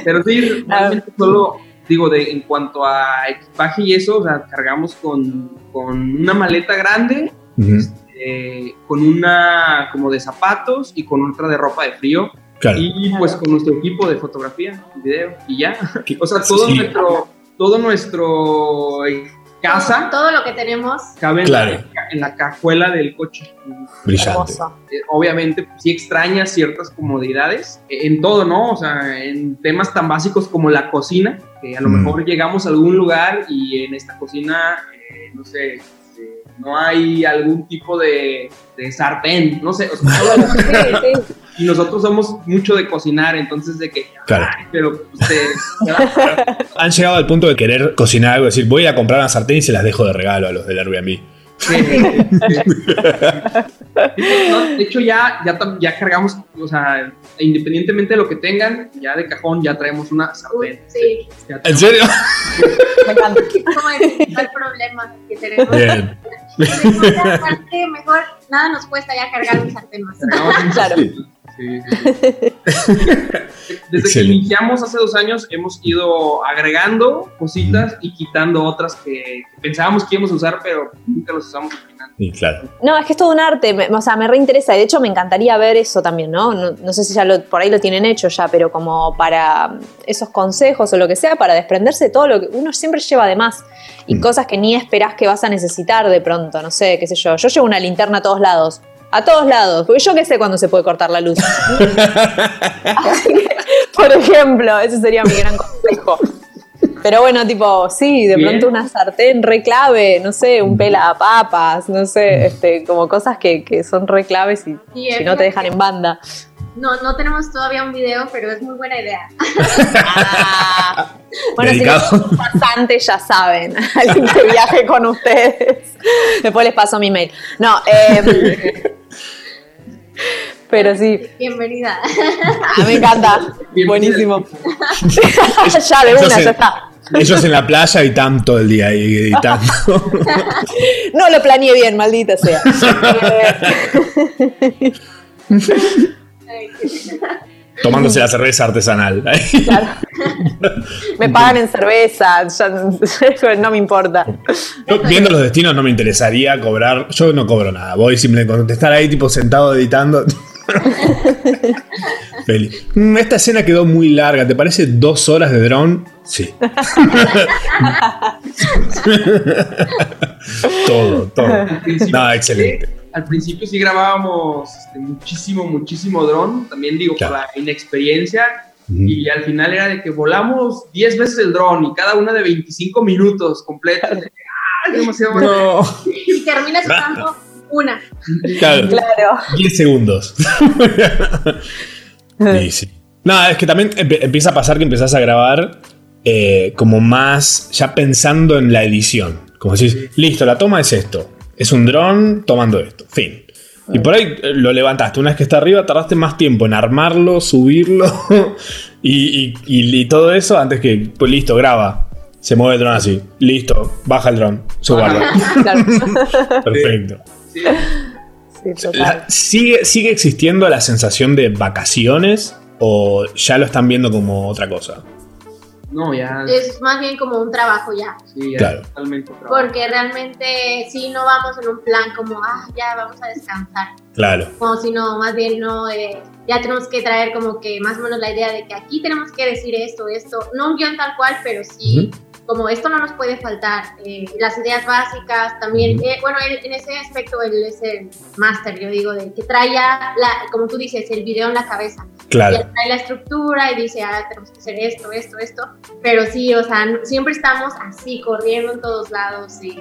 Pero sí, realmente solo, digo, de, en cuanto a equipaje y eso, o sea, cargamos con, con una maleta grande, eh, con una como de zapatos y con otra de ropa de frío. Claro. Y pues con nuestro equipo de fotografía, video y ya. O sea, todo Sí. nuestro, todo nuestro casa Todo lo que tenemos. cabe en, la, en la cajuela del coche. Brillante. Eh, obviamente pues, sí extrañas ciertas comodidades eh, en todo, ¿no? O sea, en temas tan básicos como la cocina, que a lo Mm. mejor llegamos a algún lugar y en esta cocina, eh, no sé, no hay algún tipo de, de sartén, no sé. o sea, y nosotros somos mucho de cocinar, entonces de que, Claro. ay, pero ustedes, Han llegado al punto de querer cocinar algo, decir, voy a comprar una sartén y se las dejo de regalo a los del Airbnb. No, de hecho, ya, ya, tam- ya cargamos, o sea, independientemente de lo que tengan, ya de cajón ya traemos una sartén. Sí. Ya ¿En serio? Como el, no hay problema que tenemos. Bien. Mejor, aparte, mejor nada nos cuesta ya cargar un sartén más. Claro. Sí, sí, sí. Desde que iniciamos hace dos años hemos ido agregando cositas y quitando otras que pensábamos que íbamos a usar, pero nunca las usamos al final. Y claro. No, es que es todo un arte, me- o sea, me reinteresa. De hecho, me encantaría ver eso también, ¿no? No, no sé si ya lo- por ahí lo tienen hecho ya, pero como para esos consejos o lo que sea, para desprenderse de todo lo que uno siempre lleva de más y cosas que ni esperás que vas a necesitar de pronto, no sé, qué sé yo. Yo llevo una linterna a todos lados. A todos lados, porque yo qué sé cuándo se puede cortar la luz. Así que, por ejemplo, ese sería mi gran consejo. Pero bueno, tipo, sí, de Bien. pronto una sartén re clave, no sé, un pela papas, no sé, este, como cosas que, que son re claves y Sí, si no te dejan en banda. No, no tenemos todavía un video, pero es muy buena idea. Bueno, Dedicado. si les pasante ya saben, alguien que viaje con ustedes. Después les paso mi mail. No, eh, pero sí, Bienvenida. ah, me encanta. Buenísimo. ya, de una, ya está. Ellos en la playa y tan todo el día ahí editando. No lo planeé bien, maldita sea. tomándose la cerveza artesanal. Me pagan en cerveza, ya- no me importa. Yo, viendo los destinos no me interesaría cobrar. Yo no cobro nada. Voy simplemente con estar ahí tipo sentado editando. "Mm, Esta escena quedó muy larga. ¿Te parece dos horas de dron? Sí. todo, todo. No, excelente. Al principio sí grabábamos este, muchísimo, muchísimo dron, también digo por la inexperiencia. Y al final era de que volamos 10 veces el dron y cada una de 25 minutos completas. ¡Ah, demasiado bueno! Y terminas usando una. Claro. 10 segundos. Sí, sí. No, es que también empieza a pasar que empezás a grabar eh, como más ya pensando en la edición. Como decís, listo, la toma es esto. Es un dron tomando esto. Fin. Y por ahí eh, lo levantaste. Una vez que está arriba, tardaste más tiempo en armarlo, subirlo y, y- y- y todo eso antes que, pues listo, graba. Se mueve el dron así. Listo, baja el dron. Guarda. Perfecto. La- ¿sigue, ¿Sigue existiendo la sensación de vacaciones o ya lo están viendo como otra cosa? No, ya. Es más bien como un trabajo ya. Sí, ya Claro. totalmente trabajo. Porque realmente si no vamos en un plan como, ah, ya vamos a descansar. Claro. Como si no, más bien no, eh, ya tenemos que traer como que más o menos la idea de que aquí tenemos que decir esto, esto, no un guion tal cual, pero sí, como esto no nos puede faltar. eh, las ideas básicas también, eh, bueno, él- en ese aspecto él es el máster, yo digo, de que trae ya, la, como tú dices, el video en la cabeza. Claro. Ya trae la estructura y dice, ah, tenemos que hacer esto, esto, esto. Pero sí, o sea, no- siempre estamos así, corriendo en todos lados y...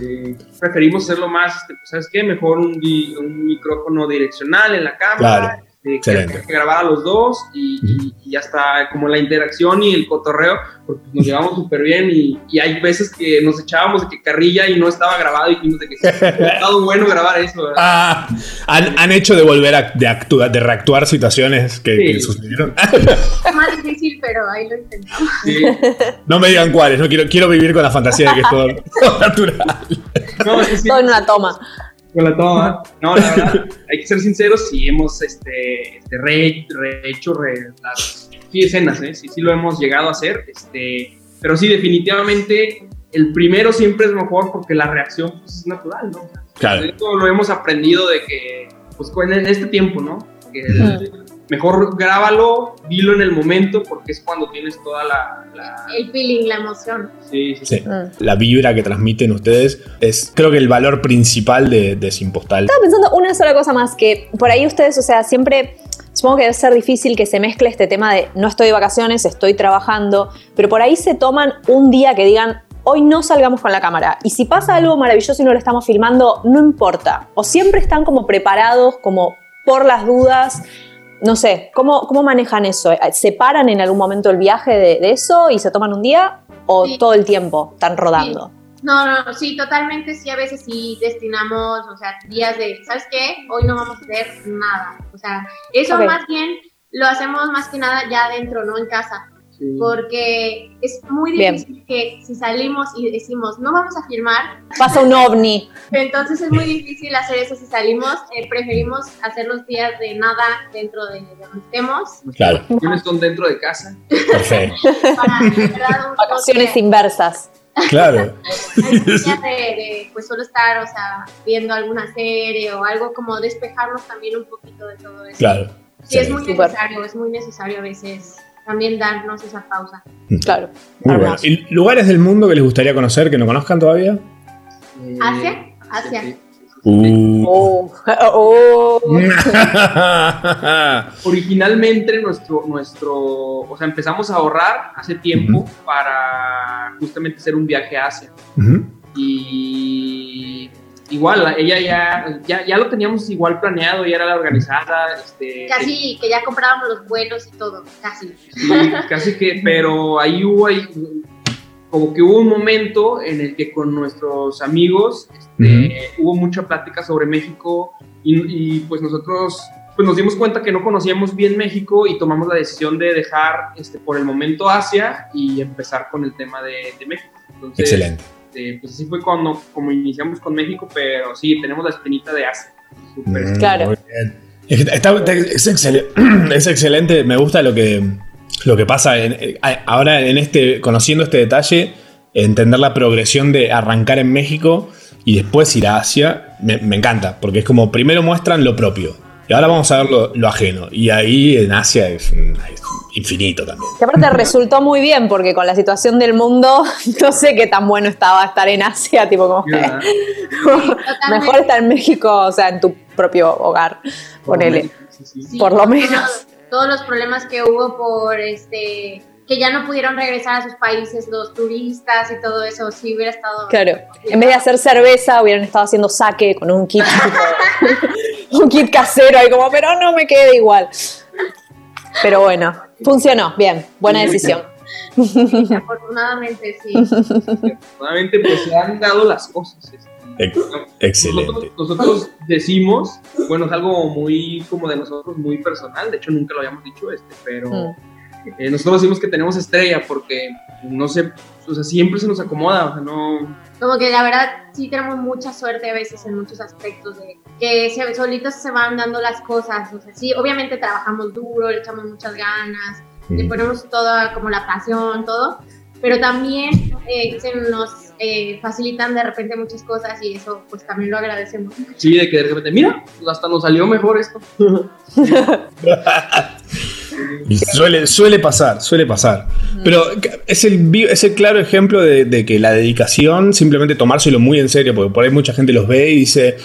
Eh, preferimos hacerlo más, este, pues, ¿sabes qué? Mejor un, di- un micrófono direccional en la cámara. Claro. Este, que, que grabar a los dos y, y- y ya está como la interacción y el cotorreo, porque nos llevamos súper bien y, y hay veces que nos echábamos de que carrilla y no estaba grabado y dijimos de que "Sí, ha estado bueno grabar eso. Ah, han, han hecho de volver a de, actua- de reactuar situaciones que, que sucedieron. Es más difícil, pero ahí lo intentamos. No me digan cuáles, no quiero, quiero vivir con la fantasía de que es todo, todo natural. No, sí, sí. Todo en una toma. Con la toma. No, la verdad, hay que ser sinceros, sí hemos este, este, re- rehecho re- las sí, escenas, ¿eh? sí, sí lo hemos llegado a hacer, este, pero sí, definitivamente el primero siempre es mejor porque la reacción pues, es natural, ¿no? Claro. Esto lo hemos aprendido de que, pues con- en este tiempo, ¿no? Que mejor grábalo, dilo en el momento porque es cuando tienes toda la... la- El feeling, la emoción. sí, sí, Sí. La vibra que transmiten ustedes es, creo que el valor principal de, de Sin Postal. Estaba pensando una sola cosa más, que por ahí ustedes, o sea, siempre, supongo que debe ser difícil que se mezcle este tema de no estoy de vacaciones, estoy trabajando, pero por ahí se toman un día que digan, hoy no salgamos con la cámara. Y si pasa algo maravilloso y no lo estamos filmando, no importa. O siempre están como preparados, como por las dudas. No sé, ¿cómo, cómo manejan eso? ¿Se paran en algún momento el viaje de, de eso y se toman un día? ¿O todo el tiempo están rodando? No, no, no, sí, totalmente, sí, a veces sí destinamos, o sea, días de, ¿sabes qué? Hoy no vamos a hacer nada. O sea, eso más bien lo hacemos más que nada ya adentro, no en casa. Porque es muy Bien. difícil que si salimos y decimos, no vamos a firmar, Pasa un ovni. entonces es muy difícil hacer eso si salimos. eh, preferimos hacer los días de nada dentro de, de donde estemos. Claro. Vacaciones son dentro de casa. Perfecto. Para, de verdad, un Vacaciones inversas. Claro. Días de, de, pues solo estar, o sea, viendo alguna serie o algo como despejarnos también un poquito de todo eso. Claro. Sí, es muy Súper. necesario, es muy necesario a veces también darnos esa pausa. Claro. Muy bueno. ¿Y lugares del mundo que les gustaría conocer que no conozcan todavía? Asia, Asia. Uh. Oh, oh. Originalmente nuestro, nuestro, o sea, empezamos a ahorrar hace tiempo para justamente hacer un viaje a Asia. Y igual, ella ya, ya, ya lo teníamos igual planeado, ya era la organizada, este, Casi que ya comprábamos los vuelos y todo, casi. Sí, casi que, pero ahí hubo ahí, como que hubo un momento en el que con nuestros amigos este, hubo mucha plática sobre México y, y, pues nosotros pues nos dimos cuenta que no conocíamos bien México y tomamos la decisión de dejar este, por el momento Asia y empezar con el tema de, de México. Entonces, Excelente. Este, pues así fue cuando como iniciamos con México, pero sí, tenemos la espinita de Asia. Súper. Mm, Claro. muy bien. Es, está- es excelente, es excelente, me gusta lo que, lo que pasa en- eh, ahora en este, conociendo este detalle, entender la progresión de arrancar en México y después ir a Asia, me, me encanta, porque es como primero muestran lo propio y ahora vamos a ver lo, lo ajeno y ahí en Asia es infinito también. Que aparte resultó muy bien porque con la situación del mundo no sé qué tan bueno estaba estar en Asia, tipo como mejor estar en México, o sea, en tu propio hogar, ponele, Sí, por lo todos- menos. Todos los problemas que hubo por este que ya no pudieron regresar a sus países los turistas y todo eso, sí hubiera estado Claro, en vez de hacer cerveza hubieran estado haciendo saque con un kit, tipo, un kit casero ahí como, pero no me queda igual. Pero bueno, funcionó, bien, buena decisión. afortunadamente sí. Afortunadamente, pues se han dado las cosas. este. Ex- Excelente. Nosotros, nosotros decimos, bueno, es algo muy como de nosotros, muy personal, de hecho nunca lo habíamos dicho, este, pero Mm. eh, nosotros decimos que tenemos estrella porque no sé, o sea, siempre se nos acomoda, o sea, no... Como que la verdad sí tenemos mucha suerte a veces en muchos aspectos de que se, solitos se van dando las cosas. O sea, sí, obviamente trabajamos duro, le echamos muchas ganas, le Mm. ponemos toda como la pasión, todo, pero también eh, se nos eh, facilitan de repente muchas cosas y eso pues también lo agradecemos. Sí, de que de repente, mira, hasta nos salió mejor esto. Suele, suele pasar, suele pasar. Pero es el, es el claro ejemplo de, de que la dedicación, simplemente tomárselo muy en serio, porque por ahí mucha gente los ve y dice,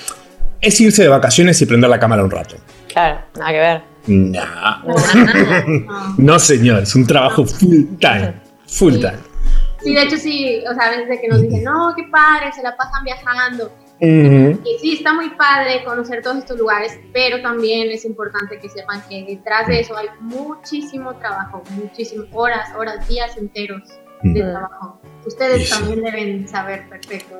es irse de vacaciones y prender la cámara un rato. Claro, nada que ver. Nah. No, señor, es un trabajo full time. Full time. Sí, de hecho sí, o sea, a veces de que nos dicen, no, qué padre, se la pasan viajando. Y sí, está muy padre conocer todos estos lugares, pero también es importante que sepan que detrás de eso hay muchísimo trabajo, muchísimas horas, horas, días enteros de trabajo. Ustedes sí. también deben saber perfecto.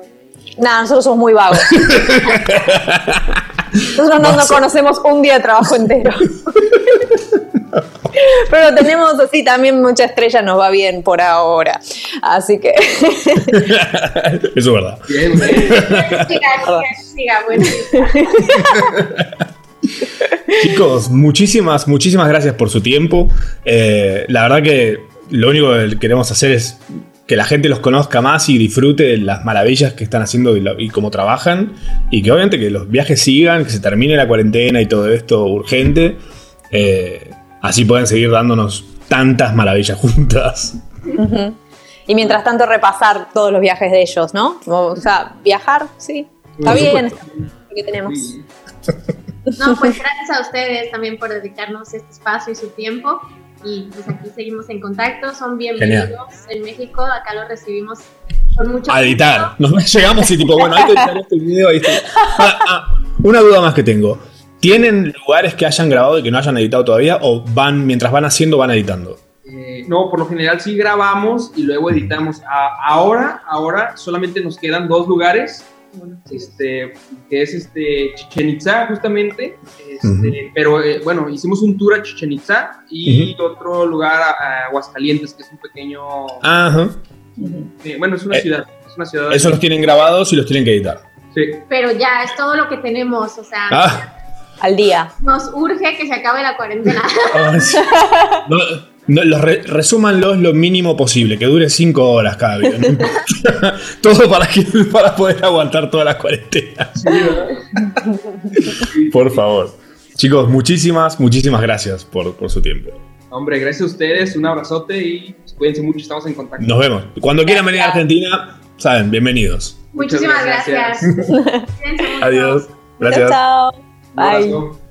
Nada, nosotros somos muy vagos. Nosotros no, no conocemos un día de trabajo entero. Pero tenemos así también mucha estrella, nos va bien por ahora. Así que. Eso es verdad. Siga, siga, siga, bueno. Chicos, muchísimas, muchísimas gracias por su tiempo. Eh, la verdad que lo único que queremos hacer es que la gente los conozca más y disfrute de las maravillas que están haciendo y, lo- y cómo trabajan. Y que obviamente que los viajes sigan, que se termine la cuarentena y todo esto urgente. Eh, así pueden seguir dándonos tantas maravillas juntas. Y mientras tanto repasar todos los viajes de ellos, ¿no? O sea, viajar, sí. Está bien, está bien, lo que tenemos. No, pues gracias a ustedes también por dedicarnos este espacio y su tiempo. Y pues aquí seguimos en contacto. Son bienvenidos en México. Acá los recibimos con mucho A editar. Nos llegamos y tipo, bueno, hay que editar este video. ahí está. Ah, ah, una duda más que tengo. ¿Tienen lugares que hayan grabado y que no hayan editado todavía? ¿O van, mientras van haciendo, van editando? Eh, no, por lo general sí grabamos y luego editamos. A- ahora, ahora solamente nos quedan dos lugares, este, que es este Chichen Itza justamente, este, pero eh, bueno, hicimos un tour a Chichen Itza y otro lugar a, a Aguascalientes, que es un pequeño, Ajá. eh, bueno, es una Eh, ciudad, es una ciudad. Eso los tienen grabados y los tienen que editar. Sí. Pero ya, es todo lo que tenemos, o sea, Ah, Al día. nos urge que se acabe la cuarentena. ah, sí. No, no, los re- resúmanlos lo mínimo posible, que dure 5 horas cada video. no. Todo para, que, para poder aguantar todas las cuarentenas. Por favor. Chicos, muchísimas, muchísimas gracias por, por su tiempo. Hombre, gracias a ustedes, un abrazote y cuídense mucho, estamos en contacto. Nos vemos. Cuando quieran venir a Argentina, saben, bienvenidos. Muchísimas gracias. Mucho. Adiós. Gracias. Bye.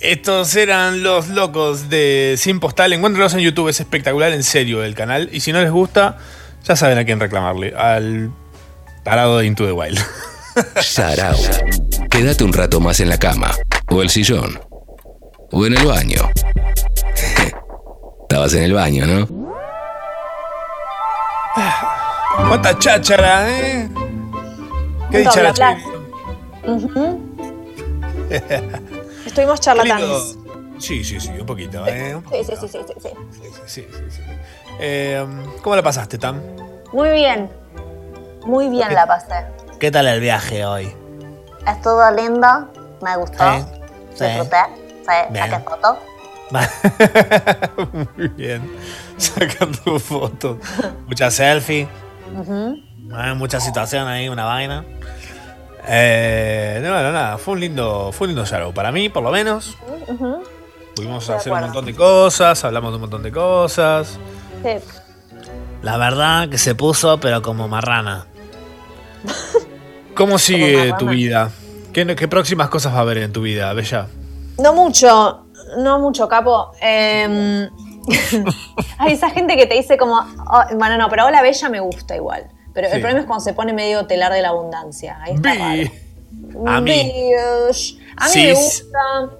Estos eran los locos de Sin Postal. Encuéntrenlos en YouTube, es espectacular, en serio, el canal. Y si no les gusta, ya saben a quién reclamarle. Al tarado de Into the Wild. Sarao. Quédate un rato más en la cama, o el sillón, o en el baño. Estabas en el baño, ¿no? ¿Cuánta cháchara, eh? ¿Qué dicha la. Estuvimos charlatanes. Sí, sí, sí, un poquito, eh. un Sí, sí, sí, sí, sí, sí. Sí, sí, sí. Eh, ¿Cómo la pasaste, Tam? Muy bien. Muy bien la pasé. ¿Qué tal el viaje hoy? Estuvo lindo. Me gustó. Disfruté. Saqué foto. Muy bien. Sacando fotos. Muchas selfies. Ujú. Hay mucha situación ahí, una vaina. Eh, no, no, nada. Fue un lindo, fue un lindo show. Para mí, por lo menos. Ujú. Pudimos De hacer un montón de cosas, hablamos de un montón de cosas. Sí. La verdad que se puso, pero como marrana. ¿Cómo sigue marrana. tu vida? ¿Qué, qué próximas cosas va a haber en tu vida, Bella? No mucho, no mucho, capo. Eh, hay esa gente que te dice como, oh, bueno, no, pero hola bella me gusta igual. Pero Sí. el problema es cuando se pone medio telar de la abundancia. Ahí está raro. A mí. Bish. A mí me gusta.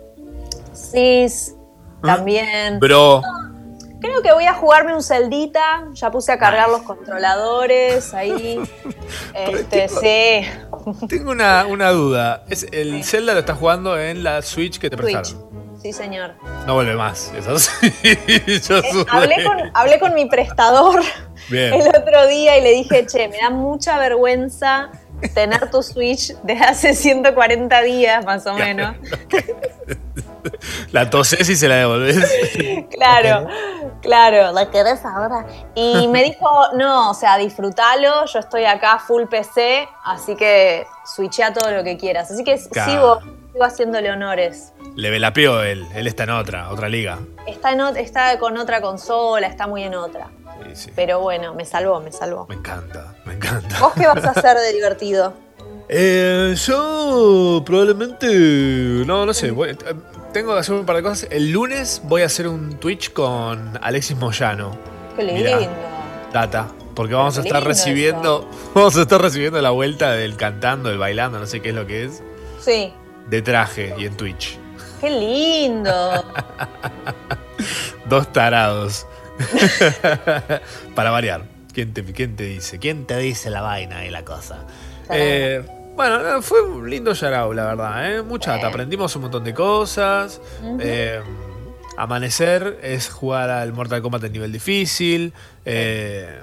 Cis. También. Bro. Creo que voy a jugarme un celdita. Ya puse a cargar los controladores ahí. Este, sí. Tengo una, una duda. Es, el Zelda lo estás jugando en la Switch que te Switch. prestaron. Sí, señor. No vuelve más. Eso sí. Yo Eh, hablé, con, hablé con mi prestador Bien. el otro día y le dije, che, me da mucha vergüenza tener tu Switch desde hace 140 días más o menos. La tosés y se la devolvés. Claro, claro. ¿La querés ahora? Y me dijo, no, o sea, disfrútalo, yo estoy acá full PC, así que switchea todo lo que quieras. Así que Claro. sigo, sigo haciéndole honores. Le velapeó él. Él está en otra, otra liga. Está, en está con otra consola, está muy en otra. Sí, sí. Pero bueno, me salvó, me salvó. Me encanta, me encanta. ¿Vos qué vas a hacer de divertido? Eh, yo probablemente. No, no sé. voy- eh, tengo que hacer un par de cosas. El lunes voy a hacer un Twitch con Alexis Moyano. Qué Mirá. lindo. Data. Porque vamos a estar recibiendo. Vamos a estar recibiendo la vuelta del cantando, del bailando, no sé qué es lo que es. Sí. De traje y en Twitch. Qué lindo. Dos tarados. Para variar. ¿Quién te, ¿Quién te dice? ¿Quién Te dice la vaina y la cosa. Eh, bueno, no, fue un lindo Yarao, la verdad. ¿eh? Mucha data. Aprendimos un montón de cosas. Eh, amanecer es jugar al Mortal Kombat en nivel difícil. Eh,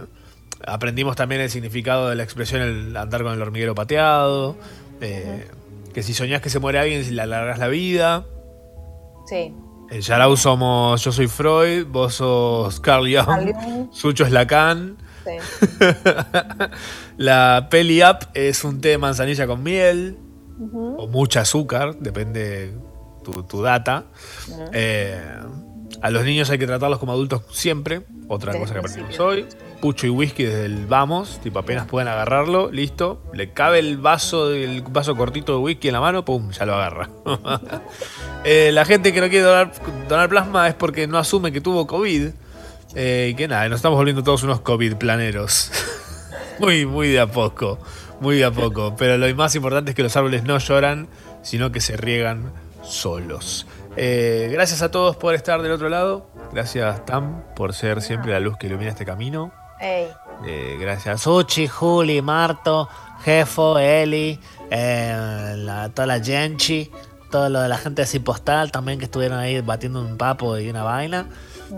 aprendimos también el significado de la expresión el andar con el hormiguero pateado. Eh, Que si soñás que se muere alguien, le alargás la vida. Sí. En Yarao somos. Yo soy Freud, vos sos Carl Jung, Carl Jung. Sucho es Lacan. Sí. La peli up es un té de manzanilla con miel o mucha azúcar, depende tu, tu data. Eh, a los niños hay que tratarlos como adultos siempre, otra Desde cosa que aprendimos hoy. Pucho y whisky desde el vamos, tipo apenas pueden agarrarlo, listo. Le cabe el vaso, el vaso cortito de whisky en la mano, pum, ya lo agarra. Eh, la gente que no quiere donar, donar plasma es porque no asume que tuvo COVID. Eh, y que nada, nos estamos volviendo todos unos COVID planeros. muy, muy de a poco. Muy de a poco. Pero lo más importante es que los árboles no lloran, sino que se riegan solos. Eh, gracias a todos por estar del otro lado. Gracias, Tam, por ser siempre la luz que ilumina este camino. Eh, gracias. Suchi, Juli, Marto, Jefo, Eli, eh, toda la Genchi, todo lo de la gente de Cipostal también que estuvieron ahí batiendo un papo y una vaina.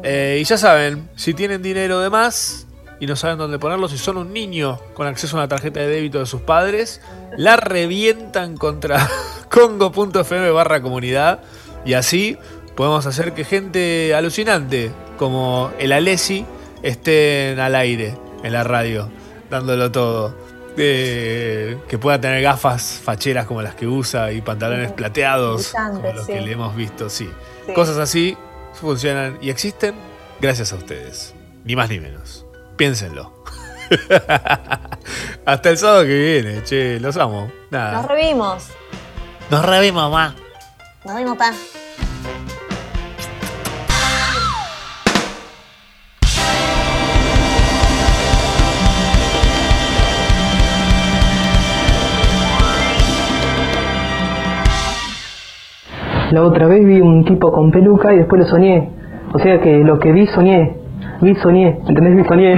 Eh, y ya saben, si tienen dinero de más y no saben dónde ponerlo, si son un niño con acceso a una tarjeta de débito de sus padres, la revientan contra congo.fm barra comunidad y así podemos hacer que gente alucinante como el Alessi estén al aire en la radio, dándolo todo. Eh, que pueda tener gafas facheras como las que usa y pantalones plateados como los sí. que le hemos visto, sí. Sí. Cosas así funcionan y existen gracias a ustedes. Ni más ni menos. Piénsenlo. Hasta el sábado que viene, che, los amo. Nada. Nos revimos. Nos revimos, mamá. Nos vemos, pa. La otra vez vi un tipo con peluca y después lo soñé. O sea que lo que vi soñé. Vi soñé. ¿Entendés? Vi soñé.